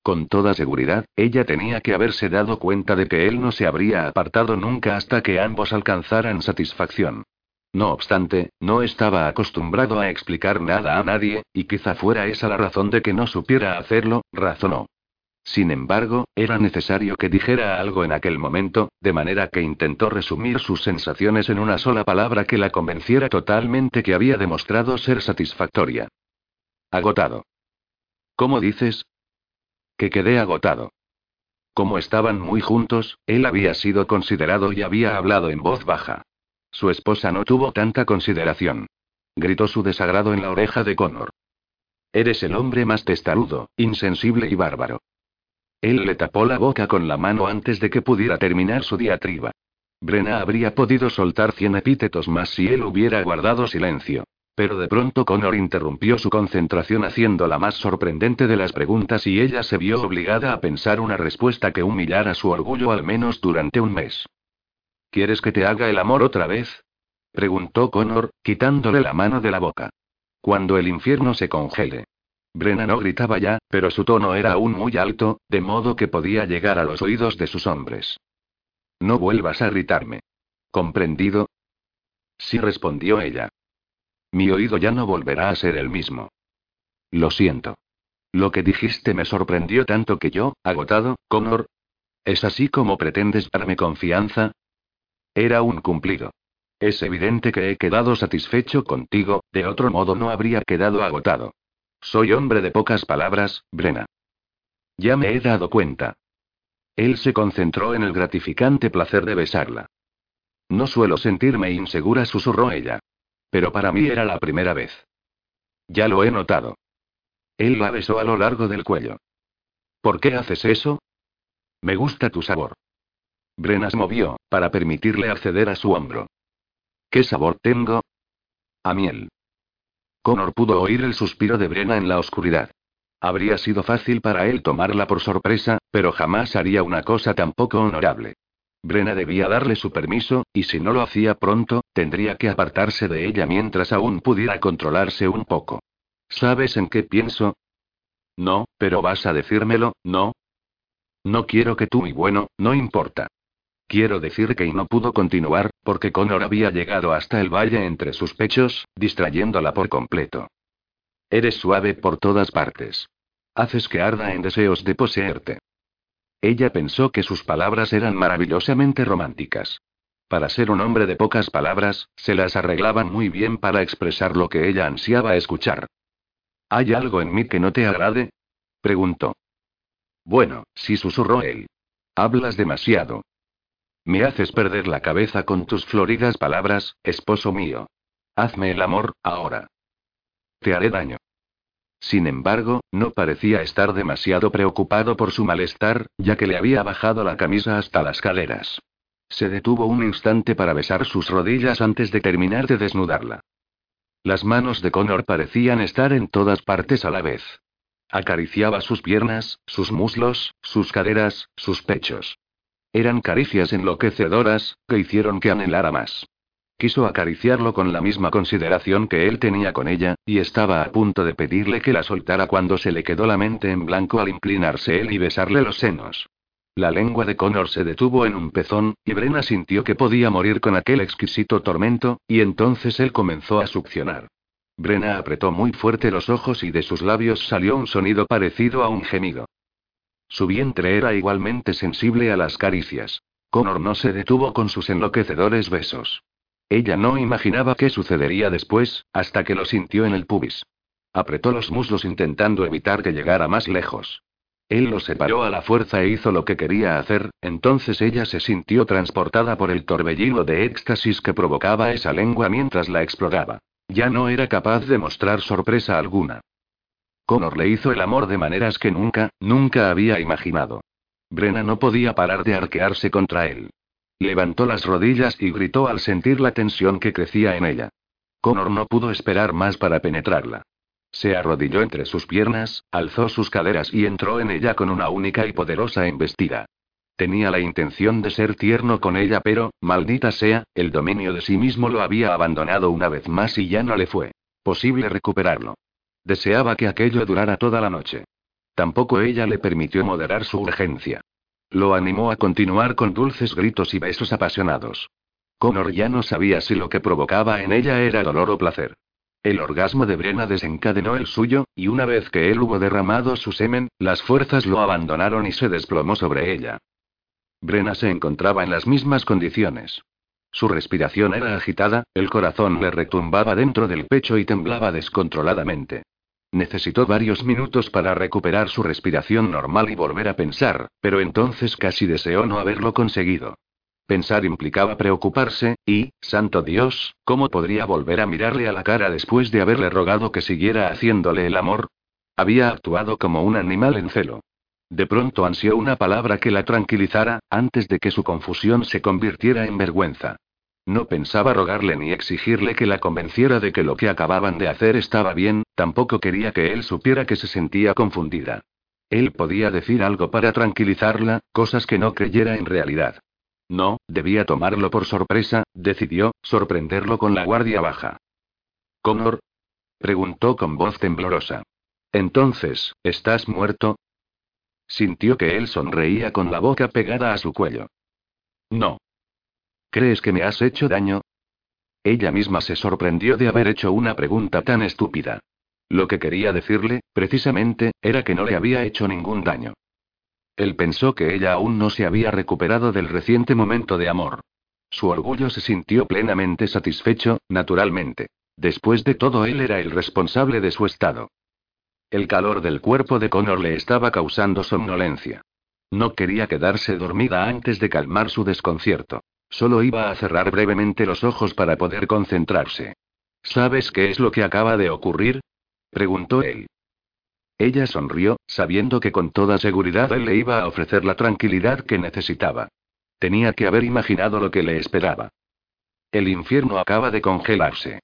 Con toda seguridad, ella tenía que haberse dado cuenta de que él no se habría apartado nunca hasta que ambos alcanzaran satisfacción. No obstante, no estaba acostumbrado a explicar nada a nadie, y quizá fuera esa la razón de que no supiera hacerlo, razonó. Sin embargo, era necesario que dijera algo en aquel momento, de manera que intentó resumir sus sensaciones en una sola palabra que la convenciera totalmente que había demostrado ser satisfactoria. Agotado. ¿Cómo dices? Que quedé agotado. Como estaban muy juntos, él había sido considerado y había hablado en voz baja. Su esposa no tuvo tanta consideración. Gritó su desagrado en la oreja de Connor. Eres el hombre más testarudo, insensible y bárbaro. Él le tapó la boca con la mano antes de que pudiera terminar su diatriba. Brenna habría podido soltar cien epítetos más si él hubiera guardado silencio. Pero de pronto Connor interrumpió su concentración haciendo la más sorprendente de las preguntas y ella se vio obligada a pensar una respuesta que humillara su orgullo al menos durante un mes. ¿Quieres que te haga el amor otra vez? preguntó Connor, quitándole la mano de la boca. Cuando el infierno se congele. Brenna no gritaba ya, pero su tono era aún muy alto, de modo que podía llegar a los oídos de sus hombres. No vuelvas a gritarme. ¿Comprendido? Sí respondió ella. Mi oído ya no volverá a ser el mismo. Lo siento. Lo que dijiste me sorprendió tanto que yo, agotado, Connor. ¿Es así como pretendes darme confianza? Era un cumplido. Es evidente que he quedado satisfecho contigo, de otro modo no habría quedado agotado. Soy hombre de pocas palabras, Brena. Ya me he dado cuenta. Él se concentró en el gratificante placer de besarla. No suelo sentirme insegura, susurró ella. Pero para mí era la primera vez. Ya lo he notado. Él la besó a lo largo del cuello. ¿Por qué haces eso? Me gusta tu sabor. Brenna se movió, para permitirle acceder a su hombro. ¿Qué sabor tengo? A miel. Connor pudo oír el suspiro de Brenna en la oscuridad. Habría sido fácil para él tomarla por sorpresa, pero jamás haría una cosa tan poco honorable. Brenna debía darle su permiso, y si no lo hacía pronto, tendría que apartarse de ella mientras aún pudiera controlarse un poco. ¿Sabes en qué pienso? No, pero vas a decírmelo, ¿no? No quiero que tú y bueno, no importa. Quiero decir que y no pudo continuar, porque Connor había llegado hasta el valle entre sus pechos, distrayéndola por completo. Eres suave por todas partes. Haces que arda en deseos de poseerte. Ella pensó que sus palabras eran maravillosamente románticas. Para ser un hombre de pocas palabras, se las arreglaban muy bien para expresar lo que ella ansiaba escuchar. ¿Hay algo en mí que no te agrade? preguntó. Bueno, sí susurró él. Hablas demasiado. Me haces perder la cabeza con tus floridas palabras, esposo mío. Hazme el amor, ahora. Te haré daño. Sin embargo, no parecía estar demasiado preocupado por su malestar, ya que le había bajado la camisa hasta las caderas. Se detuvo un instante para besar sus rodillas antes de terminar de desnudarla. Las manos de Connor parecían estar en todas partes a la vez. Acariciaba sus piernas, sus muslos, sus caderas, sus pechos. Eran caricias enloquecedoras, que hicieron que anhelara más. Quiso acariciarlo con la misma consideración que él tenía con ella, y estaba a punto de pedirle que la soltara cuando se le quedó la mente en blanco al inclinarse él y besarle los senos. La lengua de Connor se detuvo en un pezón, y Brena sintió que podía morir con aquel exquisito tormento, y entonces él comenzó a succionar. Brena apretó muy fuerte los ojos y de sus labios salió un sonido parecido a un gemido. Su vientre era igualmente sensible a las caricias. Connor no se detuvo con sus enloquecedores besos. Ella no imaginaba qué sucedería después, hasta que lo sintió en el pubis. Apretó los muslos intentando evitar que llegara más lejos. Él lo separó a la fuerza e hizo lo que quería hacer, entonces ella se sintió transportada por el torbellino de éxtasis que provocaba esa lengua mientras la exploraba. Ya no era capaz de mostrar sorpresa alguna. Connor le hizo el amor de maneras que nunca, nunca había imaginado. Brenna no podía parar de arquearse contra él. Levantó las rodillas y gritó al sentir la tensión que crecía en ella. Connor no pudo esperar más para penetrarla. Se arrodilló entre sus piernas, alzó sus caderas y entró en ella con una única y poderosa embestida. Tenía la intención de ser tierno con ella, pero, maldita sea, el dominio de sí mismo lo había abandonado una vez más y ya no le fue posible recuperarlo. Deseaba que aquello durara toda la noche. Tampoco ella le permitió moderar su urgencia. Lo animó a continuar con dulces gritos y besos apasionados. Connor ya no sabía si lo que provocaba en ella era dolor o placer. El orgasmo de Brena desencadenó el suyo, y una vez que él hubo derramado su semen, las fuerzas lo abandonaron y se desplomó sobre ella. Brena se encontraba en las mismas condiciones. Su respiración era agitada, el corazón le retumbaba dentro del pecho y temblaba descontroladamente. Necesitó varios minutos para recuperar su respiración normal y volver a pensar, pero entonces casi deseó no haberlo conseguido. Pensar implicaba preocuparse, y, santo Dios, ¿cómo podría volver a mirarle a la cara después de haberle rogado que siguiera haciéndole el amor? Había actuado como un animal en celo. De pronto ansió una palabra que la tranquilizara, antes de que su confusión se convirtiera en vergüenza. No pensaba rogarle ni exigirle que la convenciera de que lo que acababan de hacer estaba bien, tampoco quería que él supiera que se sentía confundida. Él podía decir algo para tranquilizarla, cosas que no creyera en realidad. No, debía tomarlo por sorpresa, decidió, sorprenderlo con la guardia baja. ¿Connor? preguntó con voz temblorosa. Entonces, ¿estás muerto? Sintió que él sonreía con la boca pegada a su cuello. No. ¿Crees que me has hecho daño? Ella misma se sorprendió de haber hecho una pregunta tan estúpida. Lo que quería decirle, precisamente, era que no le había hecho ningún daño. Él pensó que ella aún no se había recuperado del reciente momento de amor. Su orgullo se sintió plenamente satisfecho, naturalmente. Después de todo, él era el responsable de su estado. El calor del cuerpo de Connor le estaba causando somnolencia. No quería quedarse dormida antes de calmar su desconcierto. Solo iba a cerrar brevemente los ojos para poder concentrarse. ¿Sabes qué es lo que acaba de ocurrir? preguntó él. Ella sonrió, sabiendo que con toda seguridad él le iba a ofrecer la tranquilidad que necesitaba. Tenía que haber imaginado lo que le esperaba. El infierno acaba de congelarse.